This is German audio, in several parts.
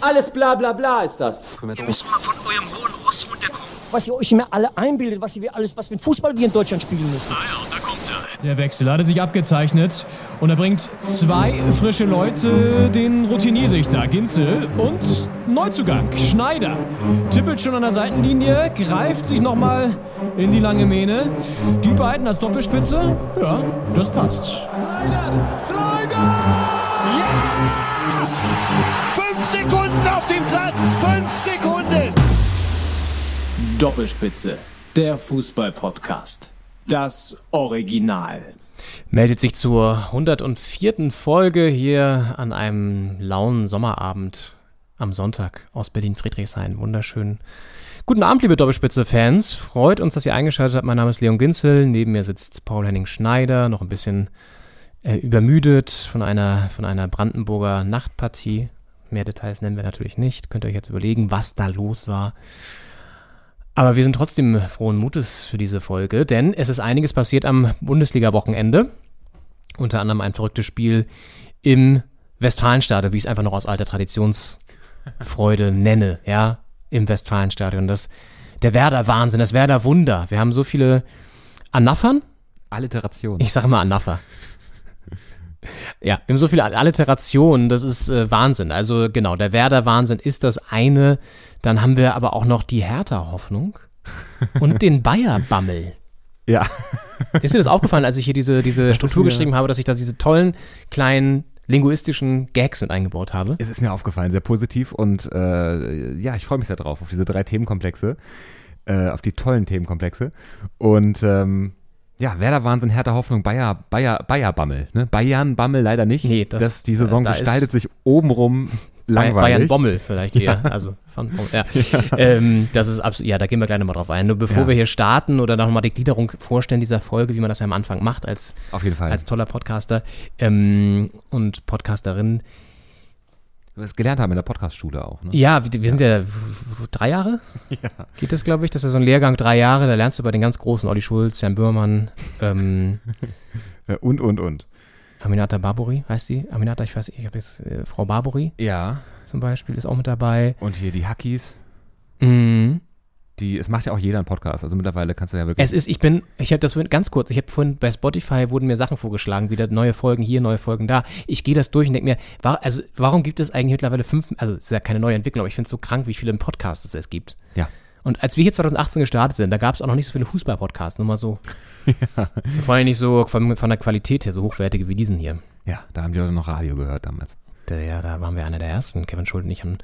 Alles bla bla bla ist das. Ihr müsst mal von eurem hohen Ross runterkommen. was ihr euch immer alle einbildet, was ihr alles, was für ein Fußball wir in Deutschland spielen müssen. Ah ja, da kommt er. Der Wechsel hatte sich abgezeichnet und er bringt zwei frische Leute, den Routinier sich da, Ginzel und Neuzugang, Schneider. Tippelt schon an der Seitenlinie, greift sich nochmal in die lange Mähne. Die beiden als Doppelspitze, ja, das passt. Slider! Slider! Auf dem Platz! Fünf Sekunden! Doppelspitze, der Fußball-Podcast. Das Original. Meldet sich zur 104. Folge hier an einem lauen Sommerabend am Sonntag aus Berlin-Friedrichshain. Wunderschön. Guten Abend, liebe Doppelspitze-Fans. Freut uns, dass ihr eingeschaltet habt. Mein Name ist Leon Ginzel. Neben mir sitzt Paul-Henning Schneider, noch ein bisschen äh, übermüdet von einer, von einer Brandenburger Nachtpartie. Mehr Details nennen wir natürlich nicht. Könnt ihr euch jetzt überlegen, was da los war. Aber wir sind trotzdem frohen Mutes für diese Folge, denn es ist einiges passiert am Bundesliga-Wochenende. Unter anderem ein verrücktes Spiel im Westfalenstadion, wie ich es einfach noch aus alter Traditionsfreude nenne, ja, im Westfalenstadion. Das, der Werder-Wahnsinn, das Werder-Wunder. Wir haben so viele Anaphern. Alliteration. Ich sage mal Anapher. Ja, wir haben so viele Alliterationen, das ist äh, Wahnsinn. Also genau, der Werder-Wahnsinn ist das eine. Dann haben wir aber auch noch die Hertha-Hoffnung und den Bayer-Bammel. ja. Ist dir das aufgefallen, als ich hier diese, diese Struktur mir- geschrieben habe, dass ich da diese tollen kleinen linguistischen Gags mit eingebaut habe? Es ist mir aufgefallen, sehr positiv und äh, ja, ich freue mich sehr drauf, auf diese drei Themenkomplexe, äh, auf die tollen Themenkomplexe. Und ähm, ja, Werder Wahnsinn, Hertha Hoffnung, Bayer, Bayer, Bayer Bammel. Ne? Bayern Bammel leider nicht. Nee, das- die Saison da gestaltet sich obenrum langweilig. Bayern Bommel vielleicht eher. Also von Bommel, ja. Ähm, das ist absolut, ja, da gehen wir gleich nochmal drauf ein. Nur bevor Ja. wir hier starten oder nochmal die Gliederung vorstellen dieser Folge, wie man das ja am Anfang macht als, Auf jeden Fall. als toller Podcaster ähm, und Podcasterin. Wir es gelernt haben in der Podcastschule auch. Ne? Ja, wir, wir sind ja drei Jahre. Geht das, glaube ich? Das ist so ein Lehrgang, drei Jahre. Da lernst du bei den ganz großen Olli Schulz, Jan Böhrmann, ähm, Äh, Und, und, und. Aminata Barbori, heißt die? Aminata, ich weiß nicht, ich habe jetzt äh, Frau Barbori Ja. zum Beispiel, ist auch mit dabei. Und hier die Hackies. Mhm. Die, es macht ja auch jeder einen Podcast. Also mittlerweile kannst du ja wirklich. Es ist, ich bin, ich habe das vorhin- ganz kurz, ich habe vorhin bei Spotify wurden mir Sachen vorgeschlagen, wieder neue Folgen hier, neue Folgen da. Ich gehe das durch und denke mir, war, also warum gibt es eigentlich mittlerweile fünf, also es ist ja keine neue Entwicklung, aber ich finde es so krank, wie viele Podcasts es gibt. ja. Und als wir hier 2018 gestartet sind, da gab es auch noch nicht so viele Fußball-Podcasts, nur mal so. Und Vor allem nicht so von, von der Qualität her so hochwertige wie diesen hier. Ja, da haben die Leute noch Radio gehört damals. Da, ja, da waren wir einer der ersten. Kevin Schuld und ich haben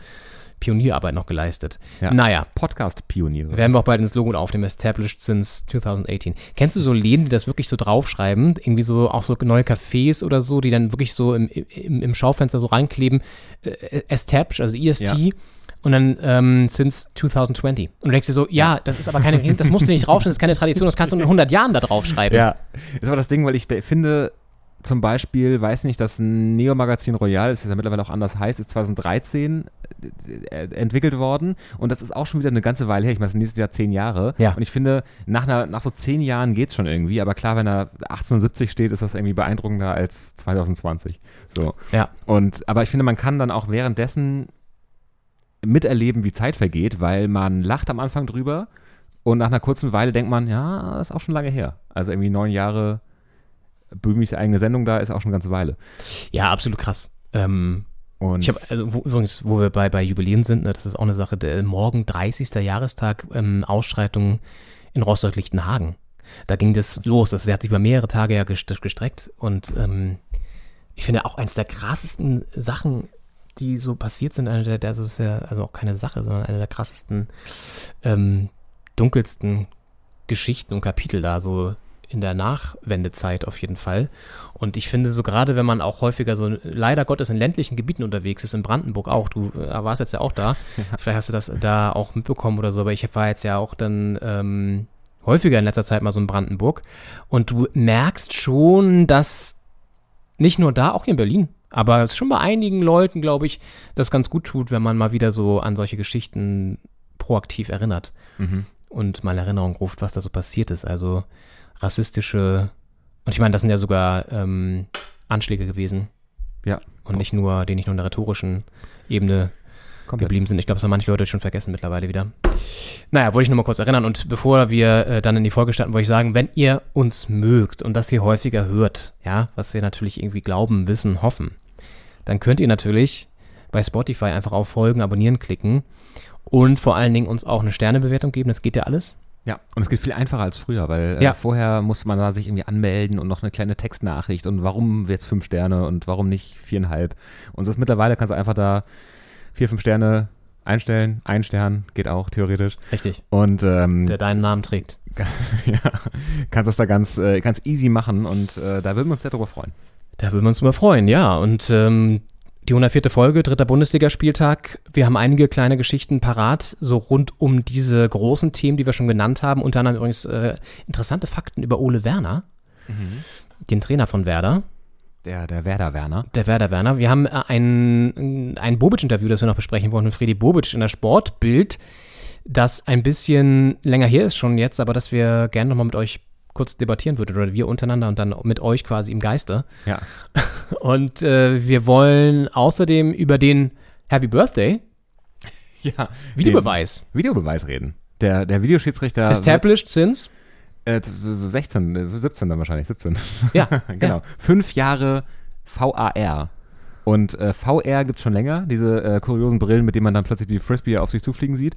Pionierarbeit noch geleistet. Ja. Naja, Podcast-Pioniere. werden wir auch bald ins Logo aufnehmen, established since 2018. Kennst du so Läden, die das wirklich so draufschreiben? Irgendwie so auch so neue Cafés oder so, die dann wirklich so im, im, im Schaufenster so reinkleben, äh, established, also EST. Ja. Und dann ähm, since 2020. Und du denkst dir so, ja, das ist aber keine, das musst du nicht draufschreiben, das ist keine Tradition, das kannst du in 100 Jahren da draufschreiben. Ja, ist aber das Ding, weil ich de- finde, zum Beispiel, weiß nicht, das Neo-Magazin Royal, das ist ja mittlerweile auch anders heißt, ist 2013 äh, entwickelt worden und das ist auch schon wieder eine ganze Weile her. Ich meine, das ist nächstes Jahr zehn Jahre. Ja. Und ich finde, nach, einer, nach so zehn Jahren geht es schon irgendwie, aber klar, wenn er 1870 steht, ist das irgendwie beeindruckender als 2020. So. Ja. Und, aber ich finde, man kann dann auch währenddessen miterleben, wie Zeit vergeht, weil man lacht am Anfang drüber und nach einer kurzen Weile denkt man, ja, das ist auch schon lange her. Also irgendwie neun Jahre Böhmis eigene Sendung da ist auch schon eine ganze Weile. Ja, absolut krass. Ähm, Und Ich habe, also wo, übrigens, wo wir bei, bei Jubiläen sind, ne, das ist auch eine Sache, der morgen 30. Jahrestag ähm, Ausschreitung in Rostock-Lichtenhagen. Da ging das los. Das hat sich über mehrere Tage ja gest- gestreckt. Und ähm, ich finde auch eins der krassesten Sachen, die so passiert sind, eine der, der also, ist ja, also auch keine Sache, sondern eine der krassesten, ähm, dunkelsten Geschichten und Kapitel da so in der Nachwendezeit auf jeden Fall. Und ich finde so gerade, wenn man auch häufiger so leider Gottes in ländlichen Gebieten unterwegs ist, in Brandenburg auch, du äh, warst jetzt ja auch da, vielleicht hast du das da auch mitbekommen oder so, aber ich war jetzt ja auch dann ähm, häufiger in letzter Zeit mal so in Brandenburg und du merkst schon, dass nicht nur da, auch hier in Berlin, aber es schon bei einigen Leuten, glaube ich, das ganz gut tut, wenn man mal wieder so an solche Geschichten proaktiv erinnert Mhm. und mal in Erinnerung ruft, was da so passiert ist. Also rassistische, und ich meine, das sind ja sogar ähm, Anschläge gewesen Ja. und nicht nur, die nicht nur in der rhetorischen Ebene Komplett. geblieben sind. Ich glaube, das haben manche Leute schon vergessen mittlerweile wieder. Naja, wollte ich nur mal kurz erinnern. Und bevor wir äh, dann in die Folge starten, wollte ich sagen, wenn ihr uns mögt und das hier häufiger hört, ja, was wir natürlich irgendwie glauben, wissen, hoffen, dann könnt ihr natürlich bei Spotify einfach auf Folgen, abonnieren klicken und vor allen Dingen uns auch eine Sternebewertung geben. Das geht ja alles. Ja, und es geht viel einfacher als früher, weil Ja. äh, vorher musste man da sich irgendwie anmelden und noch eine kleine Textnachricht und warum jetzt fünf Sterne und warum nicht viereinhalb. Und so ist mittlerweile kannst du einfach da vier, fünf Sterne einstellen, ein Stern geht auch theoretisch. Richtig. Und ähm, Der deinen Namen trägt. ja, kannst das da ganz, äh, ganz easy machen und äh, da würden wir uns sehr drüber freuen. Da würden wir uns drüber freuen, ja. Und ähm, die 104. Folge, dritter Bundesligaspieltag. Wir haben einige kleine Geschichten parat, so rund um diese großen Themen, die wir schon genannt haben. Unter anderem übrigens äh, interessante Fakten über Ole Werner, den Trainer von Werder, Der, der Werder Werner. der Werder Werner. Wir haben äh, ein, ein Bobic-Interview, das wir noch besprechen wollen, mit Freddy Bobic in der Sportbild, das ein bisschen länger her ist schon jetzt, aber das wir gerne nochmal mit euch kurz debattieren würden, oder wir untereinander und dann mit euch quasi im Geiste. Ja. Und äh, wir wollen außerdem über den Happy Birthday ja. Videobeweis. Videobeweis reden. Der, der Videoschiedsrichter. Established since. Wird, äh, so- so 16, äh, so 17 dann wahrscheinlich, 17. Ja, genau. Ja. Fünf Jahre VAR. Und äh, VR gibt es schon länger, diese äh, kuriosen Brillen, mit denen man dann plötzlich die Frisbee auf sich zufliegen sieht,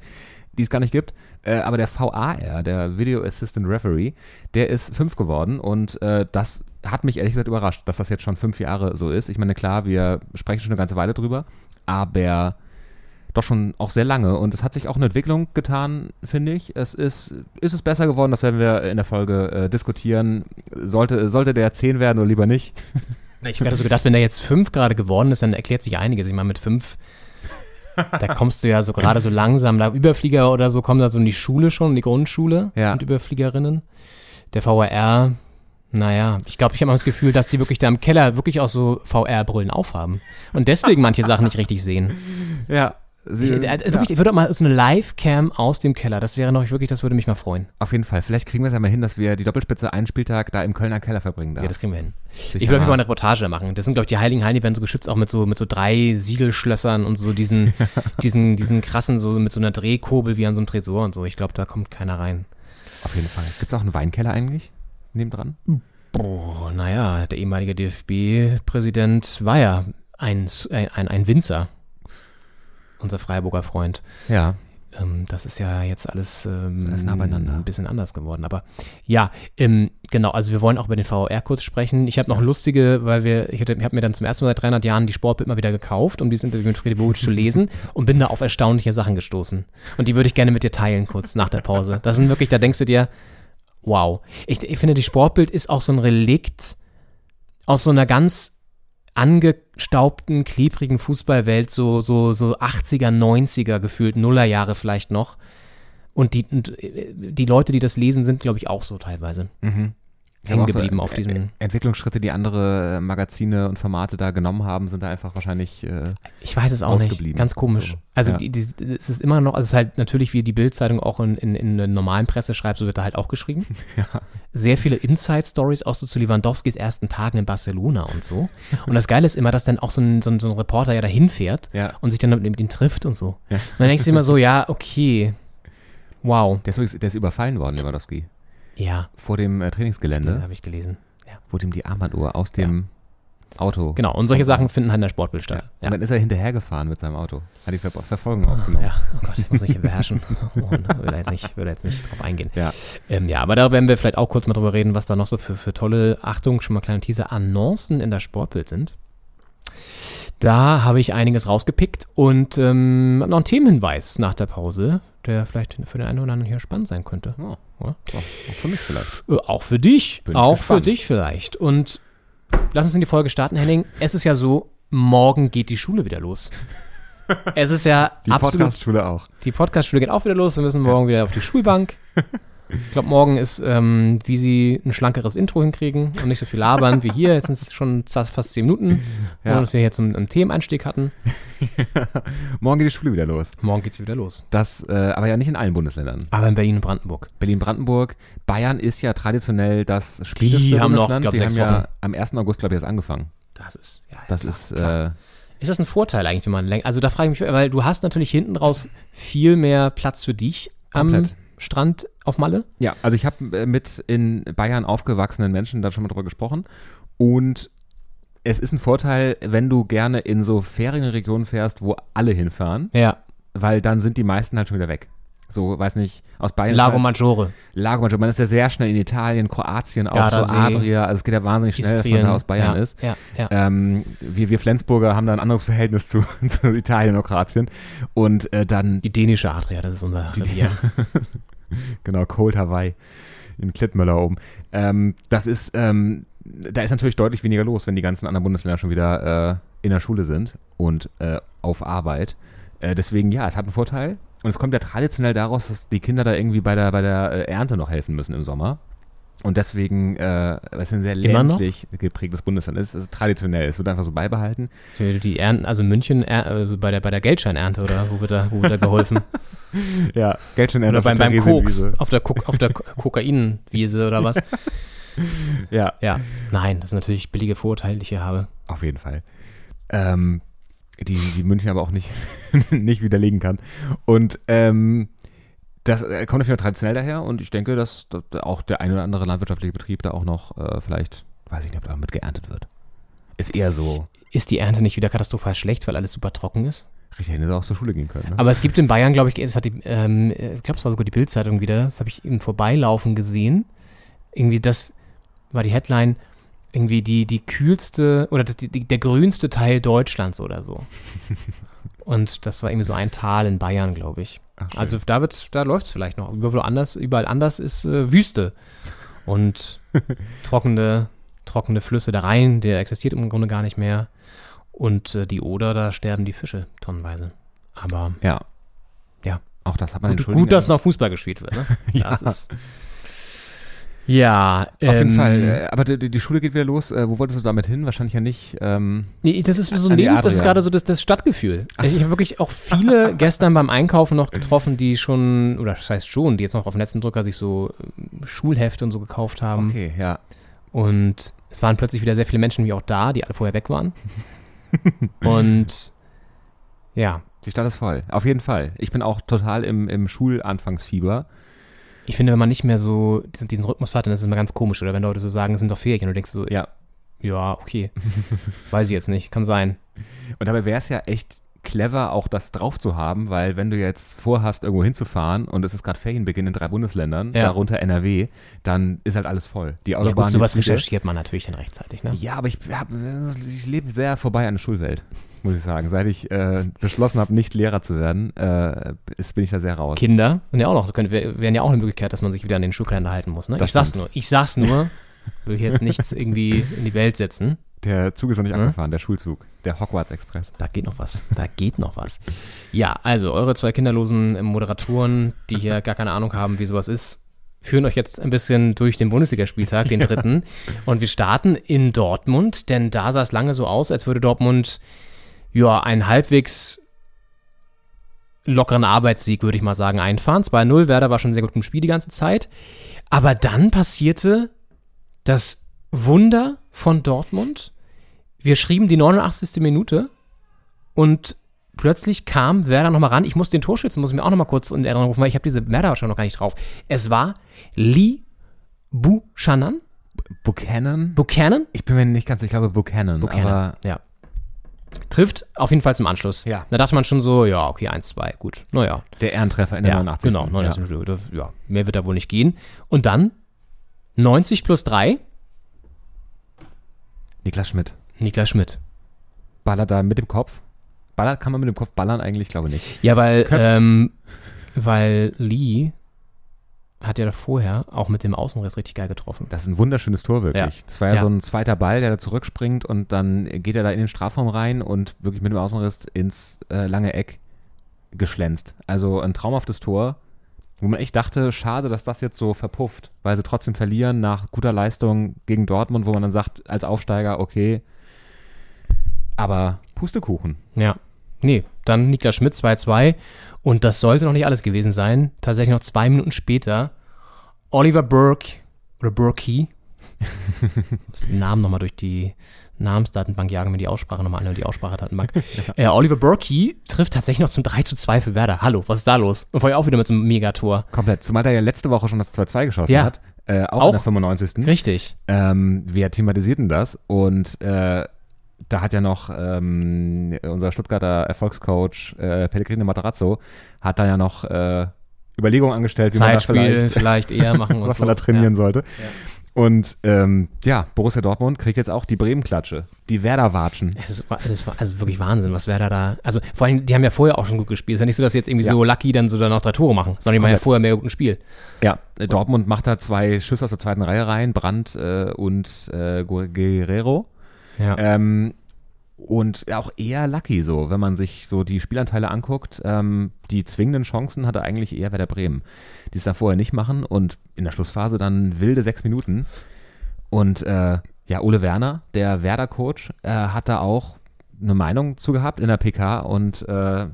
die es gar nicht gibt. Äh, aber der VAR, der Video Assistant Referee, der ist fünf geworden und äh, das hat mich ehrlich gesagt überrascht, dass das jetzt schon fünf Jahre so ist. Ich meine, klar, wir sprechen schon eine ganze Weile drüber, aber doch schon auch sehr lange und es hat sich auch eine Entwicklung getan, finde ich. Es ist, ist es besser geworden, das werden wir in der Folge äh, diskutieren. Sollte, sollte der 10 werden oder lieber nicht? Ich gerade so gedacht, wenn der jetzt fünf gerade geworden ist, dann erklärt sich einiges. Ich meine, mit fünf, da kommst du ja so gerade so langsam, da Überflieger oder so kommen da so in die Schule schon, in die Grundschule Ja. und Überfliegerinnen. Der VRR, naja, ich glaube, ich habe mal das Gefühl, dass die wirklich da im Keller wirklich auch so VR-Brillen aufhaben und deswegen manche Sachen nicht richtig sehen. Ja. Ich, äh, wirklich, ich würde auch mal so eine Live-Cam aus dem Keller, das wäre noch wirklich, das würde mich mal freuen. Auf jeden Fall. Vielleicht kriegen wir es ja mal hin, dass wir die Doppelspitze einen Spieltag da im Kölner Keller verbringen. Da. Ja, das kriegen wir hin. Sicher Ich will auf jeden Fall mal. eine Reportage machen. Das sind, glaube ich, die Heiligen Hallen, die werden so geschützt auch mit so, mit so drei Siegelschlössern und so diesen, diesen, diesen krassen, so mit so einer Drehkurbel wie an so einem Tresor und so. Ich glaube, da kommt keiner rein. Auf jeden Fall. Gibt es auch einen Weinkeller eigentlich? Nebendran? Boah, naja, der ehemalige DFB-Präsident war ja ein, ein, ein, ein Winzer. Unser Freiburger Freund. Ja. Ähm, das ist ja jetzt alles ähm, Alles nah beieinander. ein bisschen anders geworden. Aber ja, ähm, genau, also wir wollen auch über den VR kurz sprechen. Ich habe noch lustige, weil wir, ich, ich habe mir dann zum ersten Mal seit 300 Jahren die Sportbild mal wieder gekauft, um dieses Interview mit Friedi Bobic zu lesen und bin da auf erstaunliche Sachen gestoßen. Und die würde ich gerne mit dir teilen, kurz nach der Pause. Das sind wirklich, da denkst du dir, wow. Ich, ich finde, die Sportbild ist auch so ein Relikt aus so einer ganz angestaubten, klebrigen Fußballwelt, so, so, so 80er, 90er gefühlt, Nullerjahre vielleicht noch. Und die, und äh, die Leute, die das lesen, sind, glaube ich, auch so teilweise Mhm. Hängen auch so geblieben auf diesem. Entwicklungsschritte, die andere äh, Magazine und Formate da genommen haben, sind da einfach wahrscheinlich. Äh, Ich weiß es auch nicht. Ganz komisch. So, Also ja. die, die, es ist immer noch, also es ist halt natürlich, wie die Bildzeitung auch in, in, in der normalen Presse schreibt, so wird da halt auch geschrieben. ja. Sehr viele Inside-Stories auch so zu Lewandowskis ersten Tagen in Barcelona und so. Und das Geile ist immer, dass dann auch so ein, so ein, so ein Reporter ja dahin fährt Ja. und sich dann mit, mit ihm trifft und so. Und dann denkst du immer so, ja, okay. Wow. Der ist, der ist überfallen worden, Lewandowski. Ja, Vor dem äh, Trainingsgelände habe ich gelesen. Ja. wurde ihm die Armbanduhr aus dem Auto. Genau, und solche Sachen finden halt in der Sportbild Ja. statt. Und dann ist er hinterhergefahren mit seinem Auto. Hat die Ver Verfolgung aufgenommen. Ja, oh Gott, ich muss mich hier beherrschen. Oh, ne, will jetzt nicht, will jetzt nicht drauf eingehen. Ja. Ähm, ja, aber da werden wir vielleicht auch kurz mal drüber reden, was da noch so für, für tolle, Achtung, schon mal kleine Teaser, Annoncen in der Sportbild sind. Da habe ich einiges rausgepickt und ähm, noch einen Themenhinweis nach der Pause, der vielleicht für den einen oder anderen hier spannend sein könnte. Ja. so, auch für mich vielleicht. Äh, Auch für dich. Bin auch gespannt. für dich vielleicht. Und lass uns in die Folge starten, Henning. Es ist ja so, morgen geht die Schule wieder los. Es ist ja Die absolut. Podcast-Schule auch. Die Podcast-Schule geht auch wieder los. Wir müssen morgen wieder auf die Schulbank. Ich glaube, morgen ist, ähm, wie sie ein schlankeres Intro hinkriegen und nicht so viel labern wie hier. Jetzt sind es schon fast zehn Minuten, Ja. dass wir jetzt einen, einen Themeneinstieg hatten. Morgen geht die Schule wieder los. Morgen geht sie wieder los. Das, äh, aber ja nicht in allen Bundesländern. Aber in Berlin und Brandenburg. Berlin-Brandenburg, Bayern ist ja traditionell das späteste haben noch, Bundesland. glaub, die haben ja Wochen. am 1. August, glaube ich, erst angefangen. Das ist, ja, Das klar, ist, klar. äh, Ist das ein Vorteil eigentlich, wenn man länger, also da frage ich mich, weil du hast natürlich hinten raus viel mehr Platz für dich am Komplett. Strand auf Malle. Ja, also ich habe äh, mit in Bayern aufgewachsenen Menschen da schon mal drüber gesprochen und es ist ein Vorteil, wenn du gerne in so Ferienregionen fährst, wo alle hinfahren, Ja. weil dann sind die meisten halt schon wieder weg. So, weiß nicht, aus Bayern. Lago halt, Maggiore. Lago Maggiore. Man ist ja sehr schnell in Italien, Kroatien, auch Gardasee, so Adria. Also es geht ja wahnsinnig schnell, dass man Istrien. da aus Bayern ja, ist. Ja, ja. Ähm, wir, wir Flensburger haben da ein anderes Verhältnis zu, zu Italien und Kroatien. Und äh, dann Die dänische Adria, das ist unser Revier. Genau, Cold Hawaii in Klittmöller oben. Ähm, das ist, ähm, da ist natürlich deutlich weniger los, wenn die ganzen anderen Bundesländer schon wieder äh, in der Schule sind und äh, auf Arbeit. Äh, deswegen, ja, es hat einen Vorteil. Und es kommt ja traditionell daraus, dass die Kinder da irgendwie bei der, bei der äh, Ernte noch helfen müssen im Sommer. Und deswegen, äh, weil es ein sehr Immer noch? geprägtes Bundesland ist, ist traditionell. Es wird einfach so beibehalten. Die Ernten, also München, er- also bei der, bei der Geldscheinernte, oder wo wird da, wo wird da geholfen? Ja, Geld schon oder beim, beim Koks, auf der, Ko auf der Ko- Kokainwiese oder was? Ja, Ja, nein, das sind natürlich billige Vorurteile, die ich hier habe. Auf jeden Fall. Ähm, die, die München aber auch nicht, nicht widerlegen kann. Und ähm, das äh, kommt Fall traditionell daher und ich denke, dass, dass auch der ein oder andere landwirtschaftliche Betrieb da auch noch äh, vielleicht, weiß ich nicht, ob da mit geerntet wird. Ist eher so, Ist die Ernte nicht wieder katastrophal schlecht, weil alles super trocken ist? richtig hätte sie auch zur Schule gehen können. Ne? Aber es gibt in Bayern, glaube ich, das hat die, ähm, ich glaube, es war sogar die Bildzeitung wieder, das habe ich im Vorbeilaufen gesehen. Irgendwie, das war die Headline, irgendwie die, die kühlste oder das, die, der grünste Teil Deutschlands oder so. Und das war irgendwie so ein Tal in Bayern, glaube ich. Ach. Also da wird, da läuft es vielleicht noch. Überall anders, überall anders ist äh, Wüste. Und trockene, trockene Flüsse. Der Rhein, der existiert im Grunde gar nicht mehr. Und äh, die Oder, da sterben die Fische tonnenweise. Aber ja. Ja. Auch das hat man gut, gut, dass noch Fußball gespielt wird. Ne? Ja. Das ist, ja, Auf jeden ähm, Fall. Äh, aber die, die Schule geht wieder los. Äh, wo wolltest du damit hin? Wahrscheinlich ja nicht. Ähm, Nee, das ist so ein Lebens, das ist gerade so das, das Stadtgefühl. Also ich habe wirklich auch viele gestern beim Einkaufen noch getroffen, die schon, oder das heißt schon, die jetzt noch auf dem letzten Drücker sich so ähm, Schulhefte und so gekauft haben. okay, ja. Und es waren plötzlich wieder sehr viele Menschen wie auch da, die alle vorher weg waren. und ja, Die Stadt ist voll. Auf jeden Fall. Ich bin auch total im, im Schulanfangsfieber. Ich finde, wenn man nicht mehr so diesen, diesen Rhythmus hat, dann ist es immer ganz komisch. Oder wenn Leute so sagen, es sind doch Ferien und du denkst so, Ja. ja, okay. Weiß ich jetzt nicht, kann sein. Und dabei wäre es ja echt clever, auch das drauf zu haben, weil wenn du jetzt vorhast, irgendwo hinzufahren und es ist gerade Ferienbeginn in drei Bundesländern, Ja. darunter NRW, dann ist halt alles voll. Die Ja, Autobahn, gut, sowas recherchiert man natürlich dann rechtzeitig, ne? Ja, aber ich, hab, ich lebe sehr vorbei an der Schulwelt, muss ich sagen. Seit ich äh, beschlossen habe, nicht Lehrer zu werden, äh, ist, bin ich da sehr raus. Kinder sind ja auch noch, können, wär- wären ja auch eine Möglichkeit, dass man sich wieder an den Schulkalender halten muss. Ne? Das ich sag's stimmt. nur. Ich sag's nur. Will hier jetzt nichts irgendwie in die Welt setzen. Der Zug ist noch nicht Hm? abgefahren, der Schulzug, der Hogwarts Express. Da geht noch was. Da geht noch was. Ja, also eure zwei kinderlosen Moderatoren, die hier gar keine Ahnung haben, wie sowas ist, führen euch jetzt ein bisschen durch den Bundesligaspieltag, den dritten. Und wir starten in Dortmund, denn da sah es lange so aus, als würde Dortmund ja einen halbwegs lockeren Arbeitssieg, würde ich mal sagen, einfahren. 2-0, Werder war schon sehr gut im Spiel die ganze Zeit. Aber dann passierte das Wunder von Dortmund. Wir schrieben die 89. Minute und plötzlich kam Werder nochmal ran. Ich muss den Torschützen, muss ich mir auch nochmal kurz in Erinnerung rufen, weil ich habe diese Werder schon noch gar nicht drauf. Es war Lee Buchanan, Buchanan? Buchanan, ich bin mir nicht ganz, ich glaube Buchanan, Buchanan, ja. Trifft auf jeden Fall zum Anschluss. Ja. Da dachte man schon so, ja, okay, 1-2, gut. Naja. der Ehrentreffer in der Ja, 89. genau, 89 Minute. Ja, mehr wird da wohl nicht gehen. Und dann 90 plus 3, Niklas Schmidt. Niklas Schmidt. Ballert da mit dem Kopf. Ballert kann man mit dem Kopf ballern eigentlich, glaube nicht. Ja, weil, ähm, weil Lee hat ja vorher auch mit dem Außenriss richtig geil getroffen. Das ist ein wunderschönes Tor wirklich. Ja. Das war ja, Ja. so ein zweiter Ball, der da zurückspringt und dann geht er da in den Strafraum rein und wirklich mit dem Außenriss ins äh, lange Eck geschlänzt. Also ein traumhaftes Tor, wo man echt dachte, schade, dass das jetzt so verpufft, weil sie trotzdem verlieren nach guter Leistung gegen Dortmund, wo man dann sagt, als Aufsteiger, okay, aber Pustekuchen. Ja. Nee, dann Niklas Schmidt 2-2. Und das sollte noch nicht alles gewesen sein. Tatsächlich noch zwei Minuten später Oliver Burke oder Burkey. muss den Namen nochmal durch die Namensdatenbank jagen mir die Aussprache nochmal an und die Aussprachedatenbank. äh, Oliver Burkey trifft tatsächlich noch zum 3 zu 2 für Werder. Hallo, was ist da los? Und vorher auch wieder mit so einem Megator. Komplett. Zumal er ja letzte Woche schon das 2-2 geschossen Ja. hat. Äh, auch, Auch. in der 95. Richtig. Ähm, wir thematisierten das und äh, da hat ja noch ähm, unser Stuttgarter Erfolgscoach äh, Pellegrino Matarazzo hat da ja noch äh, Überlegungen angestellt, wie man da Zeitspiel vielleicht, vielleicht eher machen und was so. man da trainieren ja. sollte. Und ähm, ja, Borussia Dortmund kriegt jetzt auch die Bremen-Klatsche, die Werder-Watschen. Es ist, es ist also wirklich Wahnsinn, was Werder da. Also vor allem, die haben ja vorher auch schon gut gespielt. Es ist ja nicht so, dass sie jetzt irgendwie Ja. so lucky dann so dann noch drei Tore machen, sondern die machen ja vorher mehr guten Spiel. Ja, äh, Dortmund macht da zwei Schüsse aus der zweiten Reihe rein, Brandt äh, und äh, Gu- Guerrero. Ja. Ähm, und auch eher lucky so, wenn man sich so die Spielanteile anguckt. Ähm, die zwingenden Chancen hatte eigentlich eher Werder Bremen, die es da vorher nicht machen und in der Schlussphase dann wilde sechs Minuten. Und äh, ja, Ole Werner, der Werder-Coach, äh, hat da auch eine Meinung zu gehabt in der PK und äh,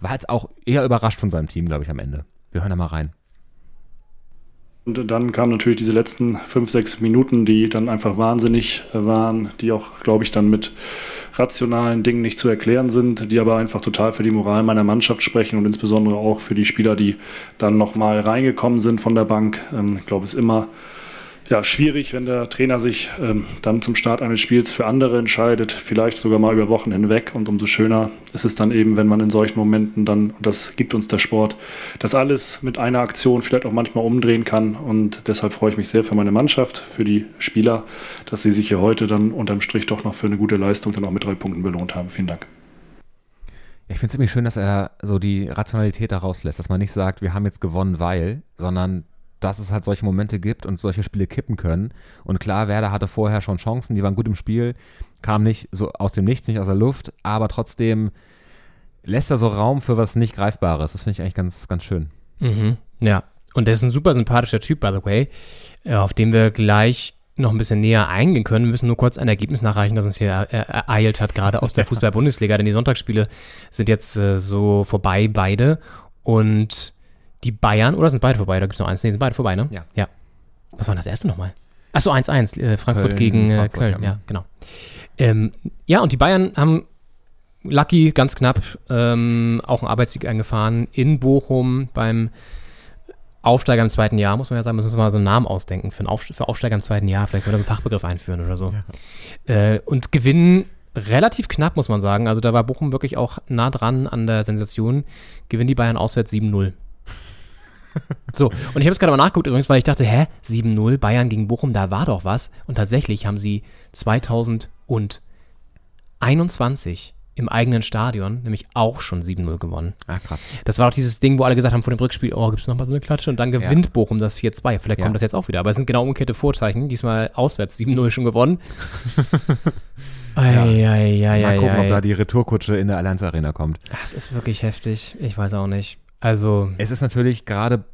war jetzt auch eher überrascht von seinem Team, glaube ich, am Ende. Wir hören da mal rein. Und dann kamen natürlich diese letzten fünf, sechs Minuten, die dann einfach wahnsinnig waren, die auch, glaube ich, dann mit rationalen Dingen nicht zu erklären sind, die aber einfach total für die Moral meiner Mannschaft sprechen und insbesondere auch für die Spieler, die dann nochmal reingekommen sind von der Bank. Ähm, Ich glaube, es ist immer ja, schwierig, wenn der Trainer sich ähm, dann zum Start eines Spiels für andere entscheidet, vielleicht sogar mal über Wochen hinweg. Und umso schöner ist es dann eben, wenn man in solchen Momenten dann, und das gibt uns der Sport, das alles mit einer Aktion vielleicht auch manchmal umdrehen kann. Und deshalb freue ich mich sehr für meine Mannschaft, für die Spieler, dass sie sich hier heute dann unterm Strich doch noch für eine gute Leistung dann auch mit drei Punkten belohnt haben. Vielen Dank. Ich finde es ziemlich schön, dass er so die Rationalität da rauslässt, dass man nicht sagt, wir haben jetzt gewonnen, weil, sondern dass es halt solche Momente gibt und solche Spiele kippen können. Und klar, Werder hatte vorher schon Chancen, die waren gut im Spiel, kam nicht so aus dem Nichts, nicht aus der Luft, aber trotzdem lässt er so Raum für was nicht Greifbares. Das finde ich eigentlich ganz, ganz schön. Mhm. Ja. Und der ist ein super sympathischer Typ, by the way, äh, auf den wir gleich noch ein bisschen näher eingehen können. Wir müssen nur kurz ein Ergebnis nachreichen, das uns hier äh, ereilt hat, gerade aus der Fußball-Bundesliga, denn die Sonntagsspiele sind jetzt äh, so vorbei, beide. Und die Bayern, oder sind beide vorbei? Da gibt es noch eins. Nee, sind beide vorbei, ne? Ja. Ja. Was war denn das erste nochmal? Achso, 1-1, äh, Frankfurt Köln, gegen äh, Frankfurt, Köln, ja. ja, genau. Ähm, ja, und die Bayern haben Lucky ganz knapp ähm, auch einen Arbeitssieg eingefahren in Bochum beim Aufsteiger im zweiten Jahr, muss man ja sagen, müssen wir mal so einen Namen ausdenken für, einen Auf, für Aufsteiger im zweiten Jahr, vielleicht können wir da so einen Fachbegriff einführen oder so. Äh, und gewinnen relativ knapp, muss man sagen. Also da war Bochum wirklich auch nah dran an der Sensation. Gewinnen die Bayern auswärts 7-0. So, und ich habe jetzt gerade mal nachgeguckt übrigens, weil ich dachte, hä, 7-0, Bayern gegen Bochum, da war doch was. Und tatsächlich haben sie 2021 im eigenen Stadion nämlich auch schon 7-0 gewonnen. Ah, krass. Das war auch dieses Ding, wo alle gesagt haben vor dem Rückspiel, oh, gibt es nochmal so eine Klatsche? Und dann gewinnt Bochum das 4-2. Vielleicht Ja. kommt das jetzt auch wieder. Aber es sind genau umgekehrte Vorzeichen. Diesmal auswärts 7-0 schon gewonnen. Eieieiei. Mal gucken, ob da die Retourkutsche in der Allianz Arena kommt. Das ist wirklich heftig. Ich weiß auch nicht. Also, Es ist natürlich gerade,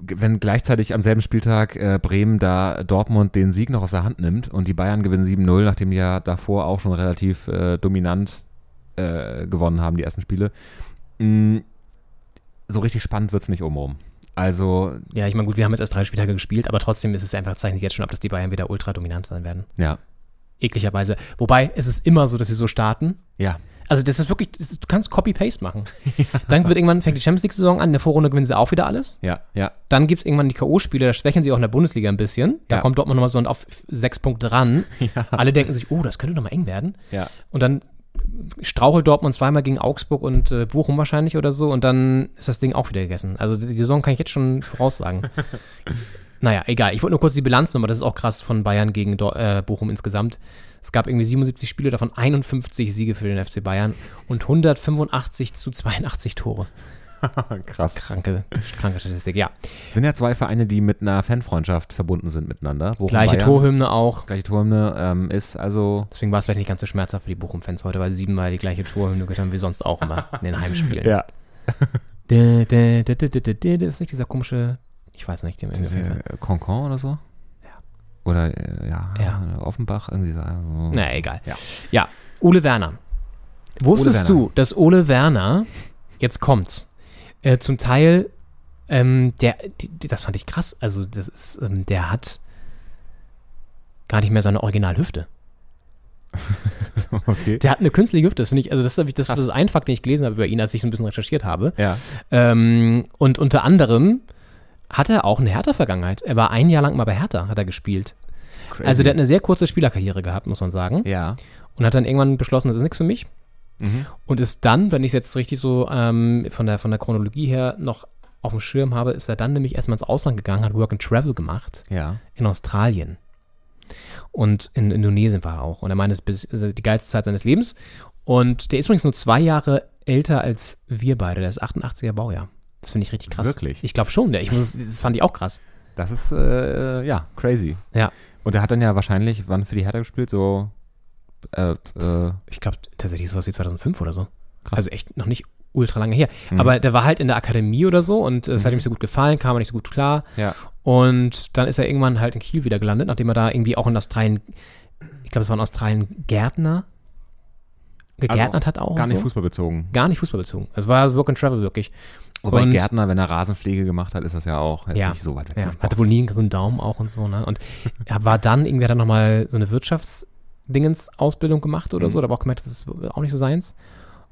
wenn gleichzeitig am selben Spieltag äh, Bremen da Dortmund den Sieg noch aus der Hand nimmt und die Bayern gewinnen 7-0, nachdem die ja davor auch schon relativ äh, dominant äh, gewonnen haben, die ersten Spiele. Mm, so richtig spannend wird es nicht umrum. Also, ja, ich meine, gut, wir haben jetzt erst drei Spieltage gespielt, aber trotzdem ist es einfach, zeichnet jetzt schon ab, dass die Bayern wieder ultra dominant sein werden. ja, Ekligerweise. Wobei, es ist immer so, dass sie so starten. ja, Also, das ist wirklich, das ist, du kannst Copy-Paste machen. Dann wird irgendwann, fängt die Champions League-Saison an, in der Vorrunde gewinnen sie auch wieder alles. ja, ja, Dann gibt es irgendwann die K.O.-Spiele, da schwächen sie auch in der Bundesliga ein bisschen. Da Ja. kommt Dortmund nochmal so auf sechs Punkte dran. Alle denken sich, oh, das könnte nochmal eng werden. ja. Und dann strauchelt Dortmund zweimal gegen Augsburg und äh, Bochum wahrscheinlich oder so und dann ist das Ding auch wieder gegessen. Also die Saison kann ich jetzt schon voraussagen. naja, egal. Ich wollte nur kurz die Bilanz nochmal, das ist auch krass von Bayern gegen Dor äh, Bochum insgesamt. Es gab irgendwie 77 Spiele, davon 51 Siege für den FC Bayern und 185 zu 82 Tore. Krass. Kranke, kranke Statistik, ja. Sind ja zwei Vereine, die mit einer Fanfreundschaft verbunden sind miteinander. Bochum, Gleiche Bayern. Torhymne auch. Gleiche Torhymne ähm, ist also Deswegen war es vielleicht nicht ganz so schmerzhaft für die Bochum-Fans heute, weil sie siebenmal die gleiche Torhymne gehört haben wie sonst auch immer in den Heimspielen. ja. Das ist nicht dieser komische, ich weiß nicht. Äh, Concon oder so? Oder äh, ja, Ja. Offenbach, irgendwie so. Also, Na, egal. Ja. Ja, Ole Werner. Wusstest Werner. du, dass Ole Werner, jetzt kommt's, äh, zum Teil, ähm, der, die, die, das fand ich krass, also das ist, ähm, der hat gar nicht mehr seine Originalhüfte. Okay. Der hat eine künstliche Hüfte, das finde ich, also das, ich- das, das ist ein Fakt, den ich gelesen habe über ihn, als ich so ein bisschen recherchiert habe. Ja. Ähm, und unter anderem hat er auch eine Hertha-Vergangenheit. Er war ein Jahr lang mal bei Hertha, hat er gespielt. Also der hat eine sehr kurze Spielerkarriere gehabt, muss man sagen. Ja. Und hat dann irgendwann beschlossen, das ist nichts für mich. Mhm. Und ist dann, wenn ich es jetzt richtig so ähm, von, der, von der Chronologie her noch auf dem Schirm habe, ist er dann nämlich erstmal ins Ausland gegangen, hat Work and Travel gemacht Ja. in Australien. Und in Indonesien war er auch. Und er meinte, es ist die geilste Zeit seines Lebens. Und der ist übrigens nur zwei Jahre älter als wir beide. Der ist 88er Baujahr. Das finde ich richtig krass. Wirklich? Ich glaube schon. Ich muss, das fand ich auch krass. Das ist, äh, ja, crazy. Ja. Und er hat dann ja wahrscheinlich, wann für die Hertha gespielt? So, äh, äh, Ich glaube tatsächlich sowas wie 2005 oder so. Krass. Also echt noch nicht ultra lange her. Mhm. Aber der war halt in der Akademie oder so und es hat ihm nicht so gut gefallen, kam er nicht so gut klar. ja. Und dann ist er irgendwann halt in Kiel wieder gelandet, nachdem er da irgendwie auch in Australien, ich glaube, es war in Australien Gärtner, gegärtnert hat auch. Gar nicht so. fußballbezogen. Gar nicht fußballbezogen. Es war Work and Travel wirklich. Wobei Und- Gärtner, wenn er Rasenpflege gemacht hat, ist das ja auch Ja. nicht so weit weg. Ja, hatte wohl nie einen grünen Daumen auch und so, ne? Und er war dann, irgendwie hat er nochmal so eine Wirtschaftsdingens-Ausbildung gemacht oder Mhm. so, da aber auch gemerkt, das ist auch nicht so seins.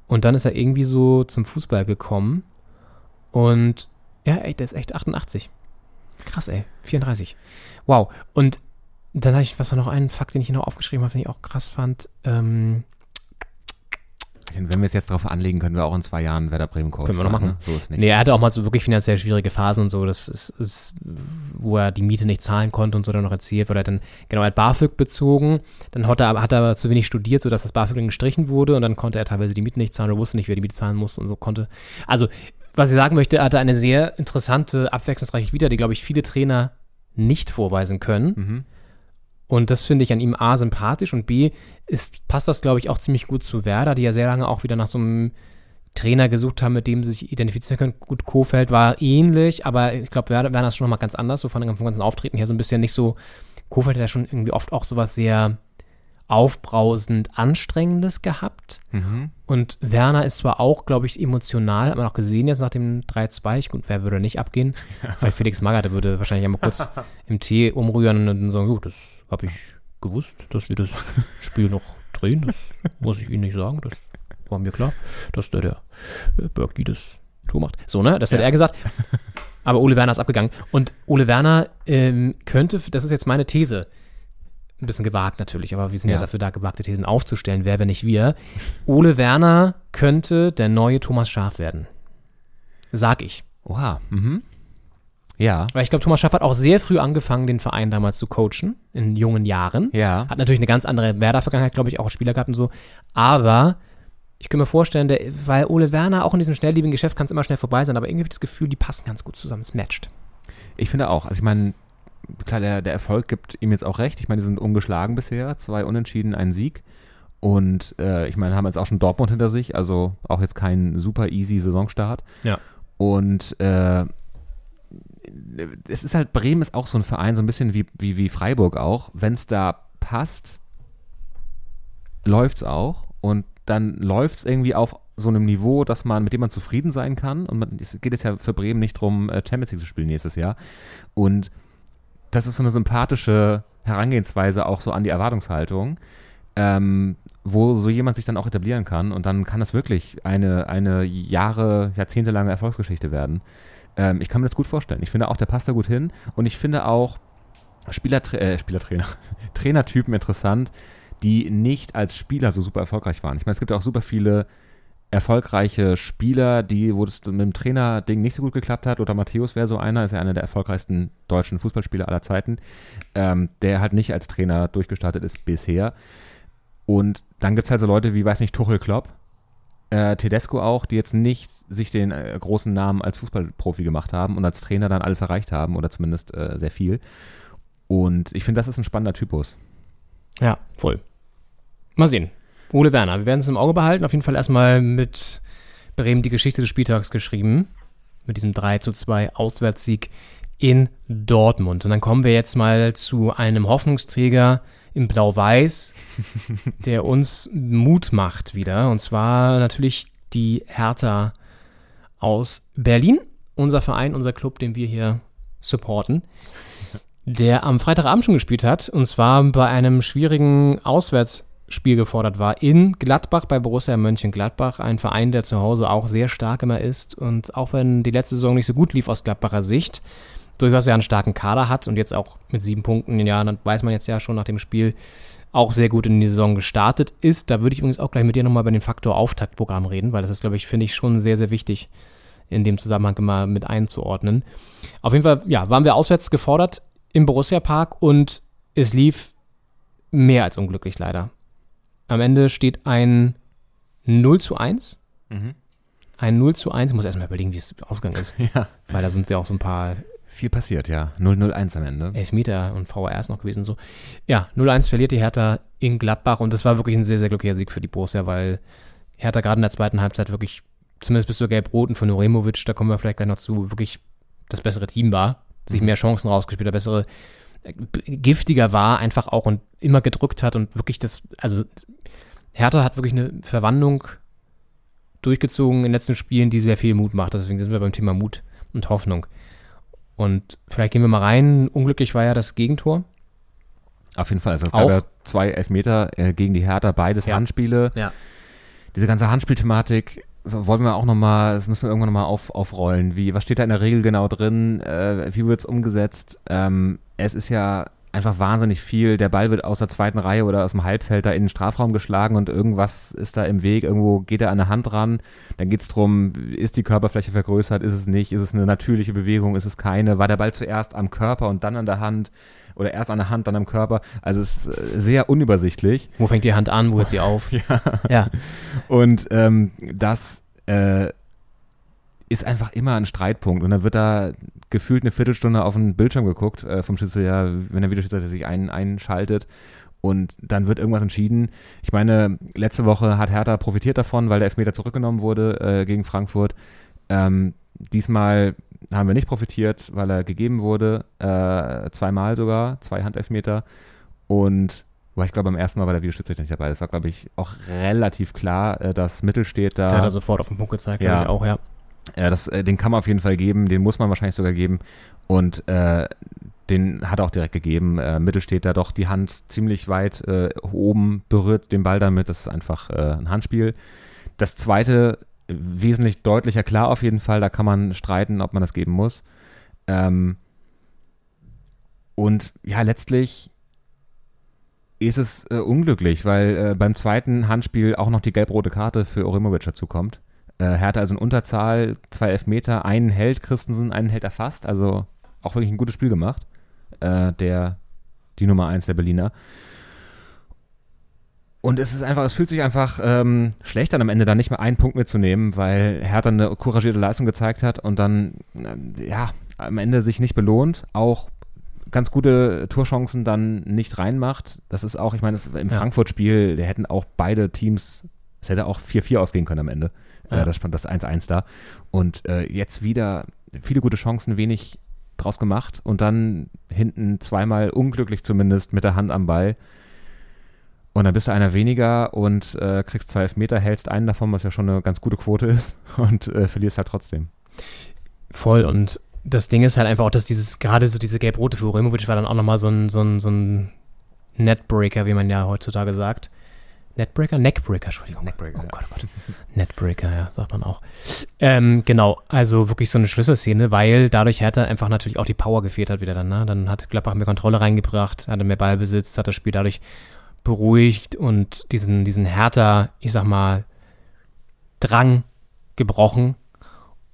Und dann ist er irgendwie so zum Fußball gekommen und ja, ey, der ist echt 88. Krass, ey, 34. Wow. Und dann habe ich, was war noch ein Fakt, den ich hier noch aufgeschrieben habe, den ich auch krass fand. Ähm, Wenn wir es jetzt darauf anlegen, können wir auch in zwei Jahren Werder Bremen Coach Können wir noch sein, machen. Ne? So ist nicht. Nee, er hatte auch mal so wirklich finanziell schwierige Phasen und so, das ist, ist, wo er die Miete nicht zahlen konnte und so dann noch erzählt, weil er dann, genau, er hat BAföG bezogen, dann hat er, aber- hat er aber zu wenig studiert, sodass das BAföG dann gestrichen wurde und dann konnte er teilweise die Miete nicht zahlen oder wusste nicht, wer die Miete zahlen muss und so konnte. Also, was ich sagen möchte, er hatte eine sehr interessante, abwechslungsreiche Vita, die, glaube ich, viele Trainer nicht vorweisen können. Mhm. Und das finde ich an ihm A sympathisch und B ist, passt das, glaube ich, auch ziemlich gut zu Werder, die ja sehr lange auch wieder nach so einem Trainer gesucht haben, mit dem sie sich identifizieren können. Gut, Kofeld war ähnlich, aber ich glaube, Werder, Werner ist schon nochmal ganz anders, so von dem ganzen Auftreten her so ein bisschen nicht so. Kofeld hat ja schon irgendwie oft auch sowas sehr aufbrausend Anstrengendes gehabt. Mhm. Und Werner ist zwar auch, glaube ich, emotional, hat man auch gesehen jetzt nach dem 3-2. Ich- Gut, wer würde nicht abgehen? Vielleicht Felix Magath, der würde wahrscheinlich einmal kurz im Tee umrühren und dann sagen, gut, das habe ich gewusst, dass wir das Spiel noch drehen. Das muss ich Ihnen nicht sagen. Das war mir klar, dass der, der äh, Berkeley das Tor macht. So, ne? Das hätte er gesagt. Aber Ole Werner ist abgegangen. Und Ole Werner ähm, könnte, das ist jetzt meine These, ein bisschen gewagt natürlich, aber wir sind ja. Ja. dafür da, gewagte Thesen aufzustellen. Wer, wenn nicht wir? Ole Werner könnte der neue Thomas Schaf werden. Sag ich. Oha. Mhm. Ja. Weil ich glaube, Thomas Schaff hat auch sehr früh angefangen, den Verein damals zu coachen, in jungen Jahren. Ja. Hat natürlich eine ganz andere Werder-Vergangenheit, glaube ich, auch als Spieler gehabt und so. Aber ich kann mir vorstellen, der, weil Ole Werner auch in diesem schnelllebigen Geschäft kann es immer schnell vorbei sein, aber irgendwie habe ich das Gefühl, die passen ganz gut zusammen. Es matcht. Ich finde auch. Also ich meine, klar, der, der Erfolg gibt ihm jetzt auch recht. Ich meine, die sind ungeschlagen bisher. Zwei Unentschieden, ein Sieg. Und äh, ich meine, haben jetzt auch schon Dortmund hinter sich. Also auch jetzt kein super easy Saisonstart. Ja. Und äh, es ist halt, Bremen ist auch so ein Verein, so ein bisschen wie, wie, wie Freiburg auch. Wenn es da passt, läuft es auch. Und dann läuft es irgendwie auf so einem Niveau, dass man, mit dem man zufrieden sein kann. Und man, es geht jetzt ja für Bremen nicht darum, Champions League zu spielen nächstes Jahr. Und das ist so eine sympathische Herangehensweise auch so an die Erwartungshaltung, ähm, wo so jemand sich dann auch etablieren kann. Und dann kann das wirklich eine, eine Jahre, jahrzehntelange Erfolgsgeschichte werden. Ähm, ich kann mir das gut vorstellen. Ich finde auch, der passt da gut hin. Und ich finde auch Spielertra äh, Spielertrainer, Trainertypen interessant, die nicht als Spieler so super erfolgreich waren. Ich meine, es gibt ja auch super viele erfolgreiche Spieler, die, wo das mit dem Trainer-Ding nicht so gut geklappt hat. Oder Matthäus wäre so einer, ist ja einer der erfolgreichsten deutschen Fußballspieler aller Zeiten, ähm, der halt nicht als Trainer durchgestartet ist bisher. Und dann gibt es halt so Leute wie, weiß nicht, Tuchel Klopp, äh, Tedesco auch, die jetzt nicht sich den äh, großen Namen als Fußballprofi gemacht haben und als Trainer dann alles erreicht haben oder zumindest äh, sehr viel. Und ich finde, das ist ein spannender Typus. Ja, voll. Mal sehen. Ole Werner, wir werden es im Auge behalten. Auf jeden Fall erstmal mit Bremen die Geschichte des Spieltags geschrieben. Mit diesem 3 zu 2 Auswärtssieg in Dortmund. Und dann kommen wir jetzt mal zu einem Hoffnungsträger im Blau-Weiß, der uns Mut macht wieder. Und zwar natürlich die Hertha aus Berlin. Unser Verein, unser Club, den wir hier supporten der am Freitagabend schon gespielt hat, und zwar bei einem schwierigen Spiel gefordert war. In Gladbach bei Borussia Mönchengladbach, ein Verein, der zu Hause auch sehr stark immer ist und auch wenn die letzte Saison nicht so gut lief aus Gladbacher Sicht, durchaus ja einen starken Kader hat und jetzt auch mit sieben Punkten, ja, dann weiß man jetzt ja schon nach dem Spiel, auch sehr gut in die Saison gestartet ist. Da würde ich übrigens auch gleich mit dir nochmal über den Faktor Auftaktprogramm reden, weil das ist, glaube ich, finde ich schon sehr, sehr wichtig in dem Zusammenhang immer mit einzuordnen. Auf jeden Fall, ja, waren wir auswärts gefordert im Borussia Park und es lief mehr als unglücklich leider. Am Ende steht ein 0 zu 1. Mhm. Ein 0 zu 1. Ich muss erstmal überlegen, wie es ausgegangen ist. Ja. Weil da sind ja auch so ein paar Viel passiert, ja. 0-0-1 am Ende. Elfmeter und VRs noch gewesen. So. Ja, 0-1 verliert die Hertha in Gladbach und das war wirklich ein sehr, sehr glücklicher Sieg für die Borussia, weil Hertha gerade in der zweiten Halbzeit wirklich, zumindest bis zur Gelb-Roten von Uremovic, da kommen wir vielleicht gleich noch zu, wirklich das bessere Team war, sich mehr Chancen rausgespielt hat, bessere, äh, giftiger war einfach auch und immer gedrückt hat und wirklich das, also Hertha hat wirklich eine Verwandlung durchgezogen in den letzten Spielen, die sehr viel Mut macht. Deswegen sind wir beim Thema Mut und Hoffnung. Und vielleicht gehen wir mal rein. Unglücklich war ja das Gegentor. Auf jeden Fall. Also es gab ja zwei Elfmeter äh, gegen die Hertha, beides Ja. Handspiele. Ja. Diese ganze Handspielthematik wollen wir auch nochmal, das müssen wir irgendwann nochmal auf, aufrollen. Wie, was steht da in der Regel genau drin? Äh, wie wird es umgesetzt? Ähm, es ist ja einfach wahnsinnig viel. Der Ball wird aus der zweiten Reihe oder aus dem Halbfeld da in den Strafraum geschlagen und irgendwas ist da im Weg. Irgendwo geht er an der Hand ran. Dann geht es darum, ist die Körperfläche vergrößert, ist es nicht? Ist es eine natürliche Bewegung, ist es keine? War der Ball zuerst am Körper und dann an der Hand? Oder erst an der Hand, dann am Körper? Also es ist sehr unübersichtlich. Wo fängt die Hand an? Wo hört sie auf? ja. ja. Und ähm, das äh, ist einfach immer ein Streitpunkt. Und dann wird da gefühlt eine Viertelstunde auf den Bildschirm geguckt äh, vom Schiedsrichter, wenn der Videoschiedsrichter sich ein, einschaltet. Und dann wird irgendwas entschieden. Ich meine, letzte Woche hat Hertha profitiert davon, weil der Elfmeter zurückgenommen wurde äh, gegen Frankfurt. Ähm, diesmal haben wir nicht profitiert, weil er gegeben wurde. Äh, zweimal sogar, zwei Handelfmeter. Und weil ich glaube, beim ersten Mal war der Videoschiedsrichter nicht dabei. Das war, glaube ich, auch relativ klar, äh, dass Mittel steht da. Der hat er sofort auf den Punkt gezeigt, Ja. glaube ich auch, ja. Ja, das, äh, den kann man auf jeden Fall geben, den muss man wahrscheinlich sogar geben. Und äh, den hat er auch direkt gegeben. Äh, Mittel steht da doch die Hand ziemlich weit äh, oben, berührt den Ball damit. Das ist einfach äh, ein Handspiel. Das zweite, äh, wesentlich deutlicher klar auf jeden Fall. Da kann man streiten, ob man das geben muss. Ähm, und ja, letztlich ist es äh, unglücklich, weil äh, beim zweiten Handspiel auch noch die gelb-rote Karte für Orimovic dazu kommt. Äh, Hertha also in Unterzahl, zwei Elfmeter, einen hält Christensen, einen hält er fast. Also auch wirklich ein gutes Spiel gemacht. Äh, der, die Nummer eins der Berliner. Und es ist einfach, es fühlt sich einfach ähm, schlecht an, am Ende da nicht mehr einen Punkt mitzunehmen, weil Hertha eine couragierte Leistung gezeigt hat und dann, äh, ja, am Ende sich nicht belohnt. Auch ganz gute Torchancen dann nicht reinmacht. Das ist auch, ich meine, im Ja. Frankfurt-Spiel, da hätten auch beide Teams, es hätte auch 4-4 ausgehen können am Ende. Ja. Äh, das stand das 1-1 da. Und äh, jetzt wieder viele gute Chancen, wenig draus gemacht und dann hinten zweimal unglücklich zumindest mit der Hand am Ball. Und dann bist du einer weniger und äh, kriegst zwei Elfmeter, hältst einen davon, was ja schon eine ganz gute Quote ist und äh, verlierst halt trotzdem. Voll. Und das Ding ist halt einfach auch, dass dieses, gerade so diese gelb-rote für Uremovic war dann auch nochmal so ein, so ein, so ein Netbreaker, wie man ja heutzutage sagt. Netbreaker? Neckbreaker, Entschuldigung. Neckbreaker, Oh. Gott, oh Gott. Netbreaker, ja, sagt man auch. Ähm, genau, also wirklich so eine Schlüsselszene, weil dadurch Hertha einfach natürlich auch die Power gefehlt hat wieder dann. Ne? Dann hat Gladbach mehr Kontrolle reingebracht, hatte mehr Ballbesitz, hat das Spiel dadurch beruhigt und diesen, diesen Hertha, ich sag mal, Drang gebrochen.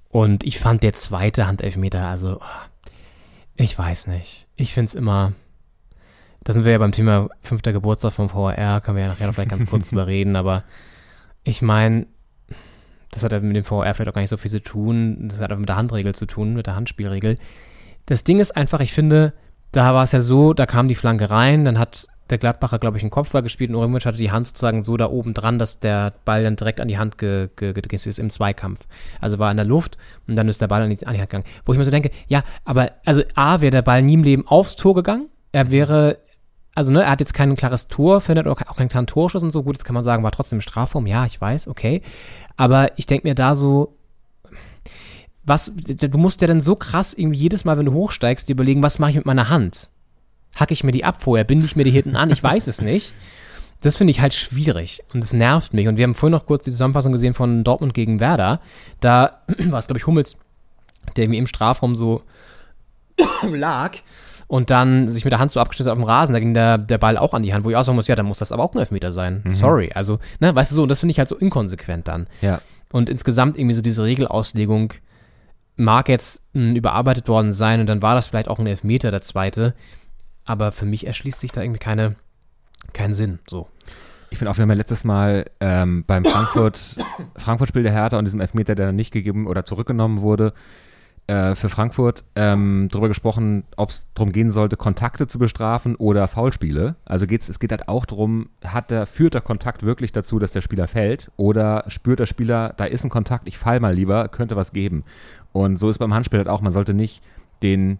Und ich fand der zweite Handelfmeter, also, oh, ich weiß nicht. Ich find's immer, da sind wir ja beim Thema fünfter Geburtstag vom VAR, können wir ja nachher noch vielleicht ganz kurz drüber reden, aber ich meine, das hat ja mit dem VAR vielleicht auch gar nicht so viel zu tun, das hat auch mit der Handregel zu tun, mit der Handspielregel. Das Ding ist einfach, ich finde, da war es ja so, da kam die Flanke rein, dann hat der Gladbacher, glaube ich, einen Kopfball gespielt und Uremovic hatte die Hand sozusagen so da oben dran, dass der Ball dann direkt an die Hand ge ge gedreht ist im Zweikampf. Also war in der Luft und dann ist der Ball an die, an die Hand gegangen. Wo ich mir so denke, ja, aber also A, wäre der Ball nie im Leben aufs Tor gegangen. Er wäre, also ne, er hat jetzt kein klares Tor verhindert oder auch keinen klaren Torschuss und so. Gut, das kann man sagen, war trotzdem Strafraum. Ja, ich weiß, okay. Aber ich denke mir da so, was, du musst ja dann so krass irgendwie jedes Mal, wenn du hochsteigst, dir überlegen, was mache ich mit meiner Hand? Hacke ich mir die ab vorher? Binde ich mir die hinten an? Ich weiß es nicht. das finde ich halt schwierig und es nervt mich. Und wir haben vorhin noch kurz die Zusammenfassung gesehen von Dortmund gegen Werder. Da war es, glaube ich, Hummels, der irgendwie im Strafraum so lag und dann sich mit der Hand so abgestützt auf dem Rasen, da ging der, der Ball auch an die Hand, wo ich auch sagen muss, ja, dann muss das aber auch ein Elfmeter sein. Sorry. Also, ne, weißt du so, und das finde ich halt so inkonsequent dann. Ja. Und insgesamt irgendwie so diese Regelauslegung mag jetzt mh, überarbeitet worden sein und dann war das vielleicht auch ein Elfmeter, der zweite. Aber für mich erschließt sich da irgendwie keine, keinen Sinn. So. Ich finde auch, wir haben ja letztes Mal ähm, beim Frankfurt, Frankfurt-Spiel der Hertha und diesem Elfmeter, der dann nicht gegeben oder zurückgenommen wurde, äh, für Frankfurt ähm, darüber gesprochen, ob es darum gehen sollte, Kontakte zu bestrafen oder Foulspiele. Also geht's, es geht halt auch darum, hat der, führt der Kontakt wirklich dazu, dass der Spieler fällt oder spürt der Spieler, da ist ein Kontakt, ich fall mal lieber, könnte was geben. Und so ist beim Handspiel halt auch, man sollte nicht den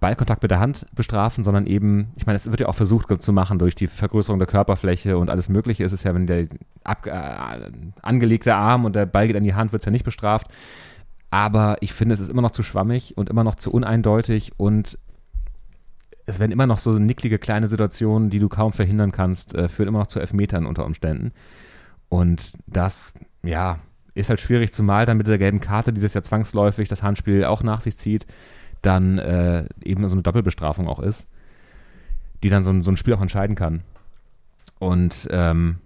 Ballkontakt mit der Hand bestrafen, sondern eben, ich meine, es wird ja auch versucht zu machen durch die Vergrößerung der Körperfläche und alles Mögliche. Es ist ja, wenn der ab, äh, angelegte Arm und der Ball geht an die Hand, wird es ja nicht bestraft. Aber ich finde, es ist immer noch zu schwammig und immer noch zu uneindeutig und es werden immer noch so nicklige kleine Situationen, die du kaum verhindern kannst, äh, führen immer noch zu Elfmetern unter Umständen. Und das, ja, ist halt schwierig, zumal dann mit der gelben Karte, die das ja zwangsläufig das Handspiel auch nach sich zieht, dann äh, eben so eine Doppelbestrafung auch ist, die dann so ein, so ein Spiel auch entscheiden kann. Und ähm,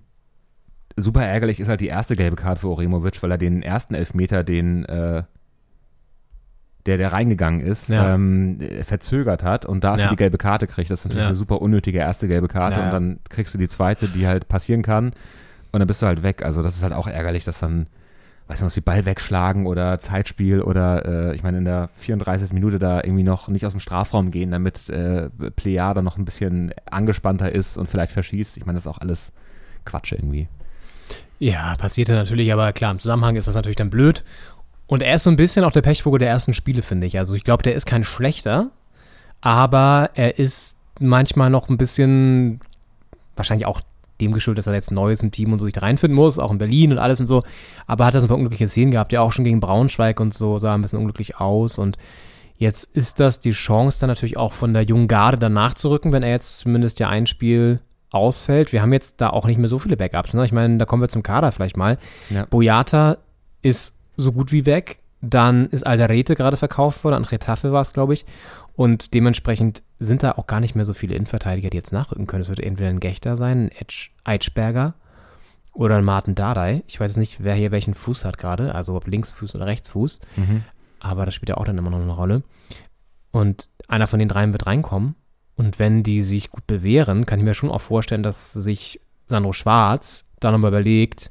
super ärgerlich ist halt die erste gelbe Karte für Oremovic, weil er den ersten Elfmeter, den äh, der, der reingegangen ist, Ja. ähm, äh, verzögert hat und dafür Ja. die gelbe Karte kriegt. Das ist natürlich eine super unnötige erste gelbe Karte und dann kriegst du die zweite, die halt passieren kann und dann bist du halt weg. Also das ist halt auch ärgerlich, dass dann, weiß nicht, was die Ball wegschlagen oder Zeitspiel oder äh, ich meine in der 34. Minute da irgendwie noch nicht aus dem Strafraum gehen, damit äh, Plea noch ein bisschen angespannter ist und vielleicht verschießt. Ich meine, das ist auch alles Quatsch irgendwie. Ja, passierte natürlich, aber klar, im Zusammenhang ist das natürlich dann blöd. Und er ist so ein bisschen auch der Pechvogel der ersten Spiele, finde ich. Also ich glaube, der ist kein schlechter, aber er ist manchmal noch ein bisschen, wahrscheinlich auch dem geschuldet, dass er jetzt neu ist im Team und so sich da reinfinden muss, auch in Berlin und alles und so. Aber hat er so ein paar unglückliche Szenen gehabt, ja auch schon gegen Braunschweig und so, sah ein bisschen unglücklich aus. Und jetzt ist das die Chance dann natürlich auch von der jungen Garde dann nachzurücken, wenn er jetzt zumindest ja ein Spiel ausfällt. Wir haben jetzt da auch nicht mehr so viele Backups. Ne? Ich meine, da kommen wir zum Kader vielleicht mal. Ja. Boyata ist so gut wie weg. Dann ist Alderete gerade verkauft worden. An Retafe war es, glaube ich. Und dementsprechend sind da auch gar nicht mehr so viele Innenverteidiger, die jetzt nachrücken können. Es wird entweder ein Gechter sein, ein Edge, Eitschberger oder ein Martin Dardai. Ich weiß jetzt nicht, wer hier welchen Fuß hat gerade, also ob Linksfuß oder Rechtsfuß. Aber das spielt ja auch dann immer noch eine Rolle. Und einer von den dreien wird reinkommen. Und wenn die sich gut bewähren, kann ich mir schon auch vorstellen, dass sich Sandro Schwarz da nochmal überlegt,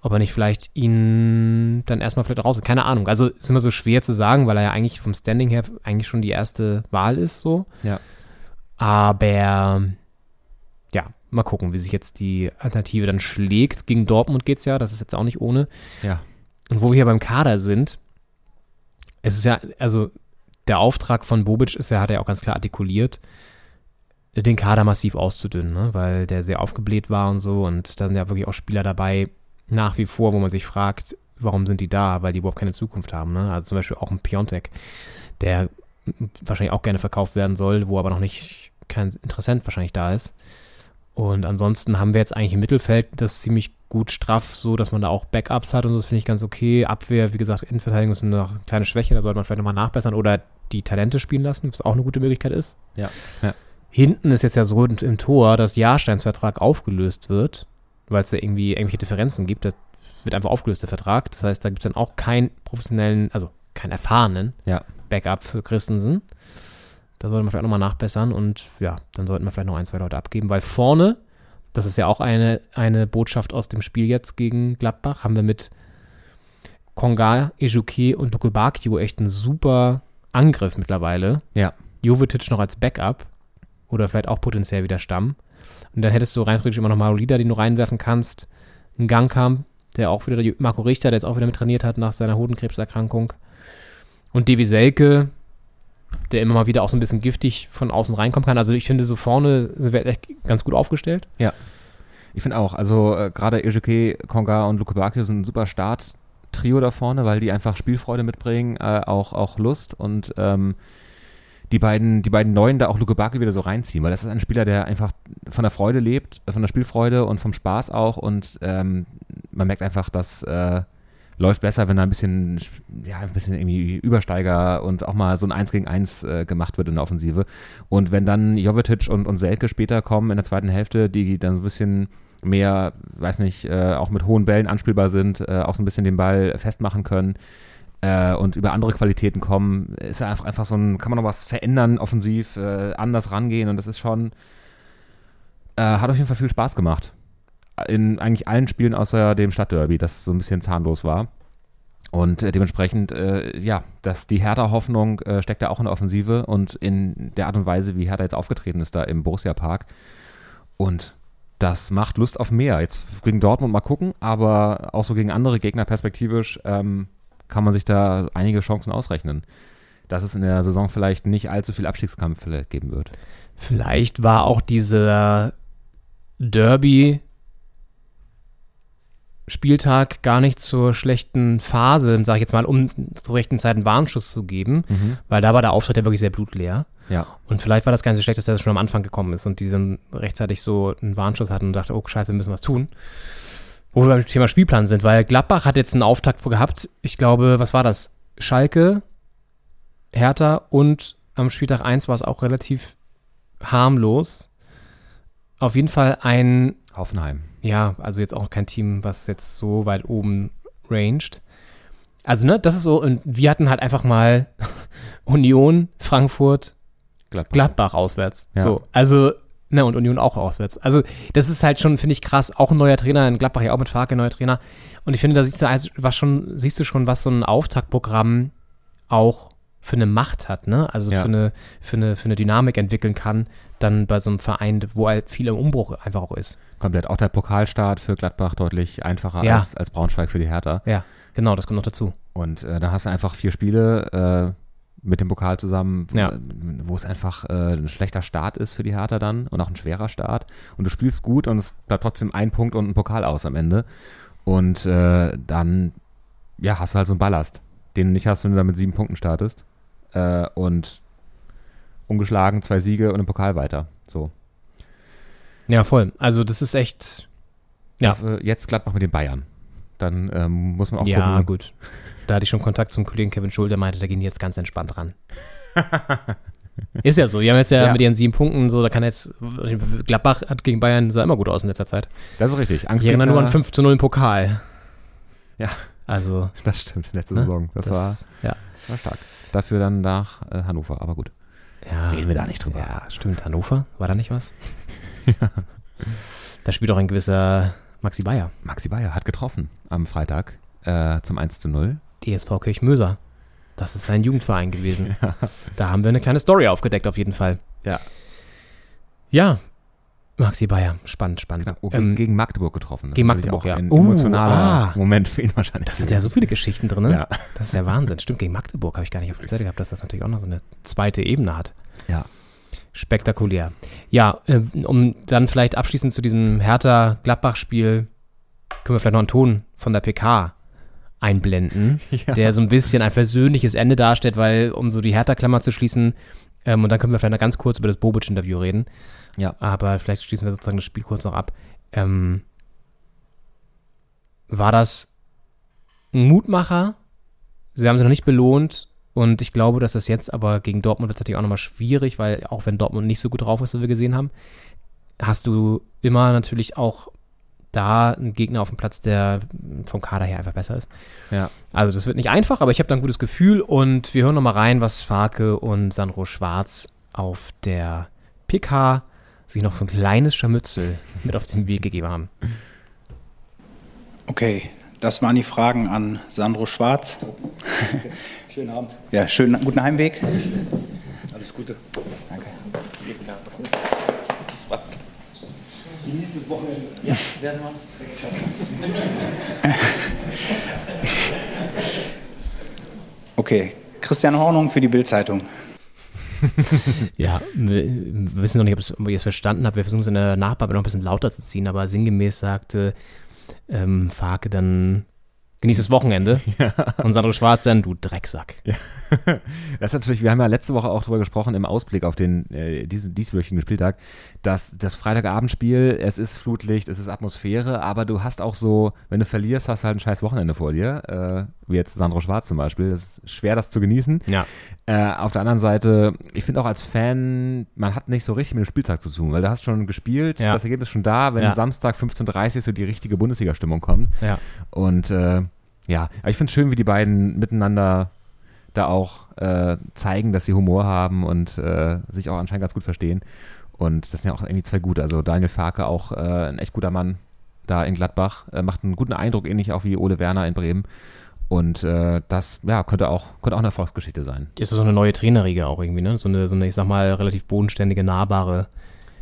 ob er nicht vielleicht ihn dann erstmal vielleicht raus. Keine Ahnung. Also ist immer so schwer zu sagen, weil er ja eigentlich vom Standing her eigentlich schon die erste Wahl ist, so. Ja. Aber ja, mal gucken, wie sich jetzt die Alternative dann schlägt. Gegen Dortmund geht's ja, das ist jetzt auch nicht ohne. Ja. Und wo wir hier beim Kader sind, es ist ja, also der Auftrag von Bobic ist ja, hat er ja auch ganz klar artikuliert, den Kader massiv auszudünnen, ne? weil der sehr aufgebläht war und so. Und da sind ja wirklich auch Spieler dabei, nach wie vor, wo man sich fragt, warum sind die da, weil die überhaupt keine Zukunft haben. Ne? Also zum Beispiel auch ein Piontek, der wahrscheinlich auch gerne verkauft werden soll, wo aber noch nicht kein Interessent wahrscheinlich da ist. Und ansonsten haben wir jetzt eigentlich im Mittelfeld das ziemlich gut straff, so dass man da auch Backups hat und so, das finde ich ganz okay. Abwehr, wie gesagt, Innenverteidigung ist eine kleine Schwäche, da sollte man vielleicht nochmal nachbessern oder die Talente spielen lassen, was auch eine gute Möglichkeit ist. Ja. ja. Hinten ist jetzt ja so im Tor, dass Jahrsteins Vertrag aufgelöst wird, weil es da irgendwie irgendwelche Differenzen gibt. Das wird einfach aufgelöst, der Vertrag. Das heißt, da gibt es dann auch keinen professionellen, also keinen erfahrenen Ja. Backup für Christensen. Da sollte man vielleicht nochmal nachbessern und ja, dann sollten wir vielleicht noch ein, zwei Leute abgeben, weil vorne, das ist ja auch eine, eine Botschaft aus dem Spiel jetzt gegen Gladbach, haben wir mit Konga, Ejuke und Nukubakio echt einen super Angriff mittlerweile. Ja. Jovetic noch als Backup oder vielleicht auch potenziell wieder Stamm. Und dann hättest du rein theoretisch immer noch Marolida, den du reinwerfen kannst. Ein Gangkamp, der auch wieder, der Marco Richter, der jetzt auch wieder mit trainiert hat nach seiner Hodenkrebserkrankung. Und Devi Selke, der immer mal wieder auch so ein bisschen giftig von außen reinkommen kann. Also ich finde, so vorne sind wir echt ganz gut aufgestellt. Ich finde auch, also äh, gerade Ejike, Konga und Luke Bakio sind ein super Start-Trio da vorne, weil die einfach Spielfreude mitbringen, äh, auch, auch Lust und ähm, die beiden, die beiden Neuen da auch Luke Bakio wieder so reinziehen, weil das ist ein Spieler, der einfach von der Freude lebt, von der Spielfreude und vom Spaß auch und ähm, man merkt einfach, dass äh, läuft besser, wenn da ein bisschen, ja, ein bisschen irgendwie Übersteiger und auch mal so ein 1 gegen 1 äh, gemacht wird in der Offensive. Und wenn dann Jovetic und, und Selke später kommen in der zweiten Hälfte, die dann so ein bisschen mehr, weiß nicht, äh, auch mit hohen Bällen anspielbar sind, äh, auch so ein bisschen den Ball festmachen können äh, und über andere Qualitäten kommen, ist einfach, einfach so ein, kann man noch was verändern, offensiv, äh, anders rangehen und das ist schon, äh, hat auf jeden Fall viel Spaß gemacht. In eigentlich allen Spielen außer dem Stadtderby, das so ein bisschen zahnlos war. Und äh, dementsprechend, äh, ja, dass die Hertha-Hoffnung äh, steckt da auch in der Offensive und in der Art und Weise, wie Hertha jetzt aufgetreten ist da im Borussia Park. Und das macht Lust auf mehr. Jetzt gegen Dortmund mal gucken, aber auch so gegen andere Gegner perspektivisch ähm, kann man sich da einige Chancen ausrechnen. Dass es in der Saison vielleicht nicht allzu viel Abstiegskampf geben wird. Vielleicht war auch dieser Derby Spieltag gar nicht zur schlechten Phase, sage ich jetzt mal, um zur rechten Zeit einen Warnschuss zu geben, weil da war der Auftritt ja wirklich sehr blutleer. Ja. Und vielleicht war das gar nicht so schlecht, dass der schon am Anfang gekommen ist und die dann rechtzeitig so einen Warnschuss hatten und dachte, oh scheiße, wir müssen was tun. Wo wir beim Thema Spielplan sind, weil Gladbach hat jetzt einen Auftakt gehabt. Ich glaube, was war das? Schalke, Hertha und am Spieltag 1 war es auch relativ harmlos. Auf jeden Fall ein Hoffenheim. ja, also jetzt auch kein Team, was jetzt so weit oben ranged. Also, ne, das ist so, und wir hatten halt einfach mal Union, Frankfurt, Gladbach. Gladbach auswärts. Ja. So, also, ne, und Union auch auswärts. Also, das ist halt schon, finde ich, krass. Auch ein neuer Trainer, in Gladbach ja auch mit Farke, neuer Trainer. Und ich finde, da siehst du, was schon, siehst du schon, was so ein Auftaktprogramm auch für eine Macht hat, ne? Also Ja. für, eine, für, eine, für eine Dynamik entwickeln kann, dann bei so einem Verein, wo halt viel im Umbruch einfach auch ist. Komplett. Auch der Pokalstart für Gladbach deutlich einfacher Ja. als, als Braunschweig für die Hertha. Ja, genau, das kommt noch dazu. Und äh, da hast du einfach vier Spiele äh, mit dem Pokal zusammen, wo, Ja. wo es einfach äh, ein schlechter Start ist für die Hertha dann und auch ein schwerer Start. Und du spielst gut und es bleibt trotzdem ein Punkt und ein Pokal aus am Ende. Und äh, dann ja, hast du halt so einen Ballast, den du nicht hast, wenn du da mit sieben Punkten startest. Äh, und ungeschlagen, zwei Siege und im Pokal weiter. So. Ja, voll. Also das ist echt, Ja. Dafür Jetzt Gladbach mit den Bayern. Dann ähm, muss man auch ja, gucken. gut. Da hatte ich schon Kontakt zum Kollegen Kevin Schul, der meinte, da gehen die jetzt ganz entspannt ran. ist ja so. Die haben jetzt ja, Ja. mit ihren sieben Punkten so, da kann jetzt, Gladbach hat gegen Bayern sah immer gut aus in letzter Zeit. Das ist richtig. Angst Ich erinnere nur an 5 zu 0 im Pokal. Ja. Also, Das stimmt, letzte ne? Saison. Das, war, ja. war stark. Dafür dann nach äh, Hannover, aber gut. ja. Reden wir da nicht drüber. Ja, stimmt. Hannover, war da nicht was? Da spielt auch ein gewisser Maxi Bayer, Maxi Bayer hat getroffen am Freitag äh, zum 1 zu 0. DSV Kirchmöser. Das ist sein Jugendverein gewesen. Da haben wir eine kleine Story aufgedeckt, auf jeden Fall. Ja. Ja, Maxi Bayer, spannend, spannend. Knapp, oh, Ähm, gegen Magdeburg getroffen. Das gegen Magdeburg, ja. Ein Uh, emotionaler ah. Moment für ihn wahrscheinlich. das hat ja so viele Geschichten drin, ne? Ja. Das ist ja Wahnsinn. Stimmt, gegen Magdeburg habe ich gar nicht auf der Seite gehabt, dass das natürlich auch noch so eine zweite Ebene hat. Ja. Spektakulär. Ja, äh, um dann vielleicht abschließend zu diesem Hertha-Gladbach-Spiel, können wir vielleicht noch einen Ton von der PK einblenden, Ja. der so ein bisschen ein versöhnliches Ende darstellt, weil, um so die Hertha-Klammer zu schließen, ähm, und dann können wir vielleicht noch ganz kurz über das Bobic-Interview reden. Ja. Aber vielleicht schließen wir sozusagen das Spiel kurz noch ab. Ähm, war das ein Mutmacher? Sie haben sie noch nicht belohnt. Und ich glaube, dass das jetzt aber gegen Dortmund wird natürlich auch nochmal schwierig, weil auch wenn Dortmund nicht so gut drauf ist, wie wir gesehen haben, hast du immer natürlich auch da einen Gegner auf dem Platz, der vom Kader her einfach besser ist. Ja. Also das wird nicht einfach, aber ich habe da ein gutes Gefühl und wir hören nochmal rein, was Farke und Sandro Schwarz auf der PK sich noch für ein kleines Scharmützel mit auf den Weg gegeben haben. Okay, das waren die Fragen an Sandro Schwarz. Schönen Abend. Ja, schönen guten Heimweg. Alles Gute. Danke. Genießt das Wochenende. Ja, werden wir. Exakt. Okay, Christian Hornung für die Bildzeitung. Ja, wir, wissen noch nicht, ob, ihr es verstanden habt. Wir versuchen es in der Nachbarbe noch ein bisschen lauter zu ziehen, aber sinngemäß sagte ähm, Farke dann, genieß das Wochenende. Und Sandro Schwarz dann, du Drecksack. Das ist natürlich, wir haben ja letzte Woche auch darüber gesprochen, im Ausblick auf den äh, diesen dieswöchigen Spieltag, dass das Freitagabendspiel, es ist Flutlicht, es ist Atmosphäre, aber du hast auch so, wenn du verlierst, hast du halt ein scheiß Wochenende vor dir, äh, wie jetzt Sandro Schwarz zum Beispiel. Das ist schwer, das zu genießen. Ja. Äh, auf der anderen Seite, ich finde auch als Fan, man hat nicht so richtig mit dem Spieltag zu tun, weil du hast schon gespielt, Ja. das Ergebnis ist schon da, wenn Ja. Samstag 15.30 Uhr so die richtige Bundesliga-Stimmung kommt. Ja. Und äh, ja, aber ich finde es schön, wie die beiden miteinander da auch äh, zeigen, dass sie Humor haben und äh, sich auch anscheinend ganz gut verstehen. Und das sind ja auch irgendwie zwei gute. Also Daniel Farke auch äh, ein echt guter Mann da in Gladbach, äh, macht einen guten Eindruck, ähnlich auch wie Ole Werner in Bremen. Und äh, das ja, könnte, auch, könnte auch eine Erfolgsgeschichte sein. Ist so eine neue Trainerriege auch irgendwie, ne? So eine, so eine, ich sag mal, relativ bodenständige, nahbare,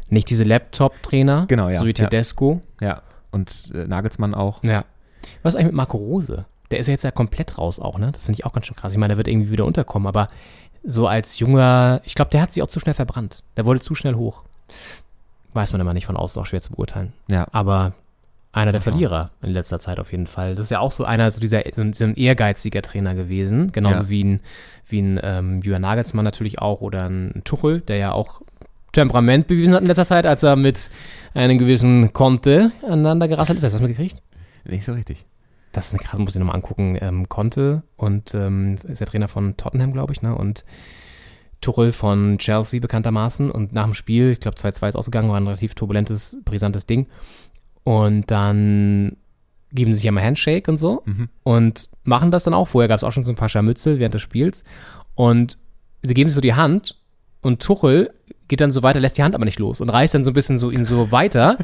nicht diese Laptop-Trainer, Genau, ja. so wie Ja. Tedesco. Ja, und äh, Nagelsmann auch. Ja. Was ist eigentlich mit Marco Rose? Der ist ja jetzt ja komplett raus auch, ne? Das finde ich auch ganz schön krass. Ich meine, der wird irgendwie wieder unterkommen, aber so als junger, ich glaube, der hat sich auch zu schnell verbrannt. Der wollte zu schnell hoch. Weiß man immer nicht von außen, auch schwer zu beurteilen. Ja. Aber einer der. Verlierer in letzter Zeit auf jeden Fall. Das ist ja auch so einer, so dieser, so ein ehrgeiziger Trainer gewesen. Genauso Ja. wie ein, wie ein ähm, Julian Nagelsmann natürlich auch oder ein Tuchel, der ja auch Temperament bewiesen hat in letzter Zeit, als er mit einem gewissen Conte aneinander gerasselt ist. Hast du das mitgekriegt? Nicht so richtig. Das ist eine krasse, muss ich nochmal angucken. Ähm, Conte und ähm, ist der Trainer von Tottenham, glaube ich, ne? Und Tuchel von Chelsea bekanntermaßen. Und nach dem Spiel, ich glaube 2-2 ist ausgegangen, war ein relativ turbulentes, brisantes Ding. Und dann geben sie sich ja mal Handshake und so Mhm. und machen das dann auch. Vorher gab es auch schon so ein paar Scharmützel während des Spiels. Und sie geben sich so die Hand und Tuchel geht dann so weiter, lässt die Hand aber nicht los und reißt dann so ein bisschen so ihn so weiter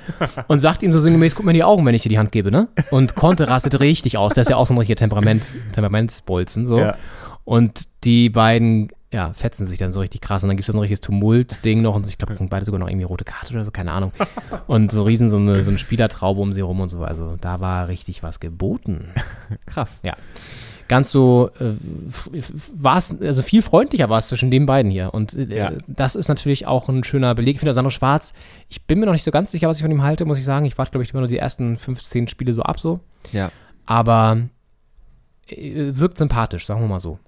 und sagt ihm so sinngemäß, guck mir in die Augen, wenn ich dir die Hand gebe, ne? Und Conte rastet richtig aus. Der ist ja auch so ein richtiger Temperament, Temperamentsbolzen, so. Ja. Und die beiden, ja, fetzen sich dann so richtig krass und dann gibt es so ein richtiges Tumult-Ding noch und ich glaube, beide sogar noch irgendwie rote Karte oder so, keine Ahnung. Und so riesen so eine, so eine Spielertraube um sie rum und so. Also da war richtig was geboten. Krass. Ja. Ganz so äh, war es, also viel freundlicher war es zwischen den beiden hier. Und äh, Ja. das ist natürlich auch ein schöner Beleg. Ich finde, Sandro Schwarz, ich bin mir noch nicht so ganz sicher, was ich von ihm halte, muss ich sagen. Ich warte, glaube ich, immer nur die ersten 15 Spiele so ab, so. Ja. Aber äh, wirkt sympathisch, sagen wir mal so.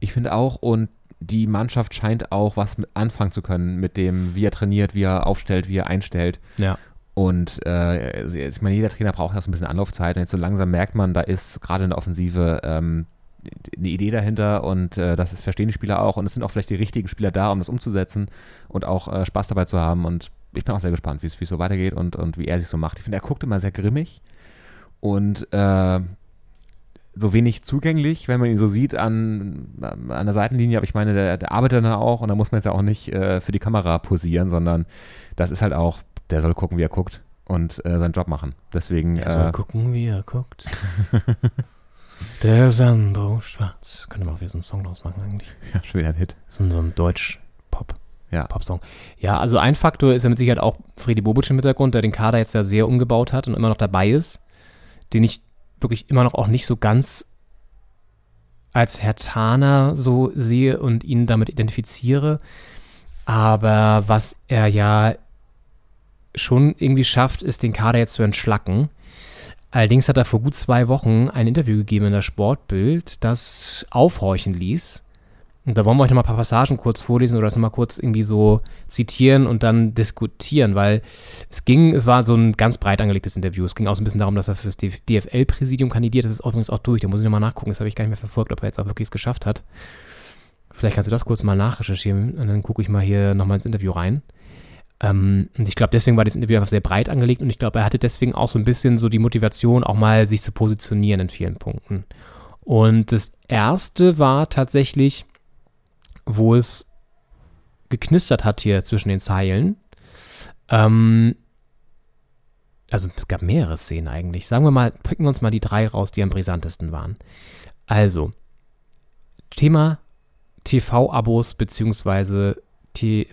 Ich finde auch, und die Mannschaft scheint auch was mit anfangen zu können mit dem, wie er trainiert, wie er aufstellt, wie er einstellt. Ja. Und äh, ich meine, jeder Trainer braucht ja so ein bisschen Anlaufzeit. Und jetzt so langsam merkt man, da ist gerade in der Offensive ähm, eine Idee dahinter und äh, das verstehen die Spieler auch. Und es sind auch vielleicht die richtigen Spieler da, um das umzusetzen und auch äh, Spaß dabei zu haben. Und ich bin auch sehr gespannt, wie es wie es so weitergeht und, und wie er sich so macht. Ich finde, er guckt immer sehr grimmig und äh, so wenig zugänglich, wenn man ihn so sieht an, an der Seitenlinie. Aber ich meine, der, der arbeitet dann auch und da muss man jetzt ja auch nicht äh, für die Kamera posieren, sondern das ist halt auch, der soll gucken, wie er guckt und äh, seinen Job machen. Deswegen, Er soll äh, gucken, wie er guckt. Der Sandro Schwarz. Könnte man auch wieder so einen Song draus machen eigentlich. ja, schon wieder ein Hit. So, ein- so ein Deutsch-Pop. Ja. Popsong. Ja, also ein Faktor ist ja mit Sicherheit auch Friedi Bobic im Hintergrund, der den Kader jetzt ja sehr umgebaut hat und immer noch dabei ist, den ich wirklich immer noch auch nicht so ganz als Herr Tana so sehe und ihn damit identifiziere. Aber was er ja schon irgendwie schafft, ist den Kader jetzt zu entschlacken. Allerdings hat er vor gut zwei Wochen ein Interview gegeben in der Sportbild, das aufhorchen ließ. Und da wollen wir euch nochmal ein paar Passagen kurz vorlesen oder das nochmal kurz irgendwie so zitieren und dann diskutieren, weil es ging, es war so ein ganz breit angelegtes Interview. Es ging auch so ein bisschen darum, dass er fürs DFL-Präsidium kandidiert. Das ist übrigens auch durch. Da muss ich nochmal nachgucken. Das habe ich gar nicht mehr verfolgt, ob er jetzt auch wirklich es geschafft hat. Vielleicht kannst du das kurz mal nachrecherchieren und dann gucke ich mal hier nochmal ins Interview rein. Ähm, und ich glaube, deswegen war das Interview einfach sehr breit angelegt und ich glaube, er hatte deswegen auch so ein bisschen so die Motivation, auch mal sich zu positionieren in vielen Punkten. Und das erste war tatsächlich, wo es geknistert hat hier zwischen den Zeilen. Ähm, also es gab mehrere Szenen eigentlich. Sagen wir mal, picken wir uns mal die drei raus, die am brisantesten waren. Also, Thema TV-Abos beziehungsweise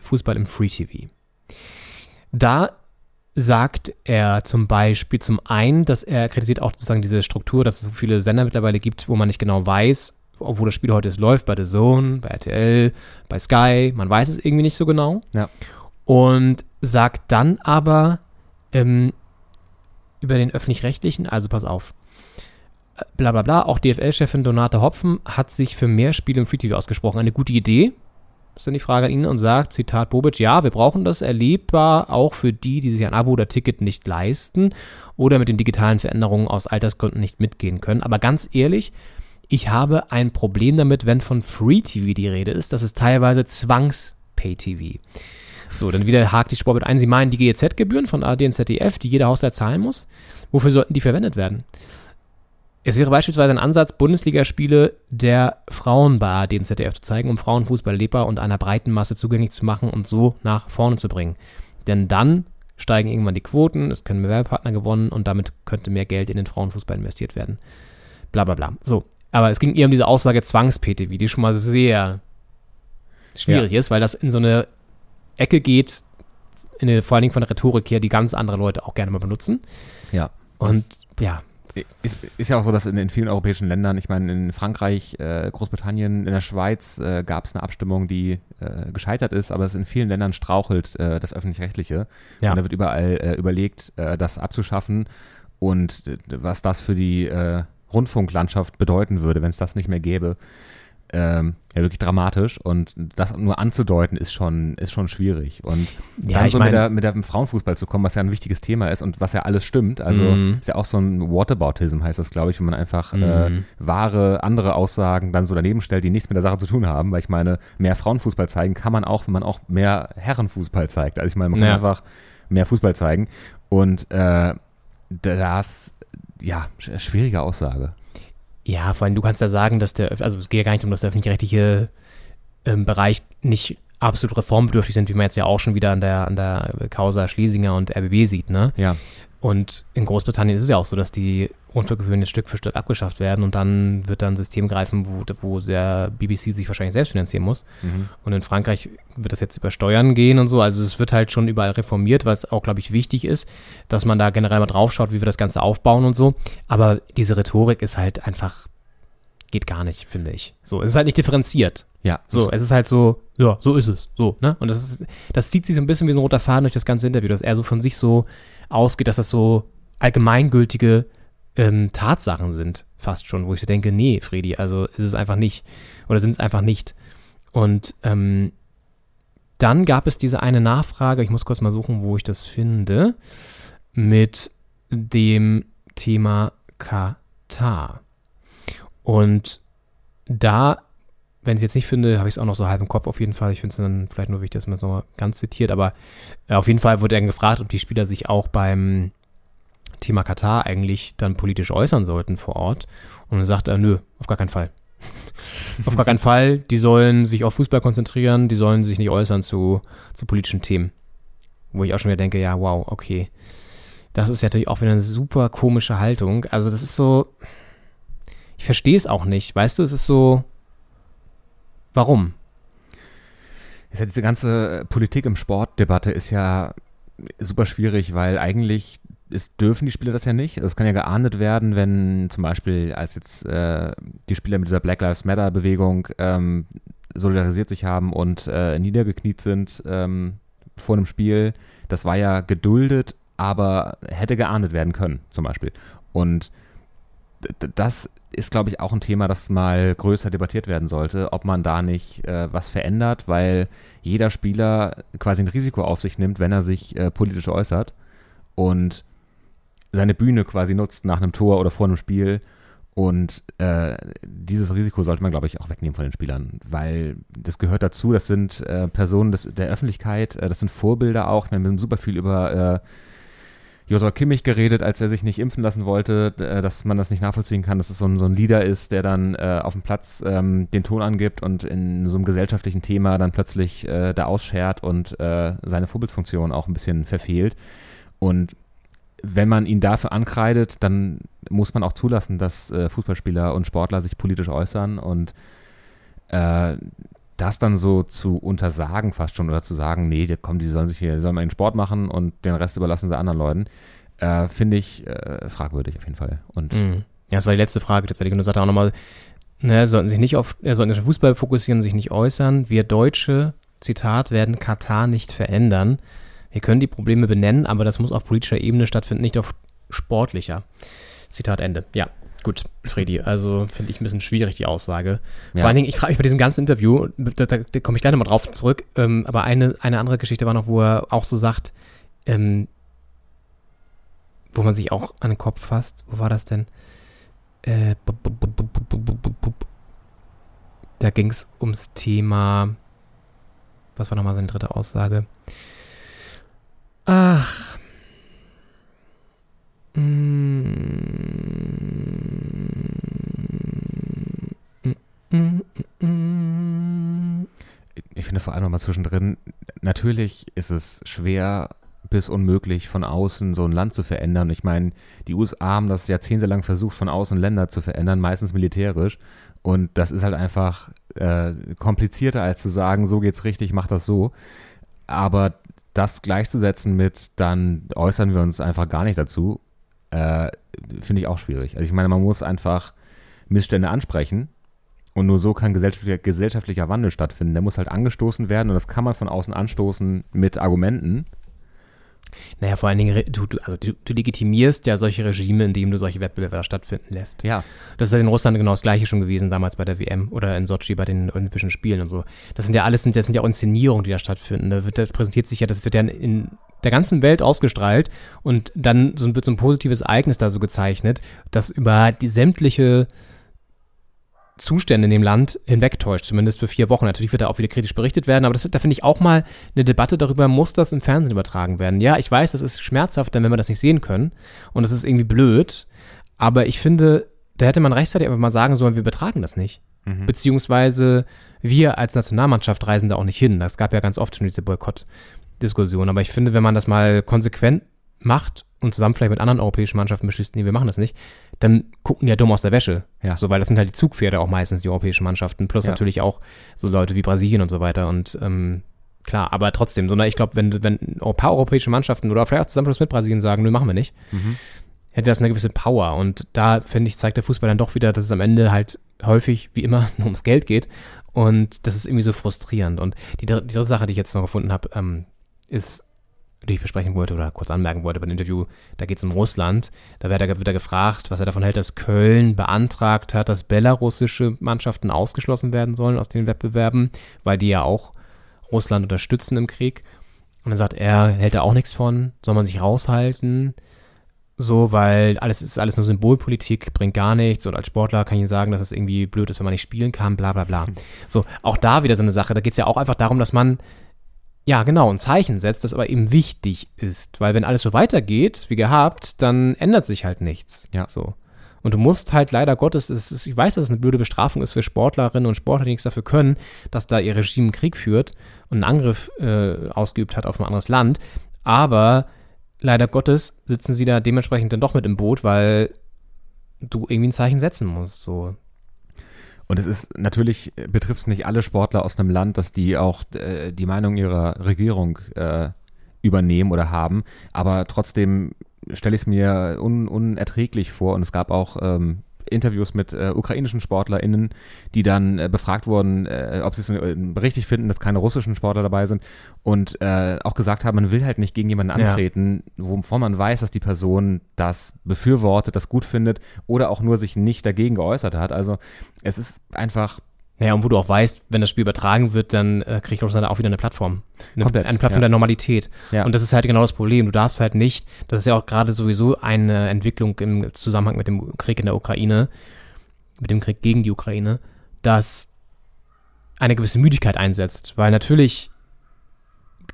Fußball im Free TV. Da sagt er zum Beispiel zum einen, dass er kritisiert auch sozusagen diese Struktur, dass es so viele Sender mittlerweile gibt, wo man nicht genau weiß, wo das Spiel heute läuft, bei The Zone, bei RTL, bei Sky, man weiß es irgendwie nicht so genau. Ja. Und sagt dann aber ähm, über den öffentlich-rechtlichen, also pass auf, bla bla bla. Auch DFL-Chefin Donate Hopfen hat sich für mehr Spiele im Free TV ausgesprochen. Eine gute Idee, ist dann die Frage an ihn und sagt, Zitat Bobic, ja, wir brauchen das erlebbar auch für die, die sich ein Abo oder Ticket nicht leisten oder mit den digitalen Veränderungen aus Altersgründen nicht mitgehen können. Aber ganz ehrlich, ich habe ein Problem damit, wenn von Free TV die Rede ist. Das ist teilweise Zwangs-Pay-TV. So, dann wieder hakt die Sportbild ein. Sie meinen die GEZ-Gebühren von ARD und ZDF, die jeder Haushalt zahlen muss. Wofür sollten die verwendet werden? Es wäre beispielsweise ein Ansatz, Bundesligaspiele der Frauen bei ARD und ZDF zu zeigen, um Frauenfußball lebbar und einer breiten Masse zugänglich zu machen und so nach vorne zu bringen. Denn dann steigen irgendwann die Quoten, es können mehr Werbepartner gewonnen und damit könnte mehr Geld in den Frauenfußball investiert werden. Bla bla bla. So, aber es ging eher um diese Aussage Zwangs-PTV, die schon mal sehr schwierig ist, weil das in so eine Ecke geht, in eine, vor allen Dingen von der Rhetorik her, die ganz andere Leute auch gerne mal benutzen. Ja. Und ja, Ist, ist ja auch so, dass in, in vielen europäischen Ländern, ich meine in Frankreich, äh, Großbritannien, in der Schweiz äh, gab es eine Abstimmung, die äh, gescheitert ist, aber es in vielen Ländern strauchelt äh, das öffentlich-rechtliche. Ja. Und da wird überall äh, überlegt, äh, das abzuschaffen und was das für die Rundfunklandschaft bedeuten würde, wenn es das nicht mehr gäbe. Ähm, ja, wirklich dramatisch und das nur anzudeuten ist schon, ist schon schwierig. Und Ja, dann so mit, der, mit dem Frauenfußball zu kommen, was ja ein wichtiges Thema ist und was ja alles stimmt. Also Mhm. ist ja auch so ein Whataboutism, heißt das, glaube ich, wenn man einfach äh, Mhm. wahre andere Aussagen dann so daneben stellt, die nichts mit der Sache zu tun haben. Weil ich meine, mehr Frauenfußball zeigen kann man auch, wenn man auch mehr Herrenfußball zeigt. Also ich meine, man kann Ja. einfach mehr Fußball zeigen. Und äh, das, ja, sch- schwierige Aussage. Ja, vor allem du kannst ja sagen, dass der, also es geht ja gar nicht um, dass der öffentlich-rechtliche ähm, Bereich nicht absolut reformbedürftig sind, wie man jetzt ja auch schon wieder an der, an der Causa Schlesinger und RBB sieht, ne? Ja. Und in Großbritannien ist es ja auch so, dass die Rundfunkgebühren jetzt Stück für Stück abgeschafft werden und dann wird dann ein System greifen, wo, wo der BBC sich wahrscheinlich selbst finanzieren muss. Mhm. Und in Frankreich wird das jetzt über Steuern gehen und so. Also es wird halt schon überall reformiert, weil es auch, glaube ich, wichtig ist, dass man da generell mal drauf schaut, wie wir das Ganze aufbauen und so. Aber diese Rhetorik ist halt einfach, geht gar nicht, finde ich. So, es ist halt nicht differenziert. Ja, So, es ist halt so, ja, so ist es. So, ne? Und das ist, das zieht sich so ein bisschen wie so ein roter Faden durch das ganze Interview, dass er so von sich so ausgeht, dass das so allgemeingültige ähm, Tatsachen sind, fast schon, wo ich so denke, nee, Fredi, also ist es einfach nicht. Oder sind es einfach nicht. Und ähm, dann gab es diese eine Nachfrage, ich muss kurz mal suchen, wo ich das finde, mit dem Thema Katar. Und da, wenn ich es jetzt nicht finde, habe ich es auch noch so halb im Kopf auf jeden Fall. Ich finde es dann vielleicht nur wichtig, dass man es nochmal ganz zitiert, aber äh, auf jeden Fall wurde er gefragt, ob die Spieler sich auch beim Thema Katar eigentlich dann politisch äußern sollten vor Ort. Und dann sagt er, nö, auf gar keinen Fall. auf gar keinen Fall. Die sollen sich auf Fußball konzentrieren, die sollen sich nicht äußern zu, zu politischen Themen. Wo ich auch schon wieder denke, ja, wow, okay. Das ist ja natürlich auch wieder eine super komische Haltung. Also das ist so, ich verstehe es auch nicht. Weißt du, es ist so, warum? Ist ja diese ganze Politik im Sportdebatte ist ja super schwierig, weil eigentlich ist, dürfen die Spieler das ja nicht. Es kann ja geahndet werden, wenn zum Beispiel als jetzt äh, die Spieler mit dieser Black Lives Matter Bewegung ähm, solidarisiert sich haben und äh, niedergekniet sind ähm, vor einem Spiel. Das war ja geduldet, aber hätte geahndet werden können, zum Beispiel. Und das ist, glaube ich, auch ein Thema, das mal größer debattiert werden sollte, ob man da nicht äh, was verändert, weil jeder Spieler quasi ein Risiko auf sich nimmt, wenn er sich äh, politisch äußert und seine Bühne quasi nutzt nach einem Tor oder vor einem Spiel. Und äh, dieses Risiko sollte man, glaube ich, auch wegnehmen von den Spielern, weil das gehört dazu. Das sind äh, Personen des, der Öffentlichkeit, äh, das sind Vorbilder auch. Ich meine, wir haben super viel über Joshua Kimmich geredet, als er sich nicht impfen lassen wollte, äh, dass man das nicht nachvollziehen kann, dass es so ein, so ein Leader ist, der dann äh, auf dem Platz ähm, den Ton angibt und in so einem gesellschaftlichen Thema dann plötzlich äh, da ausschert und äh, seine Vorbildfunktion auch ein bisschen verfehlt. Und wenn man ihn dafür ankreidet, dann muss man auch zulassen, dass äh, Fußballspieler und Sportler sich politisch äußern und äh, das dann so zu untersagen fast schon oder zu sagen, nee, komm, die sollen sich hier, die sollen mal ihren Sport machen und den Rest überlassen sie anderen Leuten, äh, finde ich äh, fragwürdig auf jeden Fall. Und Mhm. Ja, das war die letzte Frage tatsächlich. Und du sagte auch nochmal, ne, sollten sich nicht auf, äh, sollten sich auf Fußball fokussieren, sich nicht äußern. Wir Deutsche, Zitat, werden Katar nicht verändern. Wir können die Probleme benennen, aber das muss auf politischer Ebene stattfinden, nicht auf sportlicher. Zitat Ende. Ja. Gut, Freddy, also finde ich ein bisschen schwierig die Aussage. Ja. Vor allen Dingen, ich frage mich bei diesem ganzen Interview, da, da, da komme ich gleich nochmal drauf zurück, ähm, aber eine, eine andere Geschichte war noch, wo er auch so sagt, ähm, wo man sich auch an den Kopf fasst, wo war das denn? Äh, da ging es ums Thema, was war nochmal seine dritte Aussage? Ach, ich finde vor allem nochmal zwischendrin, natürlich ist es schwer bis unmöglich von außen so ein Land zu verändern. Ich meine, die USA haben das jahrzehntelang versucht, von außen Länder zu verändern, meistens militärisch. Und das ist halt einfach äh, komplizierter, als zu sagen, so geht's richtig, mach das so. Aber das gleichzusetzen mit, dann äußern wir uns einfach gar nicht dazu, äh, finde ich auch schwierig. Also ich meine, man muss einfach Missstände ansprechen und nur so kann gesellschaftlicher, gesellschaftlicher Wandel stattfinden. Der muss halt angestoßen werden und das kann man von außen anstoßen mit Argumenten. Naja, vor allen Dingen, du, du, also du, du legitimierst ja solche Regime, indem du solche Wettbewerbe da stattfinden lässt. Ja. Das ist ja in Russland genau das gleiche schon gewesen, damals bei der WM oder in Sochi bei den Olympischen Spielen und so. Das sind ja alles, das sind ja auch Inszenierungen, die da stattfinden. Da, wird, da präsentiert sich ja, das wird ja in der ganzen Welt ausgestrahlt und dann wird so ein positives Ereignis da so gezeichnet, das über die sämtliche Zustände in dem Land hinwegtäuscht, zumindest für vier Wochen. Natürlich wird da auch wieder kritisch berichtet werden, aber das, da finde ich auch mal eine Debatte darüber, muss das im Fernsehen übertragen werden? Ja, ich weiß, das ist schmerzhaft, wenn wir das nicht sehen können und das ist irgendwie blöd, aber ich finde, da hätte man rechtzeitig einfach mal sagen sollen, wir übertragen das nicht. Beziehungsweise wir als Nationalmannschaft reisen da auch nicht hin. Es gab ja ganz oft schon diese Boykott-Diskussion, aber ich finde, wenn man das mal konsequent macht und zusammen vielleicht mit anderen europäischen Mannschaften beschließt, nee, wir machen das nicht, dann gucken die ja dumm aus der Wäsche. Ja. So, weil das sind halt die Zugpferde auch meistens, die europäischen Mannschaften, plus Ja. natürlich auch so Leute wie Brasilien und so weiter. Und ähm, klar, aber trotzdem, so, na, ich glaube, wenn, wenn ein paar europäische Mannschaften oder vielleicht auch Zusammenschluss mit Brasilien sagen, nö, machen wir nicht, hätte das eine gewisse Power. Und da, finde ich, zeigt der Fußball dann doch wieder, dass es am Ende halt häufig, wie immer, nur ums Geld geht. Und das ist irgendwie so frustrierend. Und die, die dritte Sache, die ich jetzt noch gefunden habe, ähm, ist, die ich besprechen wollte oder kurz anmerken wollte beim Interview, da geht es um Russland. Da wird er, wird er gefragt, was er davon hält, dass Köln beantragt hat, dass belarussische Mannschaften ausgeschlossen werden sollen aus den Wettbewerben, weil die ja auch Russland unterstützen im Krieg. Und dann sagt er, hält da auch nichts von, soll man sich raushalten. So, weil alles ist alles nur Symbolpolitik, bringt gar nichts. Und als Sportler kann ich sagen, dass es irgendwie blöd ist, wenn man nicht spielen kann, bla bla bla. So, auch da wieder so eine Sache. Da geht es ja auch einfach darum, dass man, ja genau, ein Zeichen setzt, das aber eben wichtig ist. Weil wenn alles so weitergeht, wie gehabt, dann ändert sich halt nichts. Ja. So. Und du musst halt leider Gottes, es ist, ich weiß, dass es eine blöde Bestrafung ist für Sportlerinnen und Sportler, die nichts dafür können, dass da ihr Regime einen Krieg führt und einen Angriff äh, ausgeübt hat auf ein anderes Land. Aber leider Gottes sitzen sie da dementsprechend dann doch mit im Boot, weil du irgendwie ein Zeichen setzen musst. So. Und es ist natürlich äh, betrifft es nicht alle Sportler aus einem Land, dass die auch äh, die Meinung ihrer Regierung äh, übernehmen oder haben. Aber trotzdem stelle ich es mir un unerträglich vor. Und es gab auch ähm, Interviews mit äh, ukrainischen SportlerInnen, die dann äh, befragt wurden, äh, ob sie es richtig finden, dass keine russischen Sportler dabei sind. Und äh, auch gesagt haben, man will halt nicht gegen jemanden Ja. antreten, wovon man weiß, dass die Person das befürwortet, das gut findet oder auch nur sich nicht dagegen geäußert hat. Also es ist einfach Naja, und wo du auch weißt, wenn das Spiel übertragen wird, dann äh, kriegt Russland auch wieder eine Plattform. Eine, Komplett, eine Plattform ja. der Normalität. Ja. Und das ist halt genau das Problem. Du darfst halt nicht, das ist ja auch gerade sowieso eine Entwicklung im Zusammenhang mit dem Krieg in der Ukraine, mit dem Krieg gegen die Ukraine, dass eine gewisse Müdigkeit einsetzt. Weil natürlich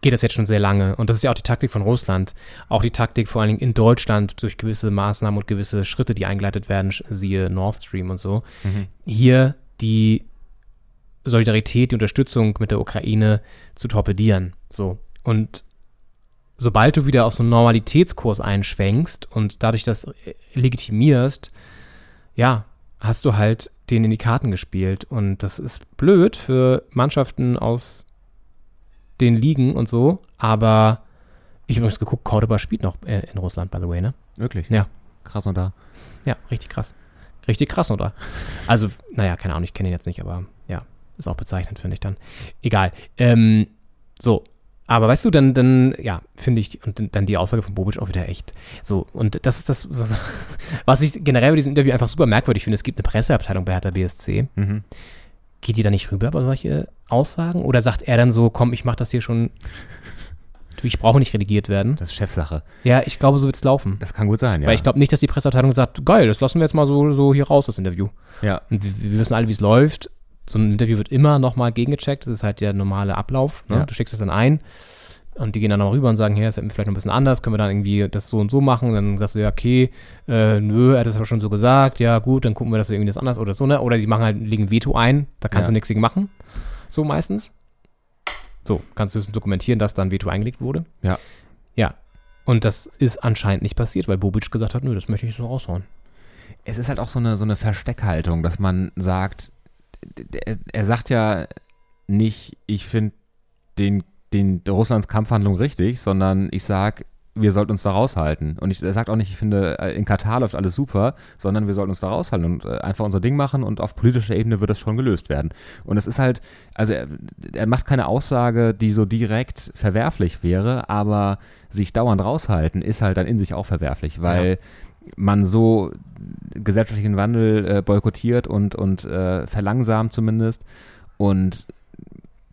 geht das jetzt schon sehr lange. Und das ist ja auch die Taktik von Russland. Auch die Taktik vor allen Dingen in Deutschland durch gewisse Maßnahmen und gewisse Schritte, die eingeleitet werden, siehe Nord Stream und so. Hier die Solidarität, die Unterstützung mit der Ukraine zu torpedieren. So. Und sobald du wieder auf so einen Normalitätskurs einschwenkst und dadurch das legitimierst, ja, hast du halt den in die Karten gespielt. Und das ist blöd für Mannschaften aus den Ligen und so, aber ich habe übrigens geguckt, Cordoba spielt noch äh, in Russland, by the way, ne? wirklich Ja. krass und da. Ja, richtig krass. Richtig krass, oder? Also, naja, keine Ahnung, ich kenne ihn jetzt nicht, aber ja, ist auch bezeichnend, finde ich dann. Egal. Ähm, so, Aber weißt du, dann, dann, ja, finde ich, und dann die Aussage von Bobic auch wieder echt. So, und das ist das, was ich generell bei diesem Interview einfach super merkwürdig finde. Es gibt eine Presseabteilung bei Hertha BSC. Mhm. Geht die da nicht rüber bei solche Aussagen? Oder sagt er dann so, komm, ich mach das hier schon, ich brauche nicht redigiert werden? Das ist Chefsache. Ja, ich glaube, so wird's laufen. Das kann gut sein, ja. Weil ich glaube nicht, dass die Presseabteilung sagt, geil, das lassen wir jetzt mal so, so hier raus, das Interview. ja. Und wir, wir wissen alle, wie es läuft. So ein Interview wird immer nochmal gegengecheckt. Das ist halt der normale Ablauf. Ne? Ja. Du schickst es dann ein und die gehen dann noch rüber und sagen, hey, das hätten wir vielleicht noch ein bisschen anders. Können wir dann irgendwie das so und so machen? Dann sagst du, ja, okay, äh, nö, er hat das aber schon so gesagt. Ja, gut, dann gucken wir, dass wir irgendwie das anders oder so. Ne? Oder die machen halt, legen Veto ein. Da kannst Ja. du nichts gegen machen. So meistens. So, kannst du höchstens dokumentieren, dass dann Veto eingelegt wurde. Ja. Ja. Und das ist anscheinend nicht passiert, weil Bobic gesagt hat, nö, das möchte ich so raushauen. Es ist halt auch so eine, so eine Versteckhaltung, dass man sagt, er, er sagt ja nicht, ich finde den, den Russlands Kampfhandlung richtig, sondern ich sage, wir sollten uns da raushalten. Und ich, er sagt auch nicht, ich finde, äh, in Katar läuft alles super, sondern wir sollten uns da raushalten und äh, einfach unser Ding machen und auf politischer Ebene wird das schon gelöst werden. Und es ist halt, also er, er macht keine Aussage, die so direkt verwerflich wäre, aber sich dauernd raushalten ist halt dann in sich auch verwerflich, weil man so gesellschaftlichen Wandel äh, boykottiert und, und äh, verlangsamt zumindest. Und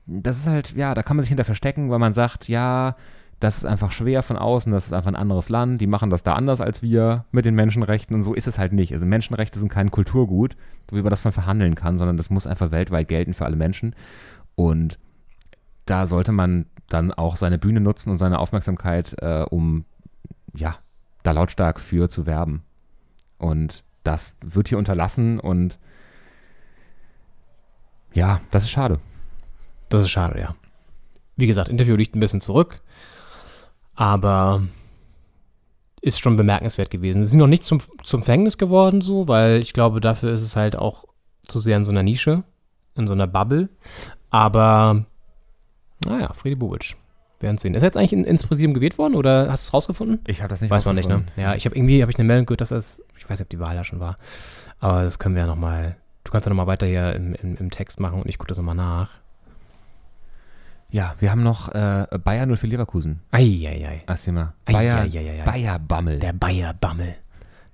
das ist halt, ja, da kann man sich hinter verstecken, weil man sagt, ja, das ist einfach schwer von außen, das ist einfach ein anderes Land, die machen das da anders als wir mit den Menschenrechten und so ist es halt nicht. Also Menschenrechte sind kein Kulturgut, über das man verhandeln kann, sondern das muss einfach weltweit gelten für alle Menschen. Und da sollte man dann auch seine Bühne nutzen und seine Aufmerksamkeit, äh, um ja, da lautstark für zu werben. Und das wird hier unterlassen und ja, das ist schade. Das ist schade, ja. Wie gesagt, Interview liegt ein bisschen zurück, aber ist schon bemerkenswert gewesen. Sie sind noch nicht zum, zum Fängnis geworden, so, weil ich glaube, dafür ist es halt auch zu sehr in so einer Nische, in so einer Bubble. Aber, naja, Friedi Bobic. Werden sehen. Ist er jetzt eigentlich in, ins Präsidium gewählt worden oder hast du es rausgefunden? Ich habe das nicht Weiß man nicht, ne? Ja, ich habe irgendwie, habe ich eine Meldung gehört, dass das, ich weiß nicht, ob die Wahl da schon war, aber das können wir ja nochmal, du kannst ja nochmal weiter hier im, im, im Text machen und ich gucke das nochmal nach. Ja, wir haben noch äh, Bayer 04 Leverkusen Eieiei. als Thema. Bayer. Bayer Bammel. Der Bayer-Bammel.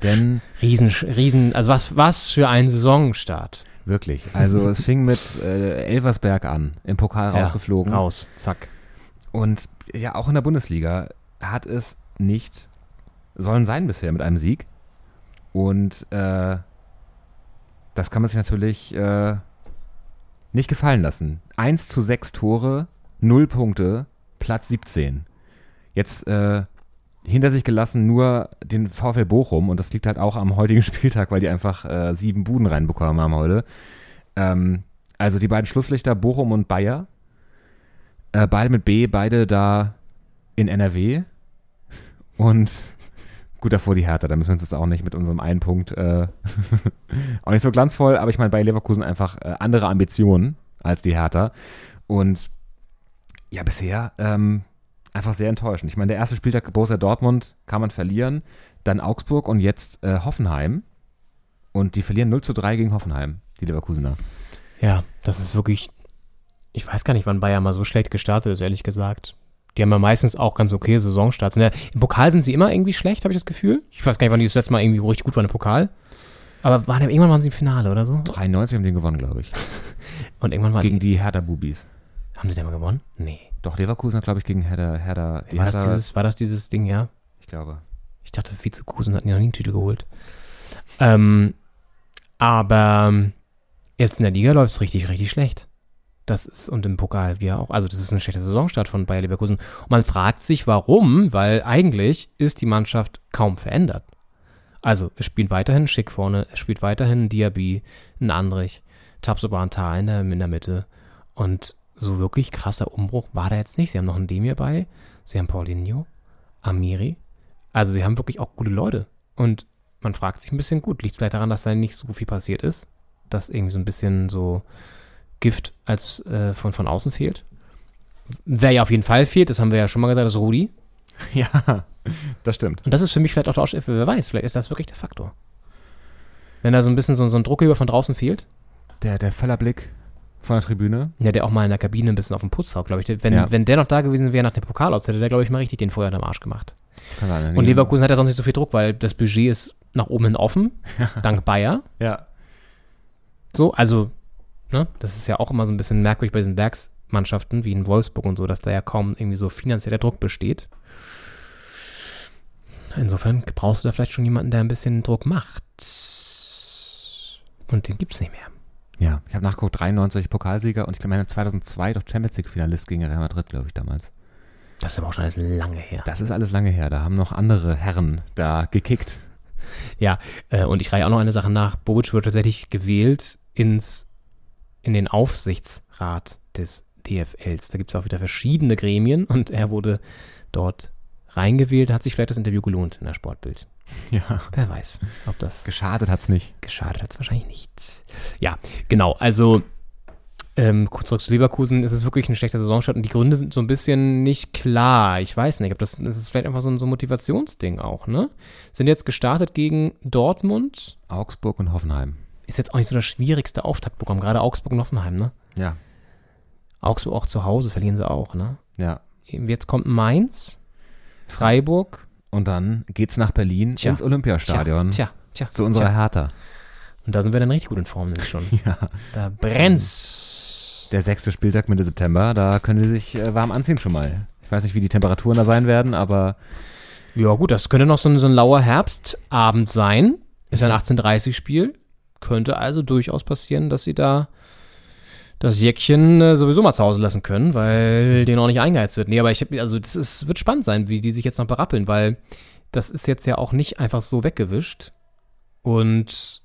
Denn Riesen, riesen, also was, was für ein Saisonstart. wirklich, also es fing mit äh, Elversberg an, im Pokal Ja, rausgeflogen. Raus, zack. Und ja, auch in der Bundesliga hat es nicht sollen sein bisher mit einem Sieg. Und äh, das kann man sich natürlich äh, nicht gefallen lassen. 1 zu 6 Tore, 0 Punkte, Platz 17. Jetzt äh, hinter sich gelassen nur den VfL Bochum und das liegt halt auch am heutigen Spieltag, weil die einfach äh, sieben Buden reinbekommen haben heute. Ähm, also die beiden Schlusslichter Bochum und Bayer äh, beide mit B, beide da in NRW. Und gut davor die Hertha, da müssen wir uns jetzt auch nicht mit unserem einen Punkt äh, auch nicht so glanzvoll, aber ich meine bei Leverkusen einfach äh, andere Ambitionen als die Hertha. Und ja, bisher ähm, einfach sehr enttäuschend. Ich meine, der erste Spieltag Borussia Dortmund kann man verlieren, dann Augsburg und jetzt äh, Hoffenheim. Und die verlieren 0 zu 3 gegen Hoffenheim, die Leverkusener. Ja, das ist wirklich, ich weiß gar nicht, wann Bayern mal so schlecht gestartet ist, ehrlich gesagt. Die haben ja meistens auch ganz okay Saisonstarts. Der- Im Pokal sind sie immer irgendwie schlecht, habe ich das Gefühl. Ich weiß gar nicht, wann die das letzte Mal irgendwie richtig gut waren im Pokal. Aber waren, irgendwann waren sie im Finale oder so. 93 haben den gewonnen, glaube ich. Und irgendwann war Gegen die Hertha Bubis. Haben sie den mal gewonnen? Nee. Doch, Leverkusen hat, glaube ich, gegen Hertha, Hertha, die War das, Hertha dieses, war das dieses Ding, ja? ich glaube. Ich dachte, Vizekusen hatten ja noch nie einen Titel geholt. Ähm, aber jetzt in der Liga läuft es richtig, richtig schlecht. Das ist, und im Pokal ja auch. Also, das ist ein schlechter Saisonstart von Bayer Leverkusen. Und man fragt sich, warum, weil eigentlich ist die Mannschaft kaum verändert. Also, es spielt weiterhin Schick vorne, es spielt weiterhin Diaby, ein Andrich, Tabsobantar in der, in der Mitte. Und so wirklich krasser Umbruch war da jetzt nicht. Sie haben noch einen Demir bei, sie haben Paulinho, Amiri. Also sie haben wirklich auch gute Leute. Und man fragt sich ein bisschen, gut, liegt vielleicht daran, dass da nicht so viel passiert ist, dass irgendwie so ein bisschen so Gift als äh, von, von außen fehlt. Wer ja auf jeden Fall fehlt, das haben wir ja schon mal gesagt, ist Rudi. Ja, das stimmt. Und das ist für mich vielleicht auch der Ausschlag, wer weiß, vielleicht ist das wirklich der Faktor. Wenn da so ein bisschen so, so ein Druckgeber von draußen fehlt. Der, der Völlerblick von der Tribüne. Ja, der auch mal in der Kabine ein bisschen auf den Putz haut, glaube ich. Wenn, Ja. wenn der noch da gewesen wäre nach dem Pokal aus, hätte der, glaube ich, mal richtig den Feuer am Arsch gemacht. Kann sein, Und Leverkusen hat ja sonst nicht so viel Druck, weil das Budget ist nach oben hin offen, dank Bayer. Ja. So, also, ne, das ist ja auch immer so ein bisschen merkwürdig bei diesen Werksmannschaften wie in Wolfsburg und so, dass da ja kaum irgendwie so finanzieller Druck besteht. Insofern brauchst du da vielleicht schon jemanden, der ein bisschen Druck macht. Und den gibt's nicht mehr. Ja, ich habe nachgeguckt, 93 Pokalsieger und ich glaube, meine 2002 doch Champions League-Finalist gegen Real Madrid, glaube ich, damals. Das ist aber auch schon alles lange her. Das ist alles lange her. Da haben noch andere Herren da gekickt. Ja, äh, und ich reihe auch noch eine Sache nach. Bobic wird tatsächlich gewählt ins, in den Aufsichtsrat des DFLs. Da gibt es auch wieder verschiedene Gremien und er wurde dort reingewählt. Hat sich vielleicht das Interview gelohnt in der Sportbild. Ja. Wer weiß, ob das Geschadet hat's nicht. geschadet hat es wahrscheinlich nicht. Ja, genau. Also ähm, kurz zurück zu Leverkusen, es ist wirklich ein schlechter Saisonstart und die Gründe sind so ein bisschen nicht klar. Ich weiß nicht, ob das, das ist vielleicht einfach so ein, so ein Motivationsding auch, ne? Sind jetzt gestartet gegen Dortmund. Augsburg und Hoffenheim. Ist jetzt auch nicht so das schwierigste Auftaktprogramm, gerade Augsburg und Hoffenheim, ne? Ja. Augsburg auch zu Hause verlieren sie auch, ne? Ja. Jetzt kommt Mainz, Freiburg. Und dann geht's nach Berlin Tja. ins Olympiastadion. Tja, tja, tja. Zu unserer tja. Hertha. Und da sind wir dann richtig gut in Form nämlich schon. Ja. Da brennt's. Der sechste Spieltag Mitte September, da können die sich äh, warm anziehen schon mal. Ich weiß nicht, wie die Temperaturen da sein werden, aber Ja, gut, das könnte noch so ein, so ein lauer Herbstabend sein. Ist ein 18.30-Spiel. Könnte also durchaus passieren, dass sie da das Jäckchen äh, sowieso mal zu Hause lassen können, weil denen auch nicht eingeheizt wird. Nee, aber ich hab, also das ist, wird spannend sein, wie die sich jetzt noch berappeln, weil das ist jetzt ja auch nicht einfach so weggewischt. Und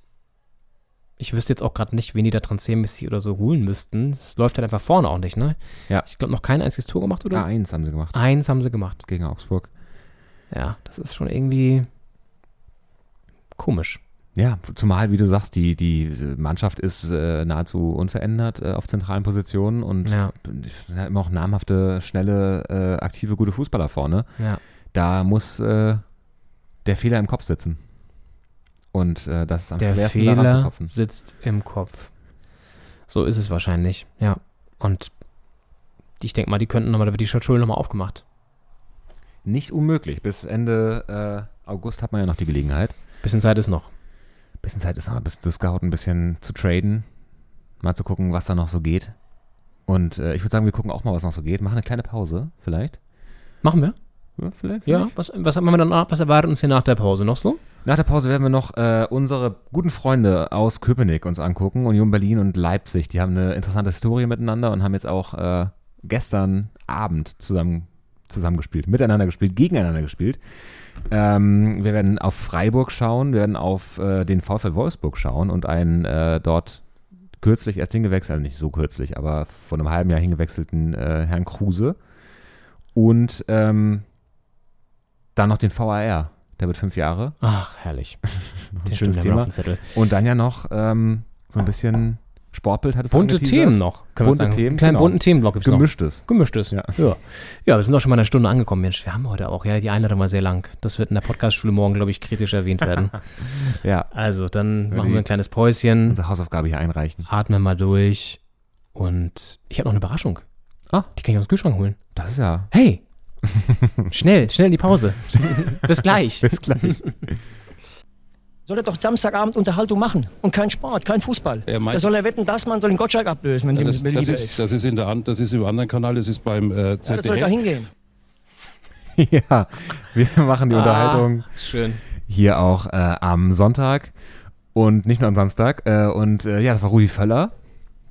ich wüsste jetzt auch gerade nicht, wen die da transfermäßig oder so holen müssten. Es läuft halt einfach vorne auch nicht, ne? Ja. Ich glaube, noch kein einziges Tor gemacht oder so. eins haben sie gemacht Eins haben sie gemacht. gegen Augsburg. Ja, das ist schon irgendwie komisch. Ja, zumal, wie du sagst, die, die Mannschaft ist äh, nahezu unverändert äh, auf zentralen Positionen und Ja. es sind halt immer auch namhafte, schnelle, äh, aktive, gute Fußballer vorne. Ja. Da muss äh, der Fehler im Kopf sitzen. Und äh, das ist am Der schwersten Fehler ranzukopfen. sitzt im Kopf. So ist es wahrscheinlich, ja. Und ich denke mal, die könnten nochmal, da wird die Schatulle nochmal aufgemacht. Nicht unmöglich. Bis Ende äh, August hat man ja noch die Gelegenheit. Bisschen Zeit ist noch. Bisschen Zeit ist noch, bis zu scouten, ein bisschen zu traden. Mal zu gucken, was da noch so geht. Und äh, ich würde sagen, wir gucken auch mal, was noch so geht. Machen eine kleine Pause, vielleicht. Machen wir? Ja, vielleicht. Ja. Was, was haben wir dann, was erwartet uns hier nach der Pause noch so? Nach der Pause werden wir noch äh, unsere guten Freunde aus Köpenick uns angucken, Union Berlin und Leipzig. Die haben eine interessante Historie miteinander und haben jetzt auch äh, gestern Abend zusammen zusammengespielt, miteinander gespielt, gegeneinander gespielt. Ähm, wir werden auf Freiburg schauen, wir werden auf äh, den VfL Wolfsburg schauen und einen äh, dort kürzlich erst hingewechselt, nicht so kürzlich, aber vor einem halben Jahr hingewechselten äh, Herrn Kruse. Und ähm, dann noch den VAR, der wird fünf Jahre. Ach, herrlich. Den schönes Thema. Und dann ja noch ähm, so ein bisschen Sportbild hat es Bunte. Themen noch, können wir Bunte sagen. Themen, Einen kleinen genau. bunten Themenblock gibt's noch. Gemischtes. Gemischtes. Ja. ja. Ja, wir sind auch schon mal eine Stunde angekommen, Mensch. Wir haben heute auch, ja, die Einladung war sehr lang. Das wird in der Podcastschule morgen, glaube ich, kritisch erwähnt werden. Ja, Also, dann Ja, machen wir ein kleines Päuschen, unsere Hausaufgabe hier einreichen. atmen mal durch und ich habe noch eine Überraschung. Ah. Die kann ich aus dem Kühlschrank holen. Das ist ja. Hey! schnell, schnell in die Pause. Bis gleich. Bis gleich. Soll er doch Samstagabend Unterhaltung machen und kein Sport, kein Fußball. Er meint- da soll er wetten, dass man soll den Gottschalk ablösen, wenn sie Das, mir das, lieber ist, das ist in der Hand, das ist im anderen Kanal, das ist beim äh, Ja, das soll da ZDF. hingehen. ja, wir machen die Unterhaltung Schön. hier auch äh, am Sonntag und nicht nur am Samstag. Äh, und äh, ja, das war Rudi Völler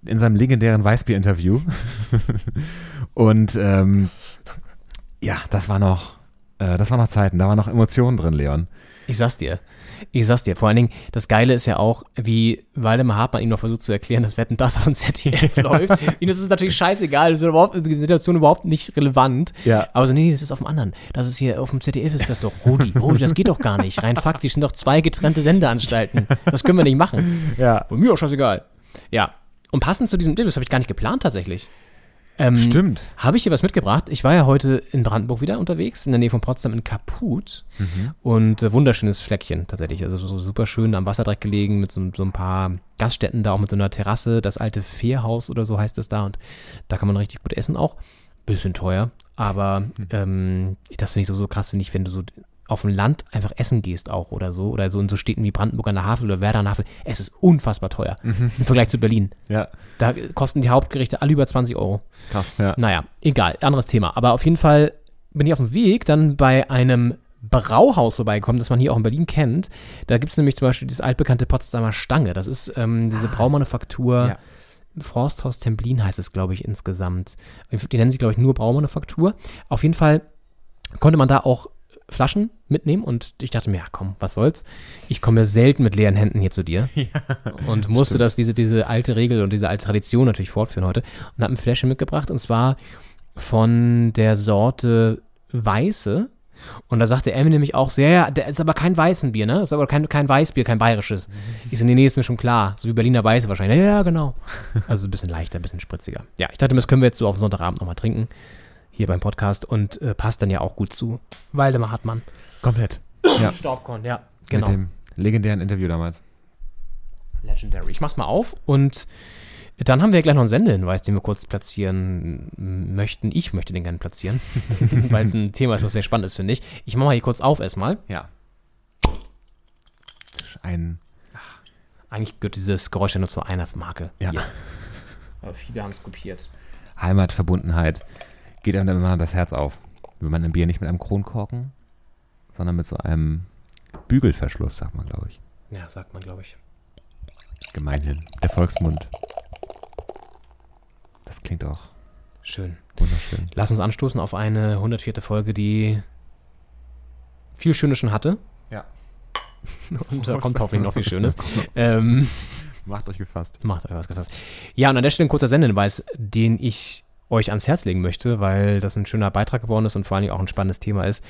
in seinem legendären Weißbier-Interview. und ähm, ja, das war noch, äh, das war noch Zeiten, da waren noch Emotionen drin, Leon. Ich sag's dir. Ich sag's dir. Vor allen Dingen, das Geile ist ja auch, wie Waldemar Hartmann ihm noch versucht zu erklären, dass Wetten das auf dem ZDF läuft. Ihm ist es natürlich scheißegal, das ist überhaupt, die Situation überhaupt nicht relevant. Ja. Aber so, nee, das ist auf dem anderen. Das ist hier, auf dem ZDF ist das doch. Rudi, Rudi, das geht doch gar nicht. Rein faktisch sind doch zwei getrennte Sendeanstalten. Das können wir nicht machen. Ja. Bei mir auch scheißegal. Ja. Und passend zu diesem, das habe ich gar nicht geplant tatsächlich. Ähm, Stimmt. Habe ich hier was mitgebracht? Ich war ja heute in Brandenburg wieder unterwegs, in der Nähe von Potsdam in Kaput. Und äh, wunderschönes Fleckchen tatsächlich. Also so super schön am Wasser direkt gelegen mit so, so ein paar Gaststätten da, auch mit so einer Terrasse. Das alte Fährhaus oder so heißt es da. Und da kann man richtig gut essen auch. Bisschen teuer, aber ähm, das finde ich so, so krass, finde ich, wenn du so auf dem Land einfach essen gehst auch oder so. Oder so in so Städten wie Brandenburg an der Havel oder Werder an der Havel. Es ist unfassbar teuer im Vergleich zu Berlin. Ja, Da kosten die Hauptgerichte alle über 20 Euro. krass. Ja. Naja, egal, anderes Thema. Aber auf jeden Fall bin ich auf dem Weg dann bei einem Brauhaus vorbeigekommen, das man hier auch in Berlin kennt. Da gibt es nämlich zum Beispiel diese altbekannte Potsdamer Stange. Das ist ähm, diese Braumanufaktur. Ja. Forsthaus Templin heißt es, glaube ich, insgesamt. Die nennen sich, glaube ich, nur Braumanufaktur. Auf jeden Fall konnte man da auch Flaschen mitnehmen und ich dachte mir, ja komm, was soll's. Ich komme ja selten mit leeren Händen hier zu dir und musste das, diese, diese alte Regel und diese alte Tradition natürlich fortführen heute und habe ein Fläschchen mitgebracht und zwar von der Sorte Weiße. Und da sagte mir nämlich auch so, ja, ja, der ist aber kein Weißenbier, ne? Ist aber kein, kein Weißbier, kein bayerisches. Ich so, nee, nee, ist mir schon klar. So wie Berliner Weiße wahrscheinlich. Ja, ja, genau. Also ein bisschen leichter, ein bisschen spritziger. Ja, ich dachte, das können wir jetzt so auf Sonntagabend nochmal trinken. Hier beim Podcast und äh, passt dann ja auch gut zu. Waldemar Hartmann. Komplett. Ja, Staubkorn, ja, genau. mit dem legendären Interview damals. Legendary. Ich mach's mal auf und dann haben wir gleich noch einen Sendehinweis, den wir kurz platzieren möchten. Ich möchte den gerne platzieren, weil es ein Thema ist, was sehr spannend ist, finde ich. Ich mach mal hier kurz auf erstmal. Ja. Ein, Eigentlich gehört dieses Geräusch ja nur zu einer Marke. Ja. Hier. Aber viele haben es kopiert. Heimatverbundenheit geht einem immer das Herz auf. Wenn man ein Bier nicht mit einem Kronkorken, sondern mit so einem Bügelverschluss, sagt man, glaube ich. Ja, sagt man, glaube ich. Gemeinhin. Der Volksmund. Das klingt auch Schön. wunderschön. Lass uns anstoßen auf eine 104. Folge, die viel Schönes schon hatte. Ja. Und da kommt hoffentlich noch viel Schönes. ähm, Macht euch gefasst. Macht euch was gefasst. Ja, und an der Stelle ein kurzer Sendehinweis, den ich euch ans Herz legen möchte, weil das ein schöner Beitrag geworden ist und vor allen Dingen auch ein spannendes Thema ist.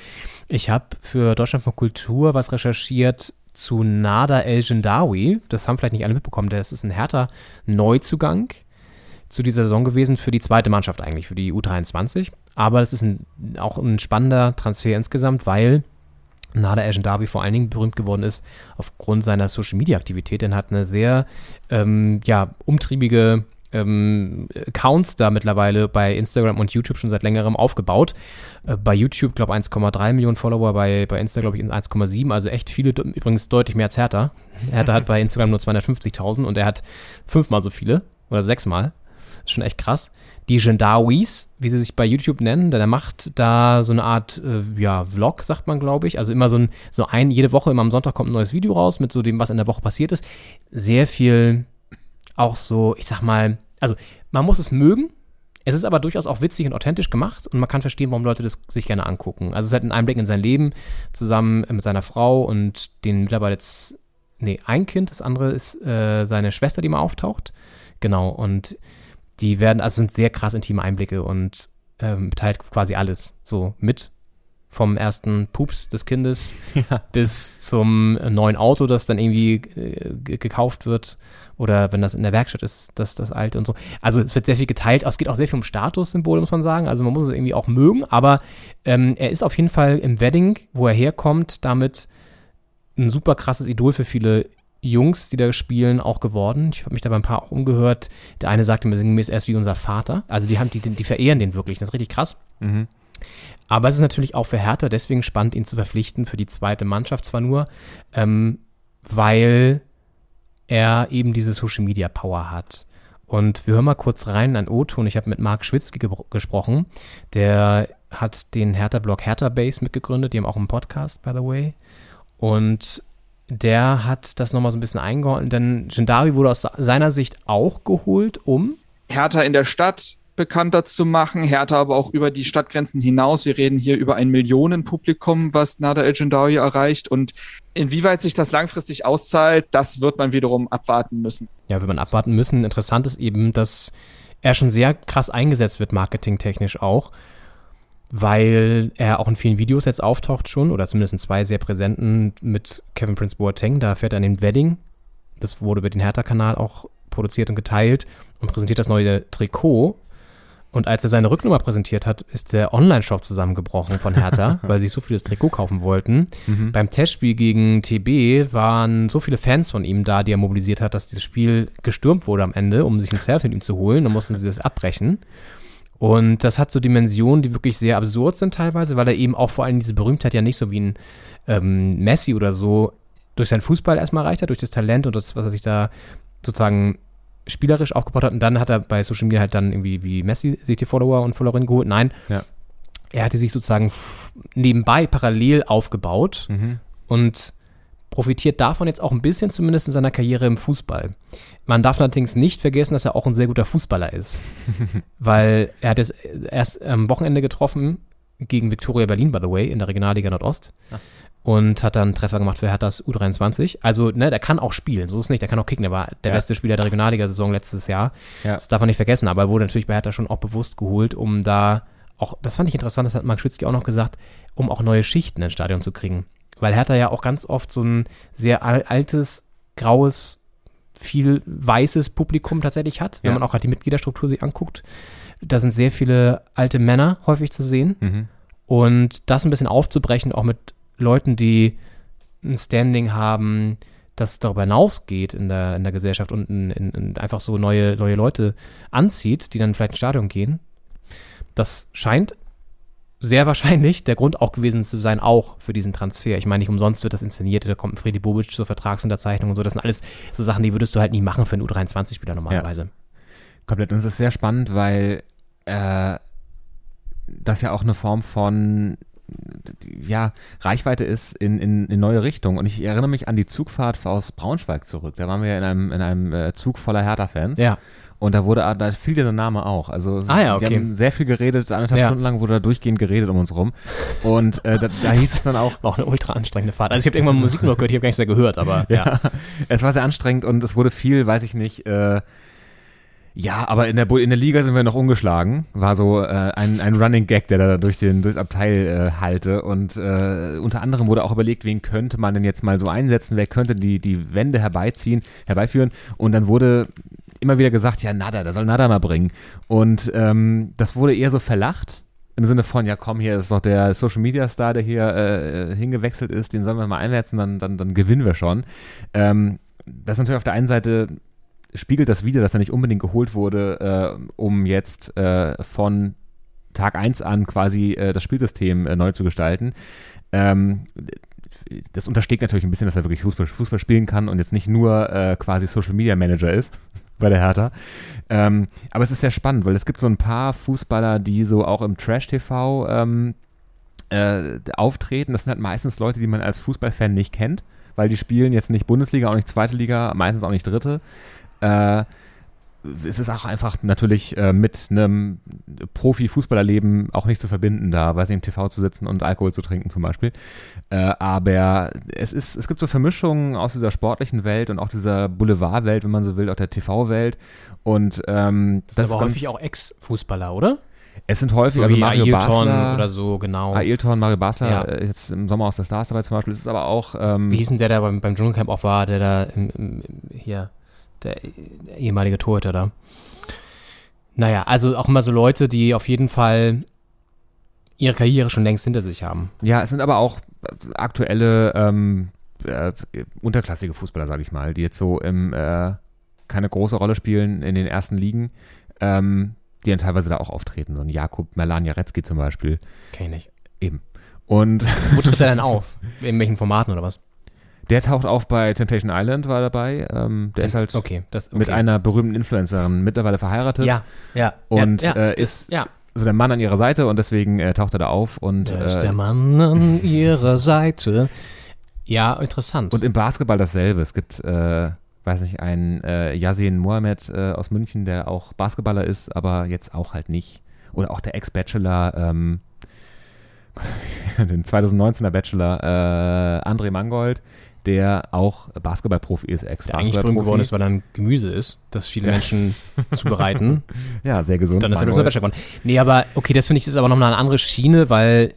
Ich habe für Deutschland von Kultur was recherchiert zu Nada El Gendawi. Das haben vielleicht nicht alle mitbekommen. Das ist ein härter Neuzugang zu dieser Saison gewesen für die zweite Mannschaft eigentlich, für die U23. Aber es ist ein, auch ein spannender Transfer insgesamt, weil Nada El Gendawi vor allen Dingen berühmt geworden ist aufgrund seiner Social Media Aktivität. Denn er hat eine sehr ähm, ja, umtriebige ähm, Accounts da mittlerweile bei Instagram und YouTube schon seit längerem aufgebaut. Äh, bei YouTube, glaube ich, 1,3 Millionen Follower, bei, bei Insta, glaube ich, 1,7. Also echt viele, übrigens deutlich mehr als Hertha. Hertha hat bei Instagram nur 250.000 und er hat fünfmal so viele oder sechsmal. Ist schon echt krass. Die Gendawis, wie sie sich bei YouTube nennen, denn er macht da so eine Art, äh, ja, Vlog, sagt man, glaube ich. Also immer so ein, so ein, jede Woche, immer am Sonntag kommt ein neues Video raus mit so dem, was in der Woche passiert ist. Sehr viel auch so, ich sag mal, also man muss es mögen. Es ist aber durchaus auch witzig und authentisch gemacht und man kann verstehen, warum Leute das sich gerne angucken. Also es hat einen Einblick in sein Leben zusammen mit seiner Frau und den mittlerweile jetzt, nee, ein Kind, das andere ist äh, seine Schwester, die mal auftaucht. Genau, und die werden, also sind sehr krass intime Einblicke und ähm, teilt quasi alles so mit. Vom ersten Pups des Kindes bis zum neuen Auto, das dann irgendwie äh, ge- gekauft wird. Oder wenn das in der Werkstatt ist, das, das alte und so. Also es wird sehr viel geteilt. Es geht auch sehr viel um Statussymbole, muss man sagen. Also man muss es irgendwie auch mögen. Aber ähm, er ist auf jeden Fall im Wedding, wo er herkommt, damit ein super krasses Idol für viele Jungs, die da spielen, auch geworden. Ich habe mich da bei ein paar auch umgehört. Der eine sagte mir sinngemäß, er ist wie unser Vater. Also die haben, die, die verehren den wirklich. Das ist richtig krass. Mhm. Aber es ist natürlich auch für Hertha deswegen spannend, ihn zu verpflichten für die zweite Mannschaft zwar nur, ähm, weil er eben diese Social Media Power hat. Und wir hören mal kurz rein in einen O-Ton. Ich habe mit Marc Schwitzky gebro- gesprochen. Der hat den Hertha-Blog Hertha Base mitgegründet. Die haben auch einen Podcast, by the way. Und der hat das nochmal so ein bisschen eingeordnet. Denn Gendavi wurde aus seiner Sicht auch geholt, um Hertha in der Stadt bekannter zu machen, Hertha aber auch über die Stadtgrenzen hinaus. Wir reden hier über ein Millionenpublikum, was Nada El Gendawi erreicht und inwieweit sich das langfristig auszahlt, das wird man wiederum abwarten müssen. ja, wird man abwarten müssen. Interessant ist eben, dass er schon sehr krass eingesetzt wird, marketingtechnisch auch, weil er auch in vielen Videos jetzt auftaucht schon, oder zumindest in zwei sehr präsenten mit Kevin Prince Boateng. Da fährt er an den Wedding. Das wurde über den Hertha-Kanal auch produziert und geteilt und präsentiert das neue Trikot. Und als er seine Rücknummer präsentiert hat, ist der Online-Shop zusammengebrochen von Hertha, weil sie so viel das Trikot kaufen wollten. Mhm. Beim Testspiel gegen TB waren so viele Fans von ihm da, die er mobilisiert hat, dass dieses Spiel gestürmt wurde am Ende, um sich ein Selfie mit ihm zu holen. Dann mussten sie das abbrechen. Und das hat so Dimensionen, die wirklich sehr absurd sind teilweise, weil er eben auch vor allem diese Berühmtheit ja nicht so wie ein ähm, Messi oder so durch seinen Fußball erstmal erreicht hat, durch das Talent und das, was er sich da sozusagen spielerisch aufgebaut hat. Und dann hat er bei Social Media halt dann irgendwie wie Messi sich die Follower und Followerinnen geholt. Nein, Ja. er hatte sich sozusagen nebenbei parallel aufgebaut Mhm. und profitiert davon jetzt auch ein bisschen zumindest in seiner Karriere im Fußball. Man darf allerdings nicht vergessen, dass er auch ein sehr guter Fußballer ist, weil er hat jetzt erst am Wochenende getroffen gegen Viktoria Berlin, by the way, in der Regionalliga Nordost und hat dann einen Treffer gemacht für Herthas U23. Also, ne, der kann auch spielen, so ist es nicht, der kann auch kicken, der war der Ja. beste Spieler der Regionalliga-Saison letztes Jahr. Ja. Das darf man nicht vergessen, aber er wurde natürlich bei Hertha schon auch bewusst geholt, um da auch, das fand ich interessant, das hat Marc Schwitzky auch noch gesagt, um auch neue Schichten ins Stadion zu kriegen. Weil Hertha ja auch ganz oft so ein sehr al altes, graues, viel weißes Publikum tatsächlich hat, wenn Ja. man auch gerade die Mitgliederstruktur sich anguckt. Da sind sehr viele alte Männer häufig zu sehen. Mhm. Und das ein bisschen aufzubrechen, auch mit Leuten, die ein Standing haben, das darüber hinausgeht in der, in der Gesellschaft und in, in, in einfach so neue, neue Leute anzieht, die dann vielleicht ins Stadion gehen. Das scheint sehr wahrscheinlich der Grund auch gewesen zu sein, auch für diesen Transfer. Ich meine, nicht umsonst wird das inszeniert, da kommt ein Freddy Bobic zur Vertragsunterzeichnung und so. Das sind alles so Sachen, die würdest du halt nie machen für einen U23-Spieler normalerweise. Komplett. Und es ist sehr spannend, weil äh, das ja auch eine Form von ja, Reichweite ist in, in, in neue Richtungen. Und ich erinnere mich an die Zugfahrt aus Braunschweig zurück. Da waren wir in einem, in einem äh, Zug voller Hertha-Fans. Ja. Und da wurde, da fiel dieser Name auch. Also Ah ja, die okay. haben sehr viel geredet, anderthalb Ja. Stunden lang wurde da durchgehend geredet um uns rum. Und äh, da, da hieß es dann auch, War auch eine ultra anstrengende Fahrt. Also ich habe irgendwann Musik nur gehört, ich habe gar nichts mehr gehört, aber ja. es war sehr anstrengend und es wurde viel, weiß ich nicht, äh, ja, aber in der, in der Liga sind wir noch ungeschlagen. War so äh, ein, ein Running Gag, der da durch den, durchs Abteil äh, halte. Und äh, unter anderem wurde auch überlegt, wen könnte man denn jetzt mal so einsetzen, wer könnte die, die Wende herbeiziehen, herbeiführen. Und dann wurde immer wieder gesagt, ja, Nada, der soll Nada mal bringen. Und ähm, das wurde eher so verlacht. Im Sinne von, ja komm, hier ist doch der Social Media Star, der hier äh, hingewechselt ist, den sollen wir mal einsetzen, dann, dann, dann gewinnen wir schon. Ähm, das ist natürlich auf der einen Seite spiegelt das wieder, dass er nicht unbedingt geholt wurde, äh, um jetzt äh, von Tag 1 an quasi äh, das Spielsystem äh, neu zu gestalten. Ähm, das untersteckt natürlich ein bisschen, dass er wirklich Fußball, Fußball spielen kann und jetzt nicht nur äh, quasi Social Media Manager ist bei der Hertha. Ähm, aber es ist sehr spannend, weil es gibt so ein paar Fußballer, die so auch im Trash-TV ähm, äh, auftreten. Das sind halt meistens Leute, die man als Fußballfan nicht kennt, weil die spielen jetzt nicht Bundesliga, auch nicht zweite Liga, meistens auch nicht dritte. Äh, es ist auch einfach natürlich äh, mit einem Profi-Fußballerleben auch nicht zu verbinden, da, weiß ich, im TV zu sitzen und Alkohol zu trinken zum Beispiel. Äh, aber es ist, es gibt so Vermischungen aus dieser sportlichen Welt und auch dieser Boulevardwelt, wenn man so will, auch der TV-Welt. Und ähm, Das, ist aber häufig auch Ex-Fußballer, oder? Es sind häufig, So also Mario Ailton Basler oder so, genau. Ailton, Mario Basler, Ja. äh, jetzt im Sommer aus der Stars dabei zum Beispiel. Es ist aber auch ähm, Wie hieß denn der, der beim, beim Dschungelcamp auch war, der da im, im, hier, der ehemalige Torhüter da. Naja, also auch immer so Leute, die auf jeden Fall ihre Karriere schon längst hinter sich haben. Ja, es sind aber auch äh, aktuelle ähm, äh, unterklassige Fußballer, sage ich mal, die jetzt so im äh, keine große Rolle spielen in den ersten Ligen, ähm, die dann teilweise da auch auftreten. So ein Jakub Melan Jarecki zum Beispiel. Kenn ich. Eben. Und Wo tritt er denn auf? In welchen Formaten oder was? Der taucht auf bei Temptation Island, war dabei. Ähm, der ist halt okay, das, okay. mit einer berühmten Influencerin mittlerweile verheiratet. Ja, ja. Und ja, äh, ist ja. so der Mann an ihrer Seite und deswegen äh, taucht er da auf. Und, Da ist äh, der Mann an ihrer Seite. Ja, interessant. Und im Basketball dasselbe. Es gibt, äh, weiß nicht, einen äh, Yasin Mohamed äh, aus München, der auch Basketballer ist, aber jetzt auch halt nicht. Oder auch der Ex-Bachelor, ähm, den 2019er Bachelor, äh, André Mangold, der auch Basketballprofi ist, der eigentlich berühmt geworden ist, weil er ein Gemüse ist, das viele Menschen zubereiten. Ja, sehr gesund. Dann ist er Mangold. Bachelor geworden. Nee, aber okay, das finde ich ist aber nochmal eine andere Schiene, weil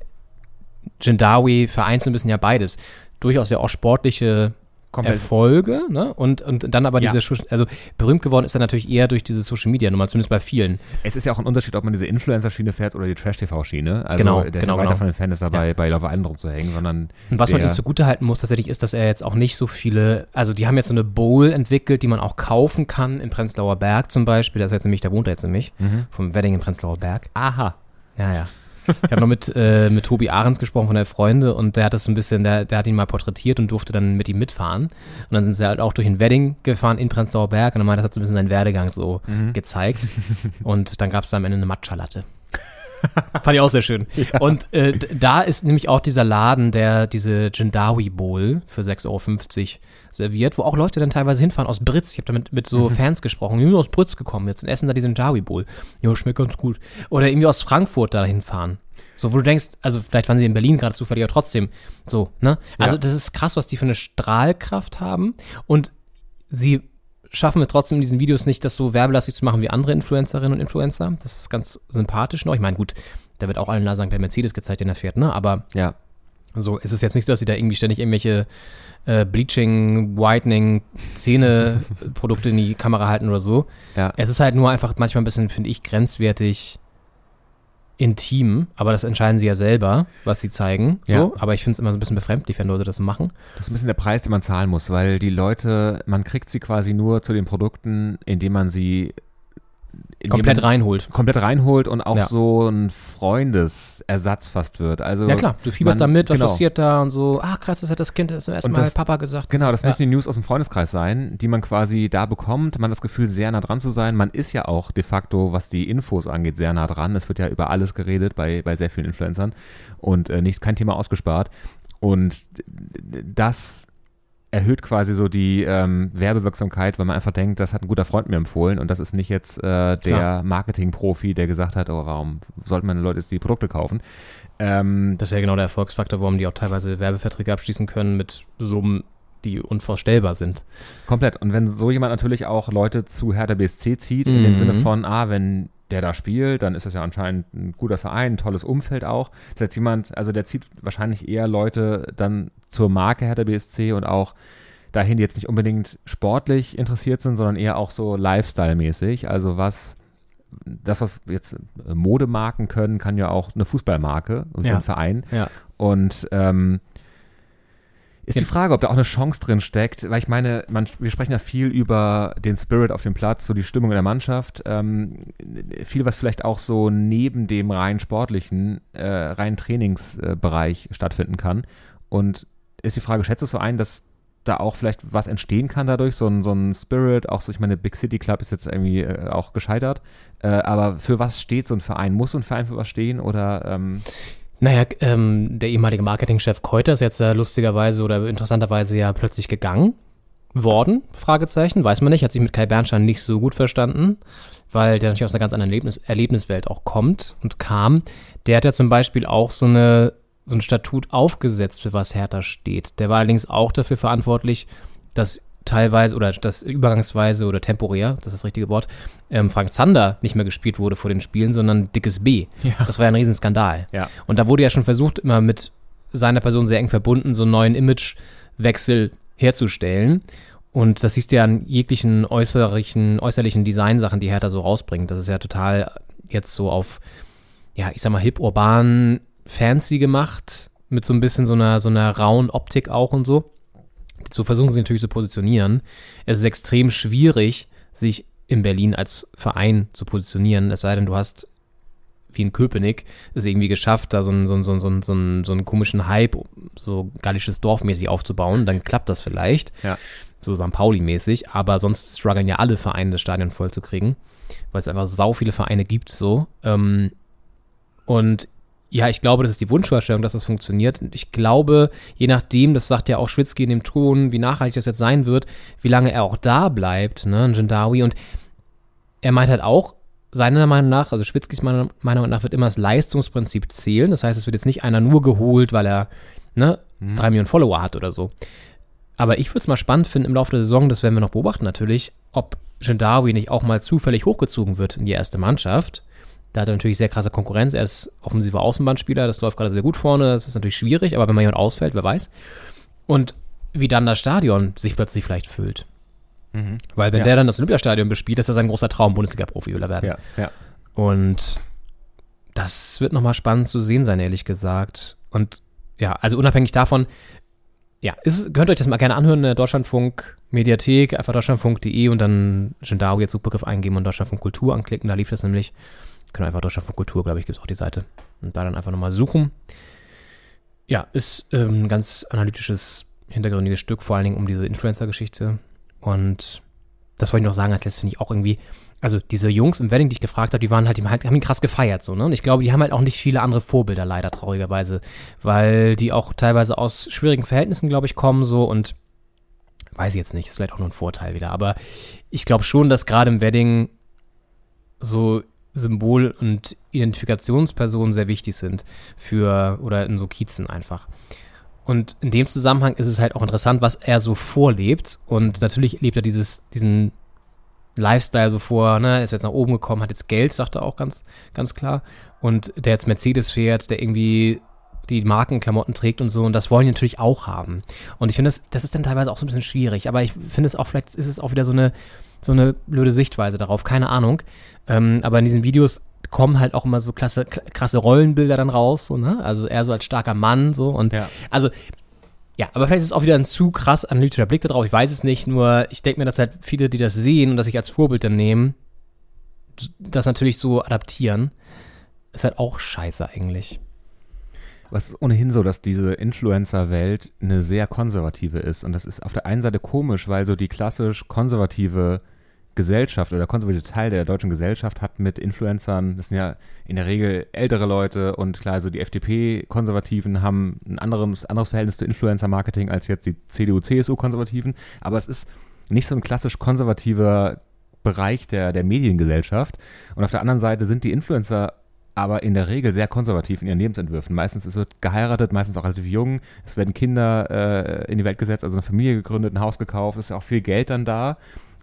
Jindawi vereint so ein bisschen ja beides. Durchaus ja auch sportliche Komplett. Erfolge, ne? Und, und dann aber Ja. diese, also berühmt geworden ist er natürlich eher durch diese Social Media Nummer, zumindest bei vielen. Es ist ja auch ein Unterschied, ob man diese Influencer-Schiene fährt oder die Trash-TV-Schiene. Also Genau, der ist genau, ja weit genau. davon entfernt, ist dabei bei Love Island rumzuhängen, sondern Und was man ihm zugutehalten muss tatsächlich ist, dass er jetzt auch nicht so viele, also die haben jetzt so eine Bowl entwickelt, die man auch kaufen kann in Prenzlauer Berg zum Beispiel. Das ist jetzt nämlich, da wohnt er jetzt nämlich, Mhm. vom Wedding in Prenzlauer Berg. Aha. Ja, ja. Ich habe noch mit, äh, mit Tobi Ahrens gesprochen von der Freunde und der hat das so ein bisschen, der, der hat ihn mal porträtiert und durfte dann mit ihm mitfahren. Und dann sind sie halt auch durch ein Wedding gefahren in Prenzlauer Berg und dann meinte, das hat so ein bisschen seinen Werdegang so Mhm. gezeigt. Und dann gab es da am Ende eine Matcha-Latte. Fand ich auch sehr schön. Und äh, da ist nämlich auch dieser Laden, der diese Jindawi Bowl für 6,50 Euro serviert, wo auch Leute dann teilweise hinfahren aus Britz. Ich habe da mit, mit so Fans gesprochen, die sind aus Britz gekommen jetzt und essen da diesen Jindawi Bowl. Ja, schmeckt ganz gut. Oder irgendwie aus Frankfurt da hinfahren. So, wo du denkst, also vielleicht waren sie in Berlin gerade zufällig, aber trotzdem so, ne? Also Ja. das ist krass, was die für eine Strahlkraft haben und sie schaffen es trotzdem in diesen Videos nicht, das so werbelastig zu machen wie andere Influencerinnen und Influencer. Das ist ganz sympathisch noch. Ich meine, gut, da wird auch allen Nase der Mercedes gezeigt, den er fährt, ne? Aber Ja. so ist es jetzt nicht so, dass sie da irgendwie ständig irgendwelche äh, Bleaching, Whitening, Zähne-Produkte in die Kamera halten oder so. Ja. Es ist halt nur einfach manchmal ein bisschen, finde ich, grenzwertig intim, aber das entscheiden sie ja selber, was sie zeigen. So, Ja. aber ich finde es immer so ein bisschen befremdlich, wenn Leute das machen. Das ist ein bisschen der Preis, den man zahlen muss, weil die Leute, man kriegt sie quasi nur zu den Produkten, indem man sie Komplett reinholt. komplett reinholt und auch Ja. so ein Freundesersatz fast wird. Also Ja klar, du fieberst man- da mit, was genau. passiert da und so, ah krass, das hat das Kind das erste Und Mal das- Papa gesagt. Genau, das Ja. müssen die News aus dem Freundeskreis sein, die man quasi da bekommt. Man hat das Gefühl, sehr nah dran zu sein. Man ist ja auch de facto, was die Infos angeht, sehr nah dran. Es wird ja über alles geredet bei, bei sehr vielen Influencern und äh, nicht kein Thema ausgespart. Und das erhöht quasi so die ähm, Werbewirksamkeit, weil man einfach denkt, das hat ein guter Freund mir empfohlen und das ist nicht jetzt äh, der. Marketing-Profi, der gesagt hat, oh, warum sollten meine Leute jetzt die Produkte kaufen? Ähm, Das wäre genau der Erfolgsfaktor, warum die auch teilweise Werbeverträge abschließen können mit Summen, die unvorstellbar sind. Komplett. Und wenn so jemand natürlich auch Leute zu Hertha BSC zieht, in dem Mhm. Sinne von, ah, wenn der da spielt, dann ist das ja anscheinend ein guter Verein, ein tolles Umfeld auch. Das heißt, jemand, also der zieht wahrscheinlich eher Leute dann zur Marke Hertha BSC und auch dahin, die jetzt nicht unbedingt sportlich interessiert sind, sondern eher auch so Lifestyle-mäßig. Also was, das, was jetzt Modemarken können, kann ja auch eine Fußballmarke und so Ja. ein Verein. Ja. Und ähm, ist Ja. die Frage, ob da auch eine Chance drin steckt, weil ich meine, man, wir sprechen ja viel über den Spirit auf dem Platz, so die Stimmung in der Mannschaft, ähm, viel, was vielleicht auch so neben dem rein sportlichen, äh, rein Trainingsbereich stattfinden kann. Und ist die Frage, schätzt du so ein, dass da auch vielleicht was entstehen kann dadurch, so ein, so ein Spirit, auch so, ich meine, Big City Club ist jetzt irgendwie äh, auch gescheitert, äh, aber für was steht so ein Verein? Muss so ein Verein für was stehen oder ähm, Naja, ähm, der ehemalige Marketingchef Keuter ist jetzt äh, lustigerweise oder interessanterweise ja plötzlich gegangen worden, Fragezeichen, weiß man nicht, hat sich mit Kai Bernstein nicht so gut verstanden, weil der natürlich aus einer ganz anderen Erlebnis Erlebniswelt auch kommt und kam. Der hat ja zum Beispiel auch so eine so ein Statut aufgesetzt, für was Hertha steht. Der war allerdings auch dafür verantwortlich, dass teilweise oder dass übergangsweise oder temporär, das ist das richtige Wort, ähm, Frank Zander nicht mehr gespielt wurde vor den Spielen, sondern dickes B. Das war ja ein Riesenskandal. Ja. Und da wurde ja schon versucht, immer mit seiner Person sehr eng verbunden, so einen neuen Imagewechsel herzustellen. Und das siehst du ja an jeglichen äußerlichen, äußerlichen Designsachen, die Hertha so rausbringt. Das ist ja total jetzt so auf, ja, ich sag mal, hip, urban, fancy gemacht, mit so ein bisschen so einer, so einer rauen Optik auch und so. So versuchen sie natürlich zu positionieren. Es ist extrem schwierig, sich in Berlin als Verein zu positionieren, es sei denn, du hast wie in Köpenick es irgendwie geschafft, da so einen, so einen, so einen, so einen, so einen, komischen Hype, so gallisches Dorf mäßig aufzubauen, dann klappt das vielleicht. Ja. So St. Pauli-mäßig, aber sonst strugglen ja alle Vereine, das Stadion voll zu kriegen, weil es einfach sau viele Vereine gibt, so. Ähm, und ja, ich glaube, das ist die Wunschvorstellung, dass das funktioniert. Und Ich glaube, je nachdem, das sagt ja auch Schwitzky in dem Ton, wie nachhaltig das jetzt sein wird, wie lange er auch da bleibt, ne, ein Jindawi. Und er meint halt auch, seiner Meinung nach, also Schwitzkys Meinung Meinung nach, wird immer das Leistungsprinzip zählen. Das heißt, es wird jetzt nicht einer nur geholt, weil er ne, drei Millionen Follower hat oder so. Aber ich würde es mal spannend finden im Laufe der Saison, das werden wir noch beobachten natürlich, ob Jindawi nicht auch mal zufällig hochgezogen wird in die erste Mannschaft. Da hat er natürlich sehr krasse Konkurrenz. Er ist offensiver Außenbahnspieler, das läuft gerade sehr gut vorne. Das ist natürlich schwierig, aber wenn mal jemand ausfällt, wer weiß. Und wie dann das Stadion sich plötzlich vielleicht füllt. Mhm. Weil wenn Ja. der dann das Olympiastadion bespielt, ist das ein großer Traum, Bundesliga-Profi will er werden. Ja, ja. Und das wird nochmal spannend zu sehen sein, ehrlich gesagt. Und ja, also unabhängig davon, ja, ist, könnt ihr euch das mal gerne anhören in der Deutschlandfunk Mediathek, einfach deutschlandfunk.de und dann Gendawi jetzt Suchbegriff eingeben und Deutschlandfunk Kultur anklicken, da lief das nämlich. Ihr einfach Deutschlandfunk Kultur, glaube ich, gibt es auch die Seite. Und da dann einfach nochmal suchen. Ja, ist ähm, ein ganz analytisches, hintergründiges Stück, vor allen Dingen um diese Influencer-Geschichte. Und das wollte ich noch sagen, als letztes finde ich auch irgendwie, also diese Jungs im Wedding, die ich gefragt habe, die waren halt, die haben ihn krass gefeiert, so, ne? Und ich glaube, die haben halt auch nicht viele andere Vorbilder, leider, traurigerweise. Weil die auch teilweise aus schwierigen Verhältnissen, glaube ich, kommen, so und weiß ich jetzt nicht, ist vielleicht auch nur ein Vorteil wieder. Aber ich glaube schon, dass gerade im Wedding so Symbol- und Identifikationspersonen sehr wichtig sind für, oder in so Kiezen einfach. Und in dem Zusammenhang ist es halt auch interessant, was er so vorlebt. Und natürlich lebt er dieses, diesen Lifestyle so vor, ne, ist jetzt nach oben gekommen, hat jetzt Geld, sagt er auch ganz, ganz klar. Und der jetzt Mercedes fährt, der irgendwie die Markenklamotten trägt und so. Und das wollen die natürlich auch haben. Und ich finde, das, das ist dann teilweise auch so ein bisschen schwierig. Aber ich finde es auch, vielleicht ist es auch wieder so eine, so eine blöde Sichtweise darauf, keine Ahnung. Ähm, aber in diesen Videos kommen halt auch immer so klasse, krasse Rollenbilder dann raus, so, ne? Also er so als starker Mann, so und Ja. also ja, aber vielleicht ist es auch wieder ein zu krass analytischer Blick darauf. Ich weiß es nicht, nur ich denke mir, dass halt viele, die das sehen und das sich als Vorbild dann nehmen, das natürlich so adaptieren, ist halt auch scheiße eigentlich. Aber es ist ohnehin so, dass diese Influencer-Welt eine sehr konservative ist. Und das ist auf der einen Seite komisch, weil so die klassisch konservative Gesellschaft oder der konservative Teil der deutschen Gesellschaft hat mit Influencern, das sind ja in der Regel ältere Leute und klar, so die FDP-Konservativen haben ein anderes, anderes Verhältnis zu Influencer-Marketing als jetzt die CDU-CSU-Konservativen. Aber es ist nicht so ein klassisch konservativer Bereich der, der Mediengesellschaft. Und auf der anderen Seite sind die Influencer aber in der Regel sehr konservativ in ihren Lebensentwürfen. Meistens wird geheiratet, meistens auch relativ jung. Es werden Kinder äh, in die Welt gesetzt, also eine Familie gegründet, ein Haus gekauft. Ist ja auch viel Geld dann da.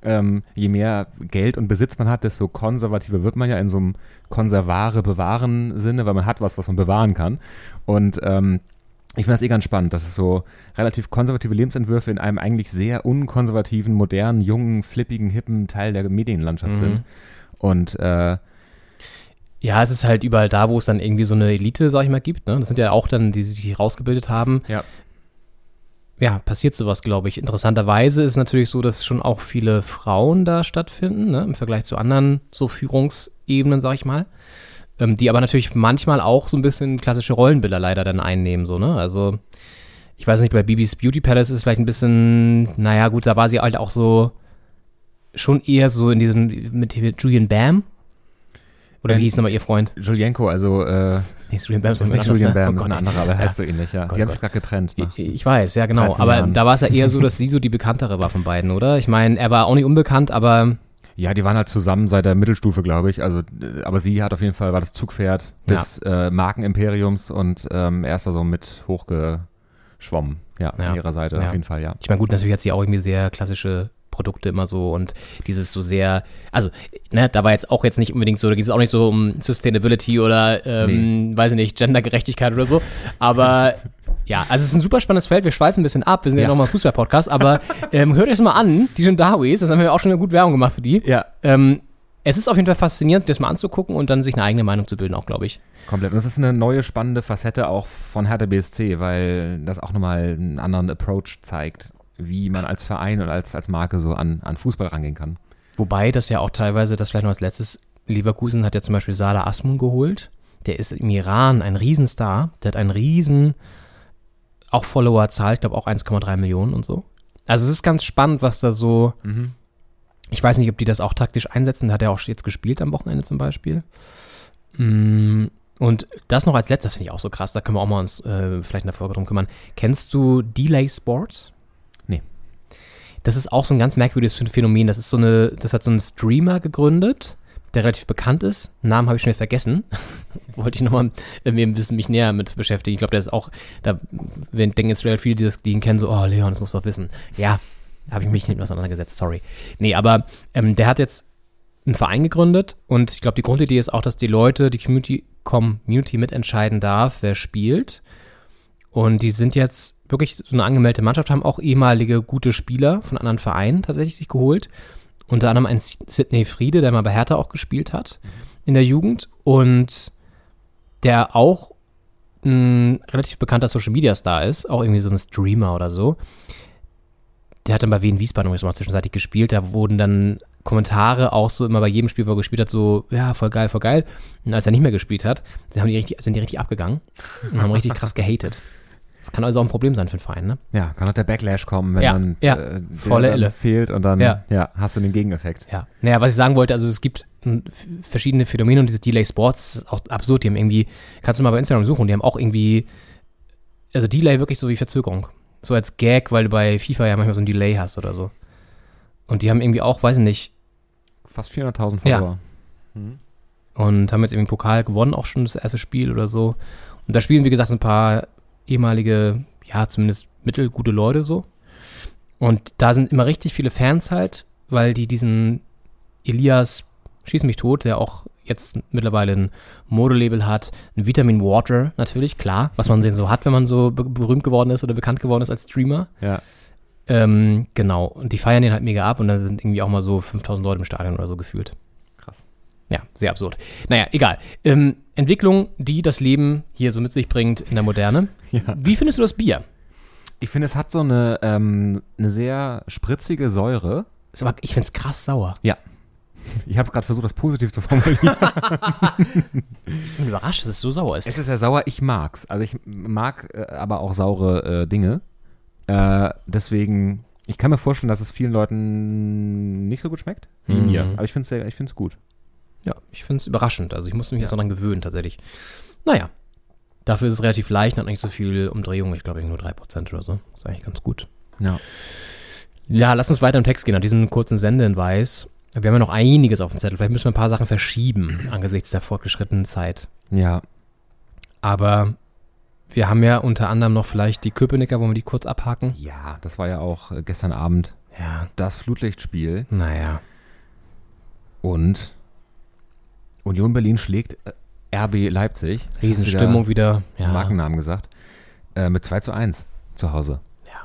Ähm, je mehr Geld und Besitz man hat, desto konservativer wird man ja in so einem konservare, bewahren Sinne, weil man hat was, was man bewahren kann. Und ähm, ich finde das eh ganz spannend, dass es so relativ konservative Lebensentwürfe in einem eigentlich sehr unkonservativen, modernen, jungen, flippigen, hippen Teil der Medienlandschaft Mhm. sind. Und äh, Ja, es ist halt überall da, wo es dann irgendwie so eine Elite, sag ich mal, gibt. Ne? Das sind ja auch dann, die sich rausgebildet haben. Ja. Ja, passiert sowas, glaube ich. Interessanterweise ist es natürlich so, dass schon auch viele Frauen da stattfinden, ne? im Vergleich zu anderen so Führungsebenen, sag ich mal. Ähm, die aber natürlich manchmal auch so ein bisschen klassische Rollenbilder leider dann einnehmen, so, ne? Also, ich weiß nicht, bei Bibis Beauty Palace ist es vielleicht ein bisschen, naja, gut, da war sie halt auch so, schon eher so in diesem, mit, Julian Bam. Oder wie hieß nochmal ihr Freund? Julienko, also äh, Nee, Julian Bam das ist nicht Julian ne? Bam, Oh das ist Gott, eine andere, aber ey. heißt so ähnlich, ja. Gott, Die haben sich gerade getrennt. nach- Ich, ich weiß, ja genau. 13 Aber Jahren. da war es ja eher so, dass sie so die bekanntere war von beiden, oder? Ich meine, er war auch nicht unbekannt, aber Ja, die waren halt zusammen seit der Mittelstufe, glaube ich. Also, äh, aber sie hat auf jeden Fall war das Zugpferd des äh, Markenimperiums und ähm, er ist da so mit hochgeschwommen. Ja, Ja. an ihrer Seite Ja. auf jeden Fall, ja. ich meine, gut, natürlich hat sie auch irgendwie sehr klassische Produkte immer so und dieses so sehr, also, ne, da war jetzt auch jetzt nicht unbedingt so, da geht es auch nicht so um Sustainability oder, ähm, weiß ich nicht, Gendergerechtigkeit oder so, aber ja, also es ist ein super spannendes Feld, wir schweifen ein bisschen ab, wir sind ja, Ja. nochmal Fußball-Podcast, aber ähm, hört euch das mal an, die Jendawis, das haben wir auch schon gut Werbung gemacht für die. Ja, Ähm, es ist auf jeden Fall faszinierend, sich das mal anzugucken und dann sich eine eigene Meinung zu bilden, auch, glaube ich. komplett. Und das ist eine neue spannende Facette auch von Hertha BSC, weil das auch nochmal einen anderen Approach zeigt, wie man als Verein und als, als Marke so an, an Fußball rangehen kann. Wobei das ja auch teilweise, das vielleicht noch als letztes, Leverkusen hat ja zum Beispiel Sada Asmun geholt. Der ist im Iran ein Riesenstar. Der hat einen riesen, auch Followerzahl, ich glaube auch 1,3 Millionen und so. Also es ist ganz spannend, was da so, ich weiß nicht, ob die das auch taktisch einsetzen. Da hat er auch jetzt gespielt am Wochenende zum Beispiel. Mm, Und das noch als letztes, das finde ich auch so krass, da können wir auch mal uns äh, vielleicht in der Folge drum kümmern. Kennst du Delay Sports? Das ist auch so ein ganz merkwürdiges Phänomen. Das ist so eine, das hat so ein Streamer gegründet, der relativ bekannt ist. Namen habe ich schnell vergessen. Wollte ich nochmal irgendwie ein bisschen mich näher mit beschäftigen. Ich glaube, der ist auch, da denken jetzt relativ viele, die, das, die ihn kennen, so, oh Leon, das musst du doch wissen. Ja, habe ich mich nicht auseinandergesetzt, sorry. Nee, aber ähm, der hat jetzt einen Verein gegründet und ich glaube, die Grundidee ist auch, dass die Leute, die Community, Community mitentscheiden darf, wer spielt. Und die sind jetzt wirklich so eine angemeldete Mannschaft, haben auch ehemalige gute Spieler von anderen Vereinen tatsächlich sich geholt. Unter anderem ein Sidney Friede, der mal bei Hertha auch gespielt hat in der Jugend und der auch ein relativ bekannter Social Media Star ist, auch irgendwie so ein Streamer oder so. Der hat dann bei Wien Wiesbaden übrigens mal zwischenzeitlich gespielt. Da wurden dann Kommentare auch so immer bei jedem Spiel, wo er gespielt hat, so, ja, voll geil, voll geil. Und als er nicht mehr gespielt hat, sind die richtig, sind die richtig abgegangen und haben richtig krass gehatet. Das kann also auch ein Problem sein für den Verein, ne? Ja, kann auch der Backlash kommen, wenn Ja, dann ja, äh, der volle dann fehlt und dann Ja. ja. hast du den Gegeneffekt. Ja. Naja, was ich sagen wollte, also es gibt verschiedene Phänomene und dieses Delay Sports ist auch absurd. Die haben irgendwie, kannst du mal bei Instagram suchen, die haben auch irgendwie, also Delay wirklich so wie Verzögerung. So als Gag, weil du bei FIFA ja manchmal so ein Delay hast oder so. Und die haben irgendwie auch, weiß ich nicht, Fast 400.000 Ja. Follower. und haben jetzt irgendwie einen Pokal gewonnen, auch schon das erste Spiel oder so. Und da spielen, wie gesagt, ein paar ehemalige, ja, zumindest mittelgute Leute so. Und da sind immer richtig viele Fans halt, weil die diesen Elias Schieß mich tot, der auch jetzt mittlerweile ein Modelabel hat, ein Vitamin Water natürlich, klar, was man so hat, wenn man so be berühmt geworden ist oder bekannt geworden ist als Streamer. Ja. Ähm, genau, und die feiern den halt mega ab und dann sind irgendwie auch mal so 5000 Leute im Stadion oder so gefühlt. Ja, sehr absurd. Naja, egal. Ähm, Entwicklung, die das Leben hier so mit sich bringt in der Moderne. Ja. Wie findest du das Bier? Ich finde, es hat so eine, ähm, eine sehr spritzige Säure. Ist aber, ich finde es krass sauer. Ja. Ich habe es gerade versucht, das positiv zu formulieren. Ich bin überrascht, dass es so sauer ist. es ist ja sauer, ich mag's. Also ich mag äh, aber auch saure äh, Dinge. Äh, deswegen, ich kann mir vorstellen, dass es vielen Leuten nicht so gut schmeckt wie Mhm. mir. Aber ich finde es gut. Ja, ich finde es überraschend. Also ich musste mich jetzt noch dran gewöhnen, tatsächlich. Naja, dafür ist es relativ leicht, hat nicht so viel Umdrehung. Ich glaube, nur 3% oder so. Ist eigentlich ganz gut. Ja. Ja, lass uns weiter im Text gehen, nach diesem kurzen Sendehinweis. Wir haben ja noch einiges auf dem Zettel. Vielleicht müssen wir ein paar Sachen verschieben angesichts der fortgeschrittenen Zeit. Ja. Aber wir haben ja unter anderem noch vielleicht die Köpenicker, wollen wir die kurz abhaken? Ja, das war ja auch äh, gestern Abend Ja, das Flutlichtspiel. naja. Und Union Berlin schlägt äh, RB Leipzig. Riesenstimmung wieder. Ja. Markennamen gesagt. Äh, mit 2 zu 1 zu Hause. Ja.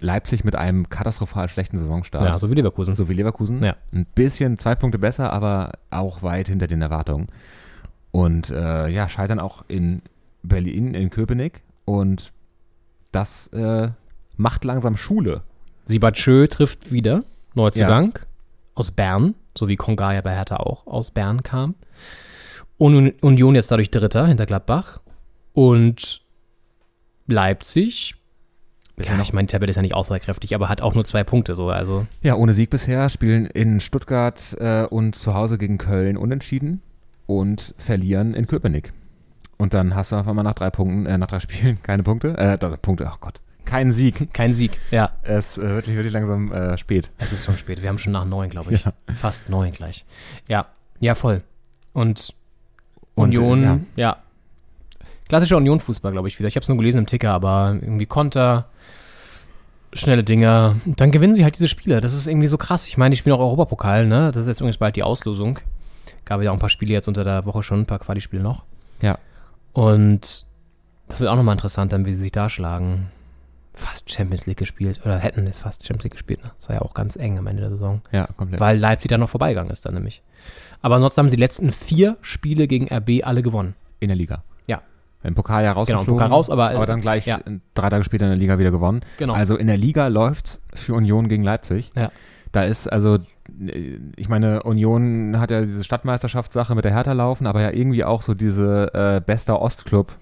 Leipzig mit einem katastrophal schlechten Saisonstart. Ja, so wie Leverkusen. So wie Leverkusen. Ja. Ein bisschen zwei Punkte besser, aber auch weit hinter den Erwartungen. Und äh, ja, scheitern auch in Berlin, in Köpenick. Und das äh, macht langsam Schule. Sibatschö trifft wieder. Neuzugang. Aus Bern. So wie Konga bei Hertha auch aus Bern kam. Und Union jetzt dadurch Dritter hinter Gladbach. Und Leipzig. Ja, noch- ich meine, Tabelle ist ja nicht aussagekräftig, aber hat auch nur zwei Punkte so. Also Ja, ohne Sieg bisher, spielen in Stuttgart äh, und zu Hause gegen Köln unentschieden und verlieren in Köpenick. Und dann hast du auf einmal nach drei Punkten, äh, nach drei Spielen keine Punkte. Äh, Punkte, ach Gott. Kein Sieg. kein Sieg. Ja. Es äh, wird wirklich langsam äh, spät. Es ist schon spät. Wir haben schon nach neun, glaube ich. Fast neun gleich. Ja, ja, voll. Und, Und, Union, äh, ja. ja. Klassischer Union-Fußball, glaube ich, wieder. Ich habe es nur gelesen im Ticker, aber irgendwie Konter, schnelle Dinger. Dann gewinnen sie halt diese Spiele. Das ist irgendwie so krass. Ich meine, die spielen auch Europapokal, ne? Das ist jetzt übrigens bald die Auslosung. Gab ja auch ein paar Spiele jetzt unter der Woche schon, ein paar Quali-Spiele noch. Ja. Und das wird auch nochmal interessant, dann, wie sie sich da schlagen. Fast Champions League gespielt. Oder hätten es fast Champions League gespielt, ne? Das war ja auch ganz eng am Ende der Saison. Ja, komplett. Weil Leipzig dann noch vorbeigegangen ist dann nämlich. Aber ansonsten haben sie die letzten vier Spiele gegen RB alle gewonnen. in der Liga. Ja. Im Pokal ja Genau, rausgeflogen. im Pokal raus, aber- aber dann gleich ja. äh, drei Tage später in der Liga wieder gewonnen. Genau. Also in der Liga läuft's für Union gegen Leipzig. Ja. Da ist also, äh, ich meine, Union hat ja diese Stadtmeisterschaftssache mit der Hertha laufen, aber ja irgendwie auch so diese äh, bester Ostclub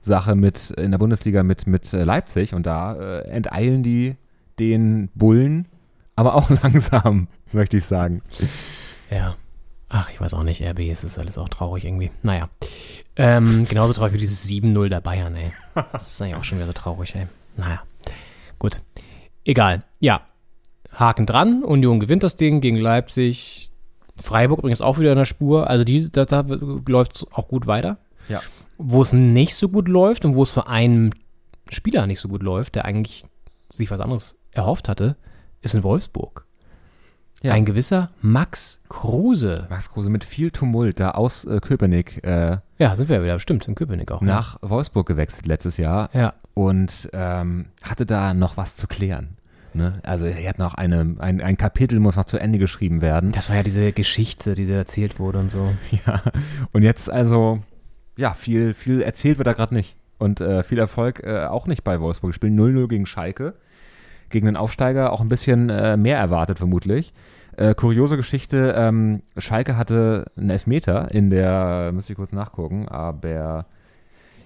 Sache mit in der Bundesliga mit, mit äh, Leipzig und da äh, enteilen die den Bullen, aber auch langsam, möchte ich sagen. Ja. Ach, ich weiß auch nicht, RB, es ist alles auch traurig irgendwie. Naja. Ähm, genauso traurig wie dieses 7-0 der Bayern, ey. Das ist eigentlich auch schon wieder so traurig, ey. Naja. Gut. Egal. Ja. Haken dran. Union gewinnt das Ding gegen Leipzig. Freiburg übrigens auch wieder in der Spur. Also die, da, da läuft es auch gut weiter. Ja. Wo es nicht so gut läuft und wo es für einen Spieler nicht so gut läuft, der eigentlich sich was anderes erhofft hatte, ist in Wolfsburg. Ja. Ein gewisser Max Kruse. Max Kruse mit viel Tumult da aus äh, Köpenick äh, Ja, sind wir ja wieder, stimmt, in Köpenick auch. nach Wolfsburg gewechselt letztes Jahr Ja. und ähm, hatte da noch was zu klären. Ne? Also er hat noch eine, ein, ein Kapitel muss noch zu Ende geschrieben werden. Das war ja diese Geschichte, die erzählt wurde und so. Ja. Und jetzt also, ja, viel, viel erzählt wird da gerade nicht. Und äh, viel Erfolg äh, auch nicht bei Wolfsburg. Spielen 0-0 gegen Schalke. Gegen den Aufsteiger auch ein bisschen äh, mehr erwartet, vermutlich. Äh, kuriose Geschichte, ähm, Schalke hatte einen Elfmeter in der, müsste ich kurz nachgucken, aber ja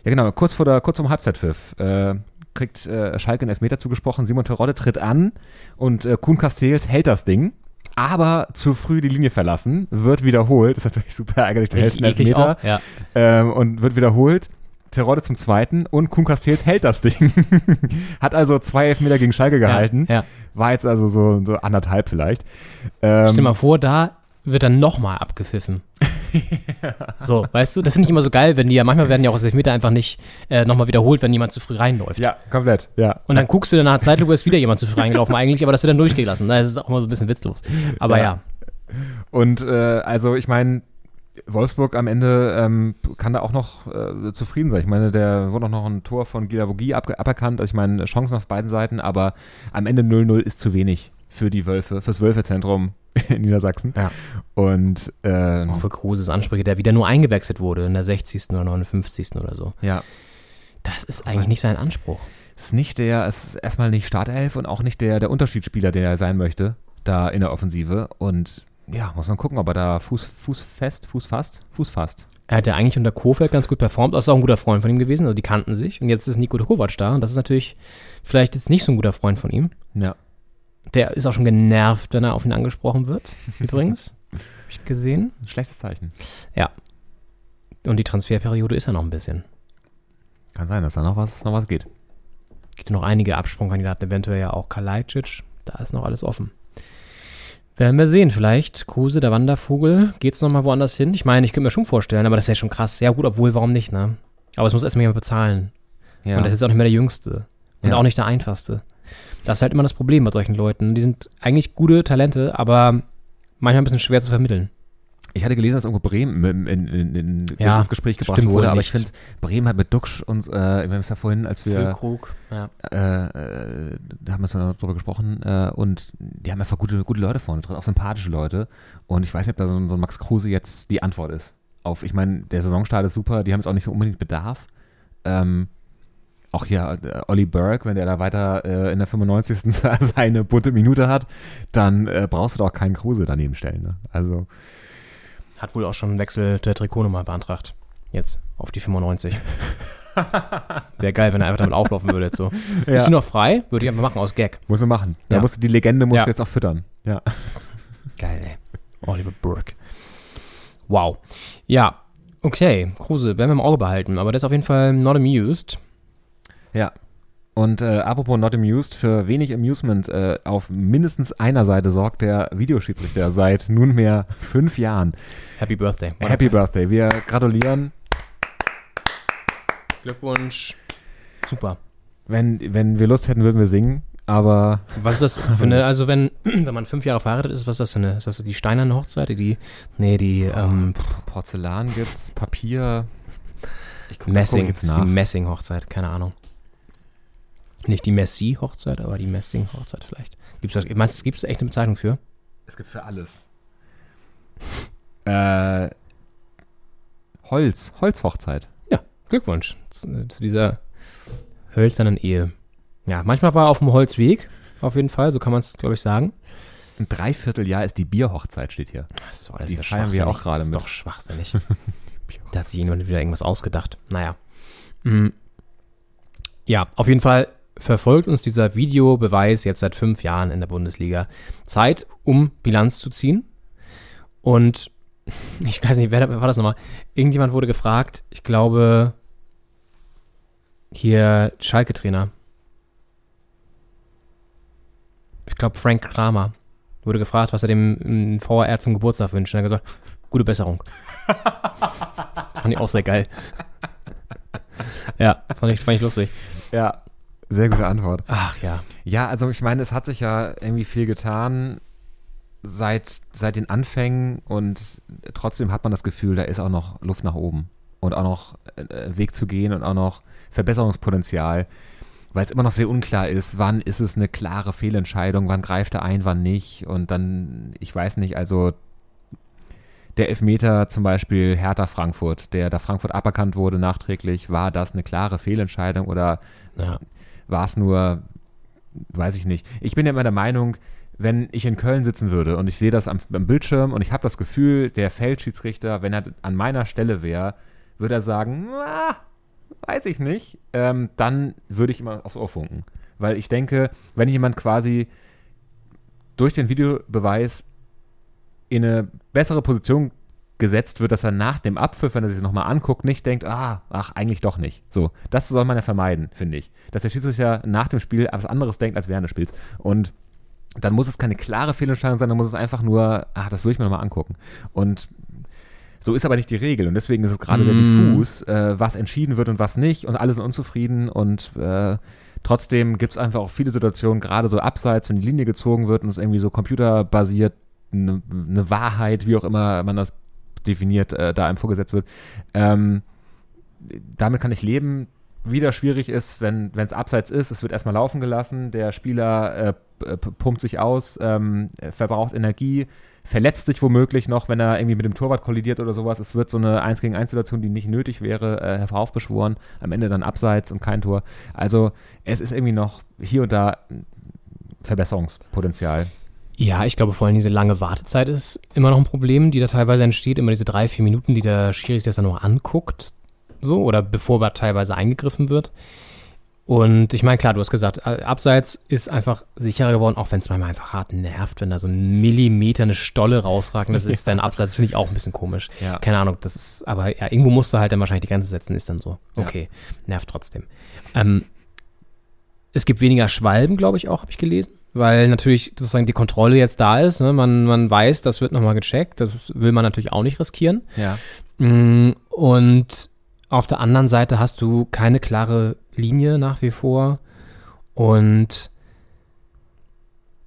genau, kurz vor der, kurz zum Halbzeitpfiff äh, kriegt äh, Schalke einen Elfmeter zugesprochen, Simon Terodde tritt an und äh, Kuhn Castells hält das Ding, aber zu früh die Linie verlassen, wird wiederholt, ist natürlich super ärgerlich, du hältst einen auch, ja. ähm, und wird wiederholt. Terodde zum zweiten und Kuhn Castells hält das Ding. Hat also zwei Elfmeter gegen Schalke gehalten. Ja, ja. War jetzt also so, so anderthalb vielleicht. Ähm, Stell dir mal vor, da wird dann nochmal abgepfiffen. So, weißt du, das finde ich immer so geil, wenn die ja, manchmal werden ja auch Elfmeter einfach nicht äh, nochmal wiederholt, wenn jemand zu früh reinläuft. Ja, komplett. Ja. Und dann guckst du dann nach Zeitlupe, ist wieder jemand zu früh reingelaufen eigentlich, aber das wird dann durchgelassen. Das ist auch immer so ein bisschen witzlos. Aber ja. Ja. Und äh, also ich meine, Wolfsburg am Ende ähm, kann da auch noch äh, zufrieden sein. Ich meine, der wurde auch noch ein Tor von Gilavogi ab, aberkannt. Also ich meine, Chancen auf beiden Seiten, aber am Ende 0-0 ist zu wenig für die Wölfe, fürs Wölfezentrum in Niedersachsen. Ja. Und ähm, Auch für Kruses Ansprüche, der wieder nur eingewechselt wurde in der 60. oder 59. oder so. ja, Das ist eigentlich nicht sein Anspruch. ist nicht der, es ist erstmal nicht Startelf und auch nicht der, der Unterschiedsspieler, der er sein möchte, da in der Offensive. Und ja, muss man gucken, ob er da Fuß, Fuß fest, Fuß fast, Fuß fast. Er hat ja eigentlich unter Kofeld ganz gut performt, das ist auch ein guter Freund von ihm gewesen, also die kannten sich. Und jetzt ist Nico Kovac da und das ist natürlich vielleicht jetzt nicht so ein guter Freund von ihm. Ja. Der ist auch schon genervt, wenn er auf ihn angesprochen wird, übrigens. Hab ich gesehen. Ein schlechtes Zeichen. Und die Transferperiode ist ja noch ein bisschen. Kann sein, dass da noch was, noch was geht. Gibt ja noch einige Absprungkandidaten, eventuell ja auch Kalajdzic. Da ist noch alles offen. Werden wir sehen, vielleicht Kruse, der Wandervogel, geht's noch mal woanders hin? Ich meine, ich könnte mir schon vorstellen, aber das ist ja schon krass. Ja gut, obwohl, warum nicht, ne? Aber es muss erstmal jemand bezahlen. Ja. Und das ist auch nicht mehr der Jüngste. Und Ja. auch nicht der Einfachste. Das ist halt immer das Problem bei solchen Leuten. Die sind eigentlich gute Talente, aber manchmal ein bisschen schwer zu vermitteln. Ich hatte gelesen, dass irgendwo Bremen in, in, in, in Ja, ins Gespräch gebracht wurde, aber ich finde, Bremen hat mit Duxch uns, äh, wir haben es ja vorhin, als wir, Füllkrug, ja. äh, äh, da haben wir noch drüber gesprochen, äh, und die haben einfach gute, gute Leute vorne drin, auch sympathische Leute. Und ich weiß nicht, ob da so, ein- so ein Max Kruse jetzt die Antwort ist. Auf, ich meine, der Saisonstart ist super, die haben jetzt auch nicht so unbedingt Bedarf. Ähm, auch hier äh, Olli Burke, wenn der da weiter äh, in der 95. seine bunte Minute hat, dann äh, brauchst du doch keinen Kruse daneben stellen. Ne? Also, Hat wohl auch schon einen Wechsel der Trikotnummer beantragt. Jetzt auf die 95. Wäre geil, wenn er einfach damit auflaufen würde jetzt so. Bist du noch frei? Würde ich einfach machen aus Gag. Muss man machen. Da Ja. musst du die Legende musst Ja. du jetzt auch füttern. Ja. Geil, ey. Oliver Burke. Wow. Ja, okay. Kruse, werden wir im Auge behalten. Aber der ist auf jeden Fall not amused. Ja. Und äh, apropos not amused, für wenig Amusement äh, auf mindestens einer Seite sorgt der Videoschiedsrichter seit nunmehr fünf Jahren. Happy Birthday. Happy Birthday. Wir gratulieren. Glückwunsch. Super. Wenn, wenn wir Lust hätten, würden wir singen. Aber Was ist das für eine, also wenn, wenn man fünf Jahre verheiratet ist, was ist das für eine, ist das die steinerne Hochzeit? Die, nee, die ähm, Porzellan gibt's, Papier. Ich guck, Messing, ich jetzt das ist die nach. Messing-Hochzeit, keine Ahnung. Nicht die Messi-Hochzeit, aber die Messing-Hochzeit vielleicht. Gibt's das, meinst du, gibt es echt eine Bezeichnung für? Es gibt für alles. äh, Holz, Holzhochzeit. Glückwunsch zu, zu dieser hölzernen Ehe. Ja, manchmal war er auf dem Holzweg, auf jeden Fall, so kann man es, glaube ich, sagen. Ein Dreivierteljahr ist die Bierhochzeit, steht hier. Das ist doch alles Die wieder feiern wir schwachsinnig. auch gerade Das ist mit. doch schwachsinnig. da hat sich jemand wieder irgendwas ausgedacht. Naja. Mm. Ja, auf jeden Fall verfolgt uns dieser Videobeweis jetzt seit fünf Jahren in der Bundesliga. Zeit, um Bilanz zu ziehen. Und ich weiß nicht, wer war das nochmal? Irgendjemand wurde gefragt, ich glaube, hier Schalke-Trainer. Ich glaube, Frank Kramer wurde gefragt, was er dem mm, VAR zum Geburtstag wünscht. Und er hat gesagt, gute Besserung. fand ich auch sehr geil. ja, fand ich, fand ich lustig. Ja, sehr gute Antwort. Ach ja. Ja, also ich meine, es hat sich ja irgendwie viel getan. seit, seit den Anfängen und trotzdem hat man das Gefühl, da ist auch noch Luft nach oben und auch noch äh, Weg zu gehen und auch noch Verbesserungspotenzial, weil es immer noch sehr unklar ist, wann ist es eine klare Fehlentscheidung, wann greift er ein, wann nicht und dann, ich weiß nicht, also der Elfmeter zum Beispiel Hertha Frankfurt, der da Frankfurt aberkannt wurde nachträglich, war das eine klare Fehlentscheidung oder Ja. War es nur, weiß ich nicht. Ich bin ja immer der Meinung, wenn ich in Köln sitzen würde und ich sehe das am, am Bildschirm und ich habe das Gefühl, der Feldschiedsrichter, wenn er an meiner Stelle wäre, würde er sagen, "Ah, weiß ich nicht, ähm, dann würde ich immer aufs Ohr funken. Weil ich denke, wenn jemand quasi durch den Videobeweis in eine bessere Position gesetzt wird, dass er nach dem Abpfiff, wenn er sich das nochmal anguckt, nicht denkt, ah, ach, eigentlich doch nicht. So, das soll man ja vermeiden, finde ich. Dass der Schiedsrichter nach dem Spiel was anderes denkt als während des Spiels. Und dann muss es keine klare Fehlentscheidung sein, dann muss es einfach nur, ach, das würde ich mir nochmal angucken. Und so ist aber nicht die Regel und deswegen ist es gerade sehr Mm. diffus, äh, was entschieden wird und was nicht und alle sind unzufrieden und äh, trotzdem gibt es einfach auch viele Situationen, gerade so abseits, wenn die Linie gezogen wird und es irgendwie so computerbasiert eine ne Wahrheit, wie auch immer man das definiert, äh, da einem vorgesetzt wird. Ähm, damit kann ich leben. Wieder schwierig ist, wenn es abseits ist, es wird erstmal laufen gelassen, der Spieler äh, p- pumpt sich aus, ähm, verbraucht Energie, verletzt sich womöglich noch, wenn er irgendwie mit dem Torwart kollidiert oder sowas. Es wird so eine 1 gegen 1 Situation, die nicht nötig wäre, äh, heraufbeschworen. Am Ende dann abseits und kein Tor. Also es ist irgendwie noch hier und da Verbesserungspotenzial. Ja, ich glaube vor allem diese lange Wartezeit ist immer noch ein Problem, die da teilweise entsteht. Immer diese drei, vier Minuten, die der Schiri sich das dann noch anguckt. So, oder bevor da teilweise eingegriffen wird. Und ich meine, klar, du hast gesagt, äh, Abseits ist einfach sicherer geworden, auch wenn es manchmal einfach hart nervt, wenn da so ein Millimeter eine Stolle rausragt. und Das ist dann Abseits, finde ich auch ein bisschen komisch. Ja. Keine Ahnung, das ist, aber ja, irgendwo musst du halt dann wahrscheinlich die Grenze setzen, ist dann so. Ja. Okay, nervt trotzdem. Ähm, es gibt weniger Schwalben, glaube ich auch, habe ich gelesen, weil natürlich sozusagen die Kontrolle jetzt da ist. Ne? Man, man weiß, das wird nochmal gecheckt. Das will man natürlich auch nicht riskieren. Ja. Mm, Und auf der anderen Seite hast du keine klare Linie nach wie vor. Und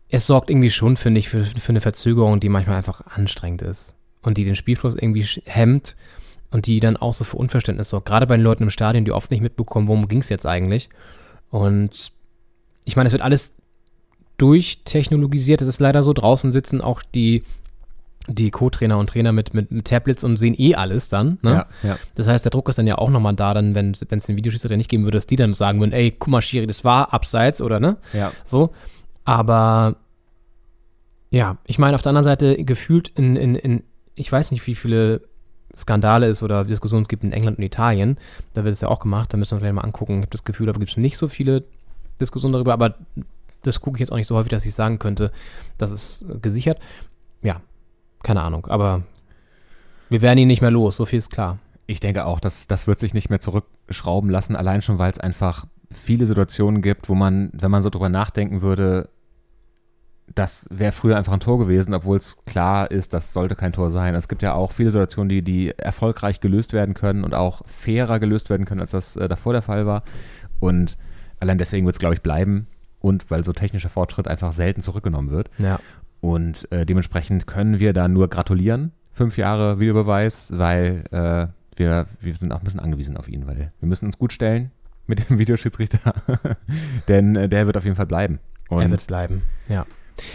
es sorgt irgendwie schon, finde ich, für, für eine Verzögerung, die manchmal einfach anstrengend ist. Und die den Spielfluss irgendwie hemmt und die dann auch so für Unverständnis sorgt. Gerade bei den Leuten im Stadion, die oft nicht mitbekommen, worum ging es jetzt eigentlich. Und ich meine, es wird alles durchtechnologisiert. Es ist leider so, draußen sitzen auch die, die Co-Trainer und Trainer mit, mit, mit Tablets und sehen eh alles dann. Ne? Ja, ja. Das heißt, der Druck ist dann ja auch nochmal da, dann, wenn es den Videoschiedsrichter nicht geben würde, dass die dann sagen würden, ey, guck mal, Schiri, das war abseits, oder ne? Ja. So. Aber ja, ich meine, auf der anderen Seite gefühlt in, in, in, ich weiß nicht, wie viele Skandale es oder Diskussionen es gibt in England und Italien. Da wird es ja auch gemacht, da müssen wir uns vielleicht mal angucken. Ich habe das Gefühl, da gibt es nicht so viele Diskussionen darüber, aber das gucke ich jetzt auch nicht so häufig, dass ich sagen könnte, das ist gesichert. Ja, keine Ahnung, aber wir werden ihn nicht mehr los, so viel ist klar. Ich denke auch, dass das wird sich nicht mehr zurückschrauben lassen, allein schon, weil es einfach viele Situationen gibt, wo man, wenn man so drüber nachdenken würde, das wäre früher einfach ein Tor gewesen, obwohl es klar ist, das sollte kein Tor sein. Es gibt ja auch viele Situationen, die, die erfolgreich gelöst werden können und auch fairer gelöst werden können, als das äh, davor der Fall war. Und allein deswegen wird es, glaube ich, bleiben. Und weil so technischer Fortschritt einfach selten zurückgenommen wird. Ja. Und äh, dementsprechend können wir da nur gratulieren. Fünf Jahre Videobeweis, weil äh, wir, wir sind auch ein bisschen angewiesen auf ihn, weil wir müssen uns gut stellen mit dem Videoschiedsrichter. Denn äh, der wird auf jeden Fall bleiben. Und er wird bleiben, ja.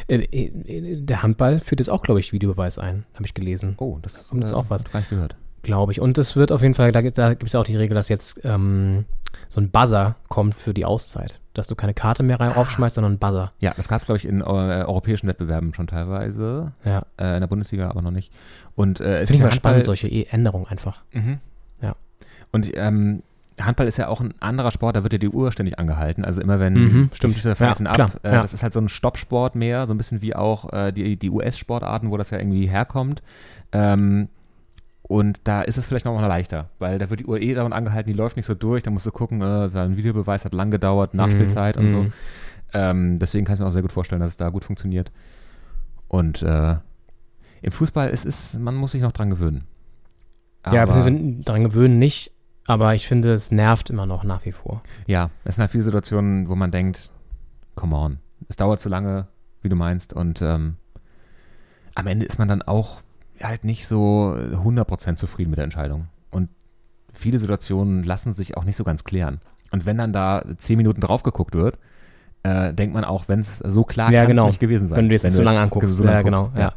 Äh, äh, der Handball führt jetzt auch, glaube ich, Videobeweis ein, habe ich gelesen. Oh, das kommt jetzt äh, auch was. gar nicht gehört. Glaube ich. Und es wird auf jeden Fall, da, gibt- da gibt es ja auch die Regel, dass jetzt ähm, so ein Buzzer kommt für die Auszeit. Dass du keine Karte mehr rein aufschmeißt, sondern einen Buzzer. Ja, das gab es, glaube ich, in äh, europäischen Wettbewerben schon teilweise. Ja. Äh, in der Bundesliga aber noch nicht. Und äh, es Finde ich mal spannend, solche E- Änderungen einfach. Mhm. Ja. Und ähm, Handball ist ja auch ein anderer Sport, da wird ja die Uhr ständig angehalten. Also immer wenn Mhm, die stimmt. Schiedsrichter pfeifen Ja, ab, äh, ja. das ist halt so ein Stoppsport mehr, so ein bisschen wie auch äh, die, die US-Sportarten, wo das ja irgendwie herkommt. Ähm, und da ist es vielleicht noch mal leichter, weil da wird die Uhr eh dauernd angehalten, die läuft nicht so durch, da musst du gucken, äh, ein Videobeweis hat lang gedauert, Nachspielzeit und so. mhm. Ähm, deswegen kann ich mir auch sehr gut vorstellen, dass es da gut funktioniert. Und äh, im Fußball ist es, man muss sich noch dran gewöhnen. ja, Aber- wir daran gewöhnen nicht, aber ich finde, es nervt immer noch nach wie vor. Ja, es sind halt viele Situationen, wo man denkt, come on, es dauert zu lange, wie du meinst, und ähm, am Ende ist man dann auch halt nicht so 100% zufrieden mit der Entscheidung. Und viele Situationen lassen sich auch nicht so ganz klären. Und wenn dann da 10 Minuten drauf geguckt wird, äh, denkt man auch, wenn es so klar ja, genau. es nicht gewesen sein. Wenn du das so lange anguckst. so lange ja, genau. guckst. Ja.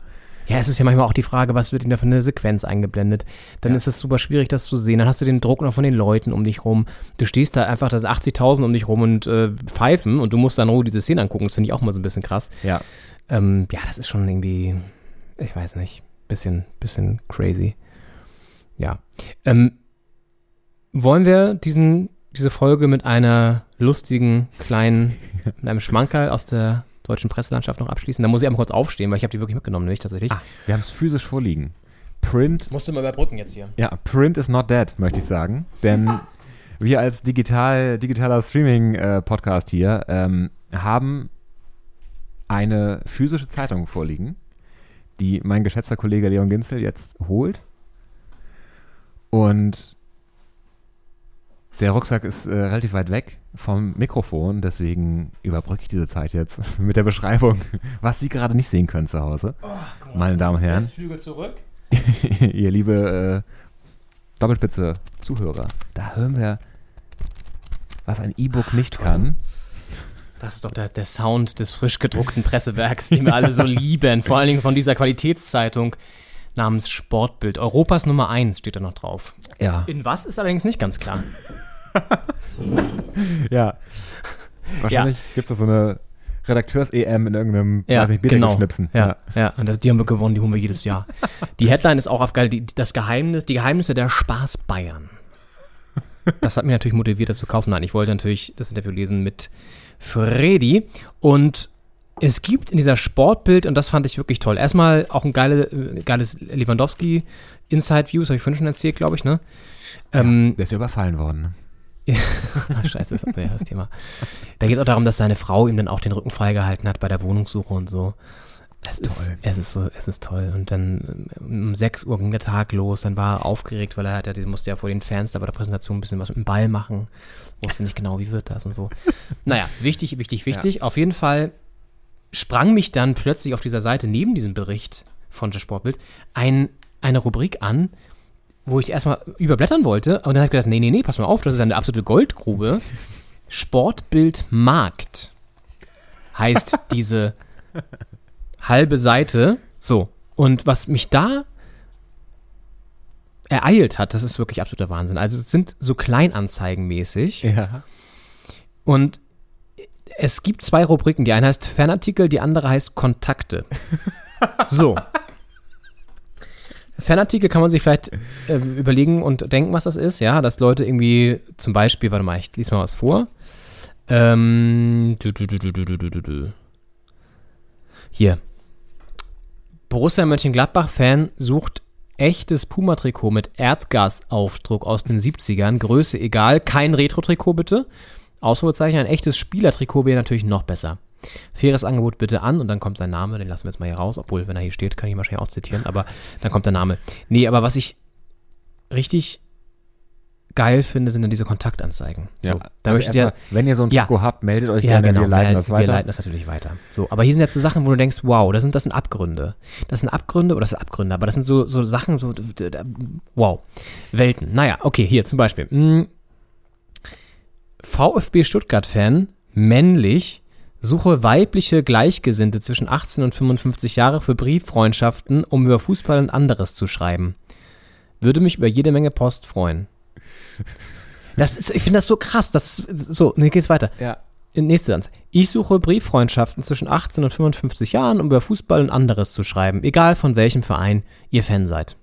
ja, es ist ja manchmal auch die Frage, was wird ihm da für eine Sequenz eingeblendet. Dann Ja. ist es super schwierig, das zu sehen. Dann hast du den Druck noch von den Leuten um dich rum. Du stehst da einfach, da sind 80.000 um dich rum und äh, pfeifen und du musst dann nur diese Szene angucken. Das finde ich auch mal so ein bisschen krass. Ja. Ähm, ja, das ist schon irgendwie, ich weiß nicht, bisschen, bisschen crazy. Ja. Ähm, wollen wir diesen, diese Folge mit einer lustigen kleinen, mit einem Schmankerl aus der deutschen Presselandschaft noch abschließen? Da muss ich einmal kurz aufstehen, weil ich habe die wirklich mitgenommen, nämlich tatsächlich. Ah, wir haben es physisch vorliegen. Print Musst du mal überbrücken jetzt hier. Ja, Print is not dead, möchte ich sagen. Denn wir als digital, digitaler Streaming-Podcast hier ähm, haben eine physische Zeitung vorliegen, die mein geschätzter Kollege Leon Ginzel jetzt holt. Und der Rucksack ist äh, relativ weit weg vom Mikrofon, deswegen überbrücke ich diese Zeit jetzt mit der Beschreibung, was Sie gerade nicht sehen können zu Hause. Meine Damen und Herren. Flügel zurück. ihr liebe äh, Doppelspitze Zuhörer, da hören wir, was ein E-Book nicht kann. Das ist doch der, der Sound des frisch gedruckten Pressewerks, den wir alle so lieben. Vor allen Dingen von dieser Qualitätszeitung namens Sportbild. Europas Nummer 1 steht da noch drauf. Ja. In was ist allerdings nicht ganz klar. Ja. Wahrscheinlich gibt es so eine Redakteurs-EM in irgendeinem, Ja, weiß nicht, genau. Schnipsen. Ja, ja. Und das, die haben wir gewonnen, die holen wir jedes Jahr. Die Headline ist auch auf die, das Geheimnis, die Geheimnisse der Spaß Bayern. Das hat mich natürlich motiviert, das zu kaufen. Nein, ich wollte natürlich das Interview lesen mit Freddy. Und es gibt in dieser Sportbild, und das fand ich wirklich toll, erstmal auch ein geile, äh, geiles Lewandowski Inside View, das habe ich vorhin schon erzählt, glaube ich, ne? Ähm, Der ist ja überfallen worden. ne? Ah, Scheiße, das hatten wir ja das Thema. Da geht es auch darum, dass seine Frau ihm dann auch den Rücken freigehalten hat bei der Wohnungssuche und so. Es ist, Toll. es ist so, es ist toll. Und dann ähm, um 6 Uhr ging der Tag los, dann war er aufgeregt, weil er hat, er musste ja vor den Fans da bei der Präsentation ein bisschen was mit dem Ball machen. Wusste nicht genau, wie wird das und so. Naja, wichtig, wichtig, wichtig. Auf jeden Fall sprang mich dann plötzlich auf dieser Seite neben diesem Bericht von der Sportbild ein, eine Rubrik an, wo ich erstmal überblättern wollte. Und dann habe ich gedacht, nee, nee, nee, pass mal auf, das ist eine absolute Goldgrube. Sportbild Markt heißt diese halbe Seite. So, und was mich da ereilt hat, das ist wirklich absoluter Wahnsinn. Also es sind so Kleinanzeigenmäßig. Ja. Und es gibt zwei Rubriken. Die eine heißt Fanartikel, die andere heißt Kontakte. So. Fanartikel kann man sich vielleicht äh, überlegen und denken, was das ist. Ja, dass Leute irgendwie zum Beispiel, warte mal, ich lese mal was vor. Ähm, hier. Borussia Mönchengladbach-Fan sucht echtes Puma-Trikot mit Erdgasaufdruck aus den 70ern. Größe egal, kein Retro-Trikot bitte. Ausrufezeichen, ein echtes Spielertrikot wäre natürlich noch besser. Faires Angebot bitte an und dann kommt sein Name, den lassen wir jetzt mal hier raus, obwohl, wenn er hier steht, kann ich ihn wahrscheinlich auch zitieren, aber dann kommt der Name. Nee, aber was ich richtig geil finde, sind dann diese Kontaktanzeigen. So, ja. da also möchte erstmal, wenn ihr so ein Ja. Trikot habt, meldet euch ja, gerne, genau, wir leiten wir, das wir weiter. leiten das natürlich weiter. So, aber hier sind jetzt so Sachen, wo du denkst, wow, das sind, das sind Abgründe. Das sind Abgründe, oder das sind Abgründe, aber das sind so, so Sachen, so, wow, Welten. Naja, okay, hier zum Beispiel. Mm, VfB Stuttgart-Fan, männlich, suche weibliche Gleichgesinnte zwischen 18 und 55 Jahre für Brieffreundschaften, um über Fußball und anderes zu schreiben. Würde mich über jede Menge Post freuen. Das ist, ich finde das so krass. Das ist, so, ne, geht's weiter. Ja. Nächste Satz. Ich suche Brieffreundschaften zwischen 18 und 55 Jahren, um über Fußball und anderes zu schreiben, egal von welchem Verein ihr Fan seid.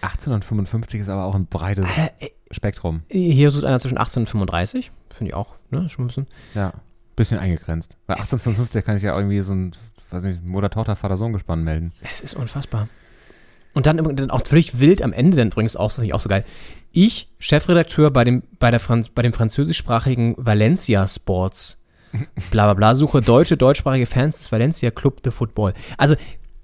1855 ist aber auch ein breites Äh, Spektrum. Hier sucht einer zwischen 18 und 35. Finde ich auch, ne? Schon ein bisschen. Ja. Bisschen eingegrenzt. Bei Es 1855 kann ich ja irgendwie so ein, weiß nicht, Mutter, Tochter, Vater, Sohn gespannt melden. Es ist unfassbar. Und dann, dann auch völlig wild am Ende dann übrigens auch, das finde ich auch so geil. Ich, Chefredakteur bei dem, bei der Franz, bei dem französischsprachigen Valencia Sports, bla bla bla, suche deutsche, deutschsprachige Fans des Valencia Club de Football. Also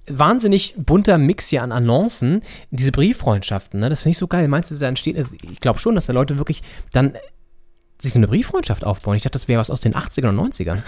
wahnsinnig bunter Mix hier an Annoncen, diese Brieffreundschaften, ne? das finde ich so geil. Meinst du, da entsteht, also ich glaube schon, dass da Leute wirklich dann sich so eine Brieffreundschaft aufbauen. Ich dachte, das wäre was aus den 80ern und 90ern.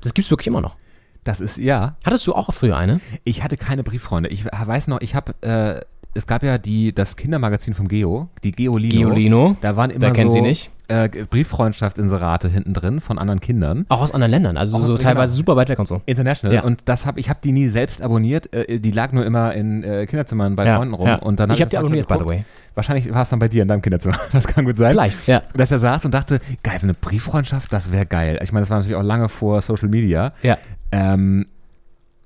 Das gibt's wirklich immer noch. Das ist, ja. Hattest du auch früher eine? Ich hatte keine Brieffreunde. Ich weiß noch, ich habe, äh, es gab ja die, das Kindermagazin vom Geo, die Geolino. Geolino. Da waren immer Wer kennt so sie nicht? Äh, Brieffreundschaftsinserate hinten drin von anderen Kindern. Auch aus anderen Ländern, also Auch- so genau. teilweise super weit weg und so. International. Ja. Und das hab, ich habe die nie selbst abonniert. Äh, die lag nur immer in äh, Kinderzimmern bei Ja, Freunden rum. ja. Und dann Ich hab hab die abonniert, by the way. Wahrscheinlich war es dann bei dir in deinem Kinderzimmer. Das kann gut sein. Vielleicht, ja. Dass er saß und dachte, geil, so eine Brieffreundschaft, das wäre geil. Ich meine, das war natürlich auch lange vor Social Media. Ja. Ähm,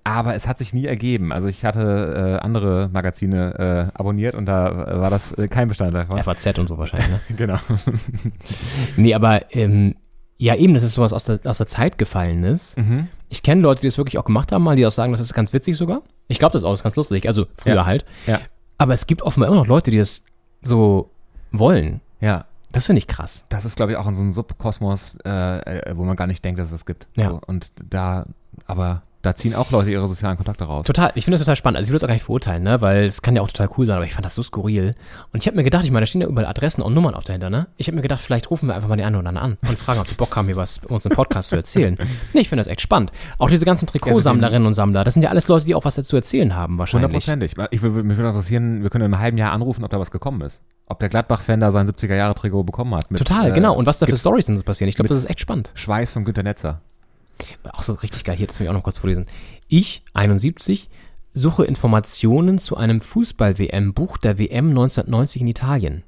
aber es hat sich nie ergeben. Also ich hatte äh, andere Magazine äh, abonniert und da äh, war das äh, kein Bestandteil davon. FAZ und so wahrscheinlich, ne? genau. Nee, aber ähm, ja, eben, das ist sowas aus der, aus der Zeit gefallenes. Mhm. Ich kenne Leute, die das wirklich auch gemacht haben, mal, die auch sagen, das ist ganz witzig sogar. Ich glaube, das ist auch das ist ganz lustig. Also früher Ja. halt. Ja. Aber es gibt offenbar immer noch Leute, die das so wollen. Ja. Das finde ich krass. Das ist, glaube ich, auch in so einem Subkosmos, äh, wo man gar nicht denkt, dass es das gibt. Ja. So, und da, aber da ziehen auch Leute ihre sozialen Kontakte raus. Total, ich finde das total spannend. Also ich will das auch gar nicht verurteilen, ne? Weil es kann ja auch total cool sein, aber ich fand das so skurril. Und ich habe mir gedacht, ich meine, da stehen ja überall Adressen und Nummern auch dahinter, ne? Ich habe mir gedacht, vielleicht rufen wir einfach mal die einen oder anderen an und fragen, ob die Bock haben, hier was uns im Podcast zu erzählen. Nee, ich finde das echt spannend. Auch diese ganzen Trikotsammlerinnen und Sammler, das sind ja alles Leute, die auch was dazu erzählen haben, wahrscheinlich. Hundertprozentig. Ich will, mich würde interessieren, wir können in einem halben Jahr anrufen, ob da was gekommen ist. Ob der Gladbach-Fan da sein 70er-Jahre-Trikot bekommen hat. Mit, Total, äh, genau. Und was da für Stories denn so passieren. Ich glaube, das ist echt spannend. Schweiß von Günter Netzer. Auch so richtig geil. Hier, das will ich auch noch kurz vorlesen. Ich, 71, suche Informationen zu einem Fußball-WM-Buch der WM 1990 in Italien.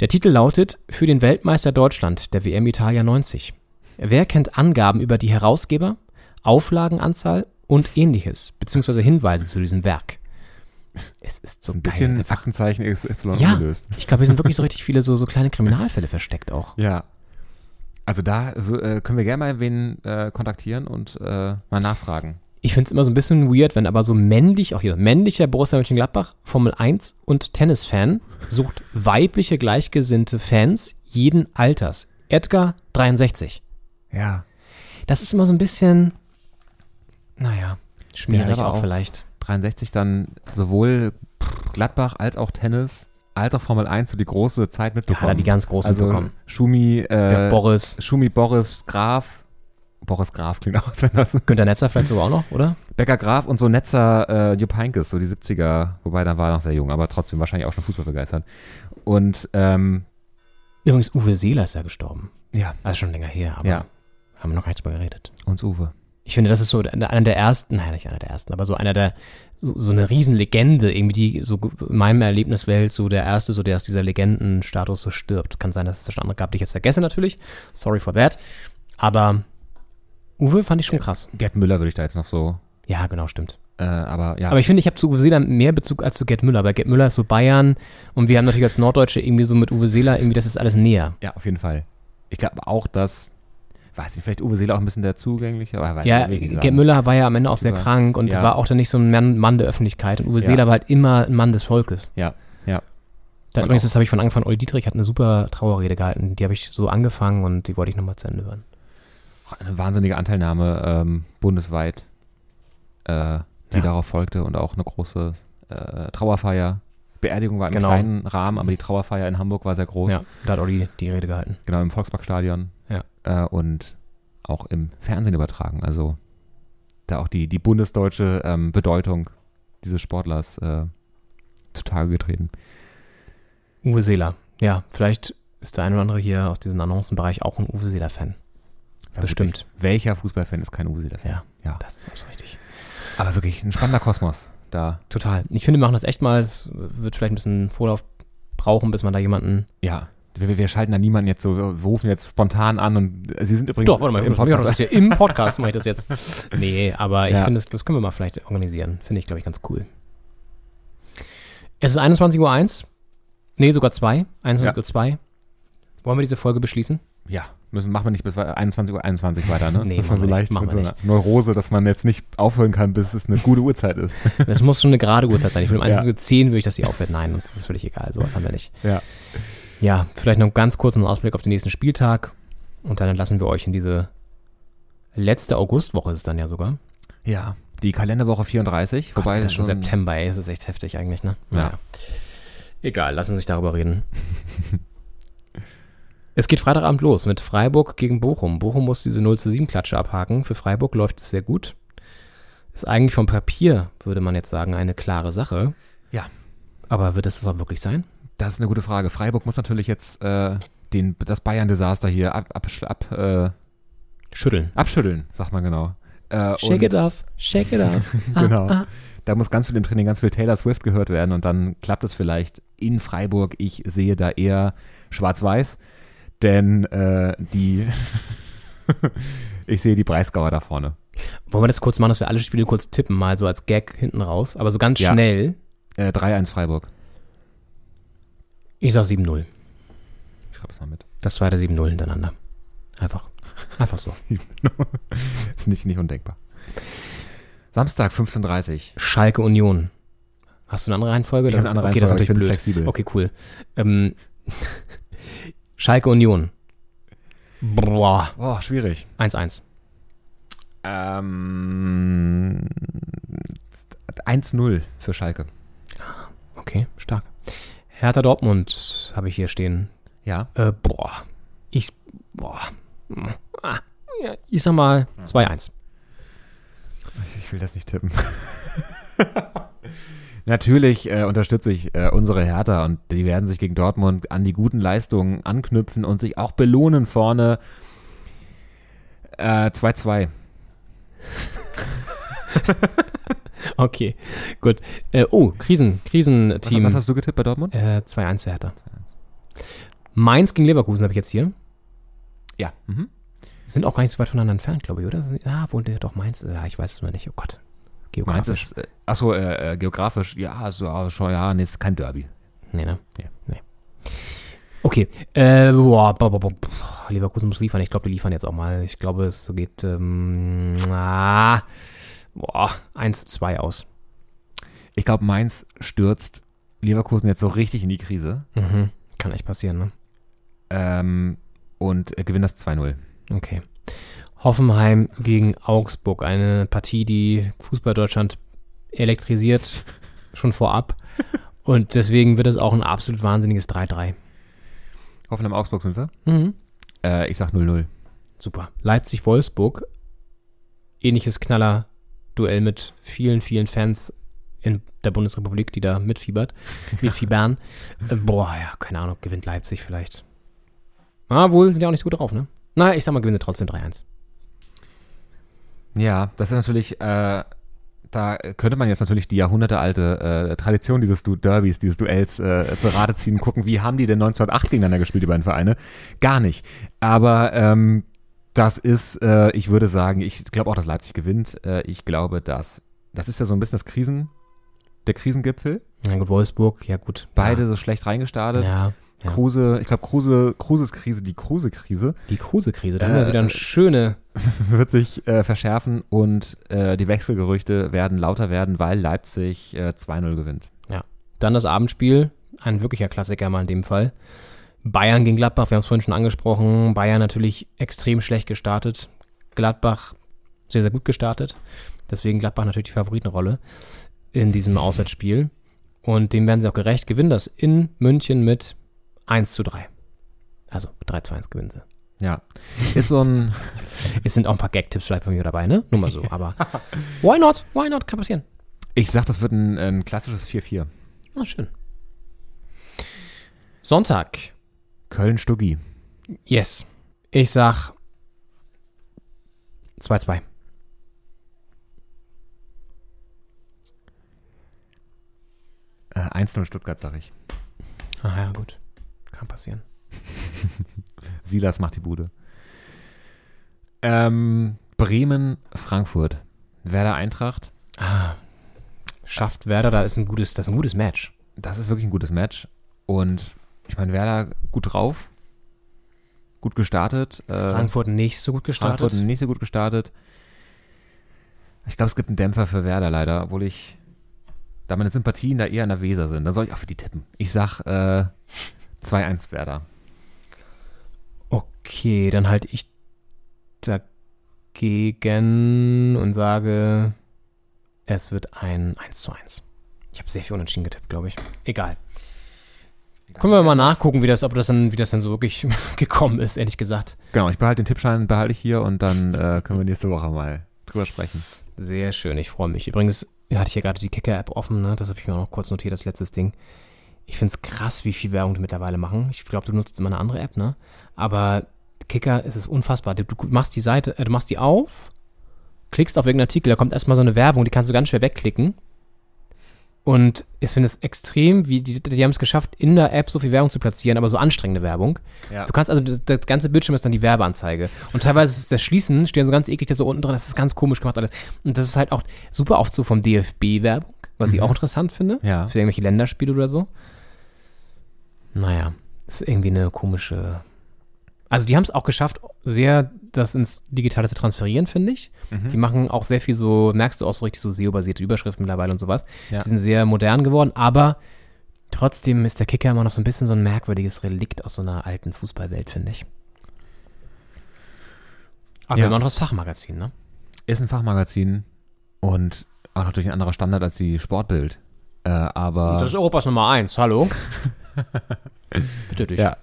Der Titel lautet Für den Weltmeister Deutschland der WM Italia 90. Wer kennt Angaben über die Herausgeber, Auflagenanzahl und ähnliches, beziehungsweise Hinweise zu diesem Werk? Es ist so Ein geil. bisschen einfach. Aktenzeichen XY Ja, ungelöst. ich glaube, hier sind wirklich so richtig viele so, so kleine Kriminalfälle versteckt auch. Ja. Also da äh, können wir gerne mal wen äh, kontaktieren und äh, mal nachfragen. Ich finde es immer so ein bisschen weird, wenn aber so männlich, auch hier, männlicher Borussia Mönchengladbach, Formel 1 und Tennisfan sucht weibliche gleichgesinnte Fans jeden Alters. Edgar 63. Ja. Das ist immer so ein bisschen, naja, hat schmierig aber auch, vielleicht. 63 dann sowohl Gladbach als auch Tennis als auch Formel 1 so die große Zeit mitbekommen. hat er die ganz großen also mitbekommen. Schumi, äh, Boris. Schumi, Boris, Graf. Boris Graf klingt auch, als wenn das Günter Netzer vielleicht sogar auch noch, oder? Becker Graf und so Netzer äh, Jupp Heynckes, so die 70er, wobei dann war er noch sehr jung, aber trotzdem wahrscheinlich auch schon Fußball begeistert. Und ähm, Übrigens, Uwe Seeler ist ja gestorben. ja, Das ist schon länger her, aber Ja. haben wir noch gar nicht drüber geredet. und Uwe. Ich finde, das ist so einer der ersten, naja, nicht einer der ersten, aber so einer der, so, so eine Riesenlegende, irgendwie, die so in meinem Erlebniswelt so der erste, so der aus dieser Legendenstatus so stirbt. Kann sein, dass es da schon andere gab, die ich jetzt vergesse natürlich. Sorry for that. Aber Uwe fand ich schon krass. Gerd Müller würde ich da jetzt noch so, Ja, genau, stimmt. äh, aber ja. Aber ich finde, ich habe zu Uwe Seeler mehr Bezug als zu Gerd Müller, weil Gerd Müller ist so Bayern und wir haben natürlich als Norddeutsche irgendwie so mit Uwe Seeler irgendwie, das ist alles näher. ja, auf jeden Fall. Ich glaube auch, dass, weiß nicht, vielleicht Uwe Seeler auch ein bisschen der zugängliche, aber Ja, Gerd. Müller war ja am Ende auch sehr Über- krank und ja. war auch dann nicht so ein Mann, der Öffentlichkeit. Und Uwe Ja. Seeler war halt immer ein Mann des Volkes. Ja, ja. Da übrigens, das habe ich von Anfang an, Olli Dietrich hat eine super Trauerrede gehalten. Die habe ich so angefangen und die wollte ich nochmal zu Ende hören. Eine wahnsinnige Anteilnahme ähm, bundesweit, äh, die Ja. darauf folgte und auch eine große äh, Trauerfeier. Beerdigung war im Genau. kleinen Rahmen, aber die Trauerfeier in Hamburg war sehr groß. Ja, da hat Olli die Rede gehalten. Genau, im Volksparkstadion. Ja. Äh, und auch im Fernsehen übertragen. Also da auch die, die bundesdeutsche ähm, Bedeutung dieses Sportlers äh, zutage getreten. Uwe Seeler. Ja, vielleicht ist der eine oder andere hier aus diesem Annoncenbereich auch ein Uwe Seeler-Fan. Ja, Bestimmt. Wirklich, welcher Fußballfan ist kein Uwe Seeler-Fan? Ja, ja. das ist auch so richtig. Aber wirklich ein spannender Kosmos. Da, Total. Ich finde, wir machen das echt mal. Es wird vielleicht ein bisschen Vorlauf brauchen, bis man da jemanden. ja. Wir, wir schalten da niemanden jetzt so, wir rufen jetzt spontan an und äh, Sie sind übrigens Doch, warte mal, im Podcast. Ja Im Podcast mache ich das jetzt. Nee, aber ich Ja. finde, das, das können wir mal vielleicht organisieren. Finde ich, glaube ich, ganz cool. Es ist 21.01 Uhr. Nee, sogar 2. 21.02 Uhr. Wollen wir diese Folge beschließen? Ja, müssen, machen wir nicht bis 21.21 Uhr 21 weiter, ne? Nee, das war machen so wir leicht nicht, machen mit wir so einer Neurose, dass man jetzt nicht aufhören kann, bis es eine gute Uhrzeit ist. Es muss schon eine gerade Uhrzeit sein. Ich will um Ja. 21.10 Uhr würde ich, dass die aufhört. Nein, das ist völlig egal. Sowas haben wir nicht. Ja. Ja, vielleicht noch einen ganz kurzen Ausblick auf den nächsten Spieltag. Und dann entlassen wir euch in diese letzte Augustwoche ist es dann ja sogar. Ja, die Kalenderwoche 34, Gott, wobei das ist schon September, ey. Das ist echt heftig eigentlich, ne? Ja. Naja. Egal, lassen Sie sich darüber reden. Es geht Freitagabend los mit Freiburg gegen Bochum. Bochum muss diese 0 zu 7 Klatsche abhaken. Für Freiburg läuft es sehr gut. Ist eigentlich vom Papier, würde man jetzt sagen, eine klare Sache. Ja. Aber wird es das auch wirklich sein? Das ist eine gute Frage. Freiburg muss natürlich jetzt äh, den, das Bayern-Desaster hier ab, ab, ab, äh, Schütteln. abschütteln, sagt man genau. Äh, Shake it off, shake it off. genau. Ah, ah. Da muss ganz viel im Training, ganz viel Taylor Swift gehört werden und dann klappt es vielleicht in Freiburg. Ich sehe da eher schwarz-weiß, denn äh, die, ich sehe die Breisgauer da vorne. Wollen wir das kurz machen, dass wir alle Spiele kurz tippen, mal so als Gag hinten raus, aber so ganz Ja. schnell. Äh, 3-1 Freiburg. Ich sag 7-0. Ich schreibe es mal mit. Das zweite 7-0 hintereinander. Einfach. Einfach so. ist nicht, nicht undenkbar. Samstag, 15.30 Schalke Union. Hast du eine andere Reihenfolge? Ich Das- eine andere okay, das ist Reihenfolge, natürlich blöd. flexibel. Okay, cool. Ähm, Schalke Union. Boah. Oh, schwierig. 1-1. Ähm, 1-0 für Schalke. Okay, stark. Hertha Dortmund habe ich hier stehen. Ja. Äh, boah. Ich. Boah. Ah, ja, ich sag mal 2-1. Ich will das nicht tippen. Natürlich äh, unterstütze ich äh, unsere Hertha und die werden sich gegen Dortmund an die guten Leistungen anknüpfen und sich auch belohnen vorne. Äh, 2-2. Okay, gut. Äh, oh, Krisen, Was, Krisenteam. was hast du getippt bei Dortmund? Äh, 2-1 für Hertha. Mainz gegen Leverkusen habe ich jetzt hier. Ja. Mhm. Sind auch gar nicht so weit voneinander entfernt, glaube ich, oder? Ah, wohl der doch Mainz. Ja, ich weiß es mal nicht. Oh Gott. Geografisch. ist, äh, achso, äh, äh, geografisch, ja, so, schon, ja, nee, ist kein Derby. Nee, ne? Nee. nee. Okay. Äh, boah, boah, boah, boah, boah, Leverkusen muss liefern. Ich glaube, die liefern jetzt auch mal. Ich glaube, es geht ähm, ah, boah, 1-2 aus. Ich glaube, Mainz stürzt Leverkusen jetzt so richtig in die Krise Mhm. Kann echt passieren, ne? ähm, und äh, gewinnt das 2-0. Okay. Hoffenheim gegen Augsburg. Eine Partie, die Fußball Deutschland elektrisiert, schon vorab. Und deswegen wird es auch ein absolut wahnsinniges 3-3. Hoffenheim Augsburg sind wir. Mhm. Äh, ich sag 0-0. Super. Leipzig-Wolfsburg. Ähnliches Knaller-Duell mit vielen, vielen Fans in der Bundesrepublik, die da mitfiebert, mitfiebern. äh, boah, ja, keine Ahnung, gewinnt Leipzig vielleicht. Ah, wohl sind ja auch nicht so gut drauf, ne? Na, ich sag mal, gewinnen sie trotzdem 3-1. Ja, das ist natürlich, äh, da könnte man jetzt natürlich die jahrhundertealte äh, Tradition dieses du Derbys, dieses Duells äh, zur Rate ziehen, gucken, wie haben die denn 1908 gegeneinander gespielt, die beiden Vereine? Gar nicht. Aber ähm, das ist, äh, ich würde sagen, ich glaube auch, dass Leipzig gewinnt. Äh, ich glaube, dass, das ist ja so ein bisschen das Krisen, der Krisengipfel. Ja, gut, Wolfsburg, ja gut. Beide ja. so schlecht reingestartet. Ja, ja. Kruse, ich glaube, Kruse, Kruses Krise, die Kruse-Krise Die Kruse-Krise, da haben Äh, wir wieder eine schöne. wird sich äh, verschärfen und äh, die Wechselgerüchte werden lauter werden, weil Leipzig äh, 2-0 gewinnt. Dann das Abendspiel, ein wirklicher Klassiker mal in dem Fall. Bayern gegen Gladbach, wir haben es vorhin schon angesprochen. Bayern natürlich extrem schlecht gestartet. Gladbach sehr, sehr gut gestartet. Deswegen Gladbach natürlich die Favoritenrolle in diesem Auswärtsspiel. Und dem werden sie auch gerecht. Gewinnen das in München mit 1 zu 3. Also 3 zu 1 gewinnen sie. Ja. Ist so ein, Es sind auch ein paar Gag-Tipps vielleicht bei mir dabei, ne? Nur mal so. Aber why not? Why not? Kann passieren. ich sag, das wird ein, ein klassisches 4-4. Ah, schön. Sonntag. Köln-Stuggi. Yes. Ich sag 2-2. Äh, 1-0 Stuttgart, sag ich. Ah ja, gut. Kann passieren. Silas macht die Bude. Ähm, Bremen-Frankfurt. Werder Eintracht. Ah. Schafft Werder, da ist ein gutes, das ist ein gutes Match. Das ist wirklich ein gutes Match. Und ich meine, Werder gut drauf. Gut gestartet. Äh, Frankfurt nicht so gut gestartet. Frankfurt nicht so gut gestartet. Ich glaube, es gibt einen Dämpfer für Werder leider, obwohl ich, da meine Sympathien da eher in der Weser sind, dann soll ich auch für die tippen. Ich sag äh, 2-1 Werder. Okay, dann halte ich dagegen und sage, es wird ein 1 zu 1. Ich habe sehr viel unentschieden getippt, glaube ich. Egal. Können wir mal nachgucken, wie das, ob das dann, wie das dann so wirklich gekommen ist, ehrlich gesagt. Genau, ich behalte den Tippschein, behalte ich hier und dann äh, können wir nächste Woche mal drüber sprechen. Sehr schön, ich freue mich. Übrigens ja, hatte ich ja gerade die Kicker-App offen, ne? das habe ich mir auch noch kurz notiert als letztes Ding. Ich finde es krass, wie viel Werbung die mittlerweile machen. Ich glaube, du nutzt immer eine andere App, ne? Aber Kicker, es ist unfassbar. Du, du machst die Seite, äh, du machst die auf, klickst auf irgendeinen Artikel, da kommt erstmal so eine Werbung, die kannst du ganz schwer wegklicken. Und ich finde es extrem, wie die, die haben es geschafft, in der App so viel Werbung zu platzieren, aber so anstrengende Werbung. Ja. Du kannst also, das, das ganze Bildschirm ist dann die Werbeanzeige. Und teilweise ist das Schließen, stehen so ganz eklig da so unten drin, das ist ganz komisch gemacht alles. Und das ist halt auch super oft so vom DFB-Werbung, was ich Mhm. auch interessant finde. Ja. Für irgendwelche Länderspiele oder so. Naja, ist irgendwie eine komische. Also die haben es auch geschafft, sehr das ins Digitale zu transferieren, finde ich. Mhm. Die machen auch sehr viel so, merkst du auch so richtig so SEO-basierte Überschriften mittlerweile und sowas. Ja. Die sind sehr modern geworden, aber trotzdem ist der Kicker immer noch so ein bisschen so ein merkwürdiges Relikt aus so einer alten Fußballwelt, finde ich. Aber Ja. immer noch das Fachmagazin, ne? Ist ein Fachmagazin und auch natürlich ein anderer Standard als die Sportbild. Äh, aber Das ist Europas Nummer eins, hallo? Bitte dich. ja.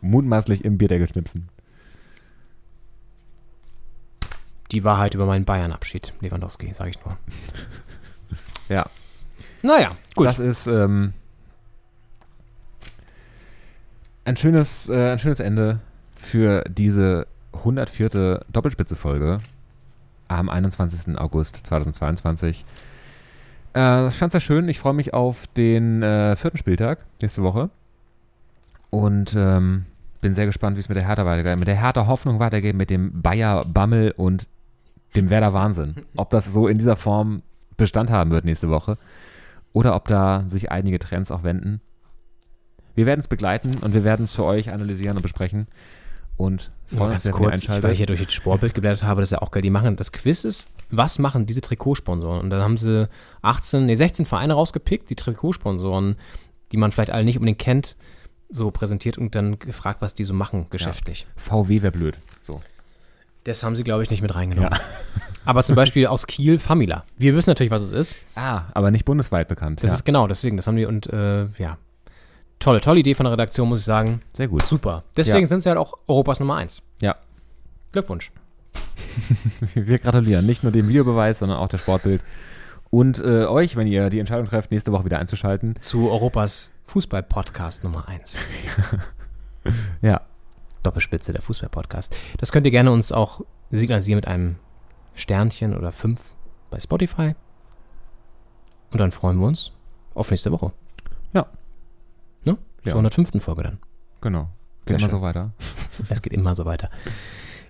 Mutmaßlich im Bierdeckel schnipsen. Die Wahrheit über meinen Bayern-Abschied, Lewandowski, sage ich nur. Ja. Naja, gut. Das ist ähm, ein, schönes, äh, ein schönes Ende für diese 104. Doppelspitze-Folge am 21. August 2022. Äh, ich fand sehr schön. Ich freue mich auf den äh, vierten Spieltag nächste Woche. Und ähm, bin sehr gespannt, wie es mit der Hertha weitergeht. Mit der Hertha Hoffnung weitergeht, mit dem Bayer Bammel und dem Werder Wahnsinn. Ob das so in dieser Form Bestand haben wird nächste Woche oder ob da sich einige Trends auch wenden. Wir werden es begleiten und wir werden es für euch analysieren und besprechen. Und freuen ganz uns, kurz, ich, weil ich hier durch das Sportbild geblättert habe, das ist ja auch geil. Die machen, das Quiz ist, was machen diese Trikotsponsoren? Und dann haben sie 18, nee, 16 Vereine rausgepickt, die Trikotsponsoren, die man vielleicht alle nicht unbedingt kennt, so präsentiert und dann gefragt, was die so machen geschäftlich. VW wäre blöd. So. Das haben sie, glaube ich, nicht mit reingenommen. Ja. Aber zum Beispiel aus Kiel, Famila. Wir wissen natürlich, was es ist. Ah, aber nicht bundesweit bekannt. Das ja. ist genau, deswegen, das haben die und äh, ja. Tolle, tolle Idee von der Redaktion, muss ich sagen. sehr gut. Super. Deswegen Ja. sind sie halt auch Europas Nummer 1. Ja, Glückwunsch. wir gratulieren. Nicht nur dem Videobeweis, sondern auch der Sportbild. Und äh, euch, wenn ihr die Entscheidung trefft, nächste Woche wieder einzuschalten. Zu Europas Fußball-Podcast Nummer 1. Ja, Doppelspitze der Fußball-Podcast. Das könnt ihr gerne uns auch signalisieren mit einem Sternchen oder fünf bei Spotify. Und dann freuen wir uns auf nächste Woche. Ja. Ne? Ja. Zur 105. Folge dann. genau. Sehr Geht immer schön. so weiter. Es geht immer so weiter.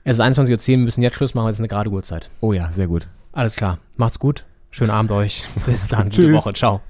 Es ist 21.10 Uhr, wir müssen jetzt Schluss machen, weil es ist eine gerade Uhrzeit. Oh ja, sehr gut. Alles klar. Macht's gut. Schönen Abend euch. Bis dann. Gute. Woche. Ciao.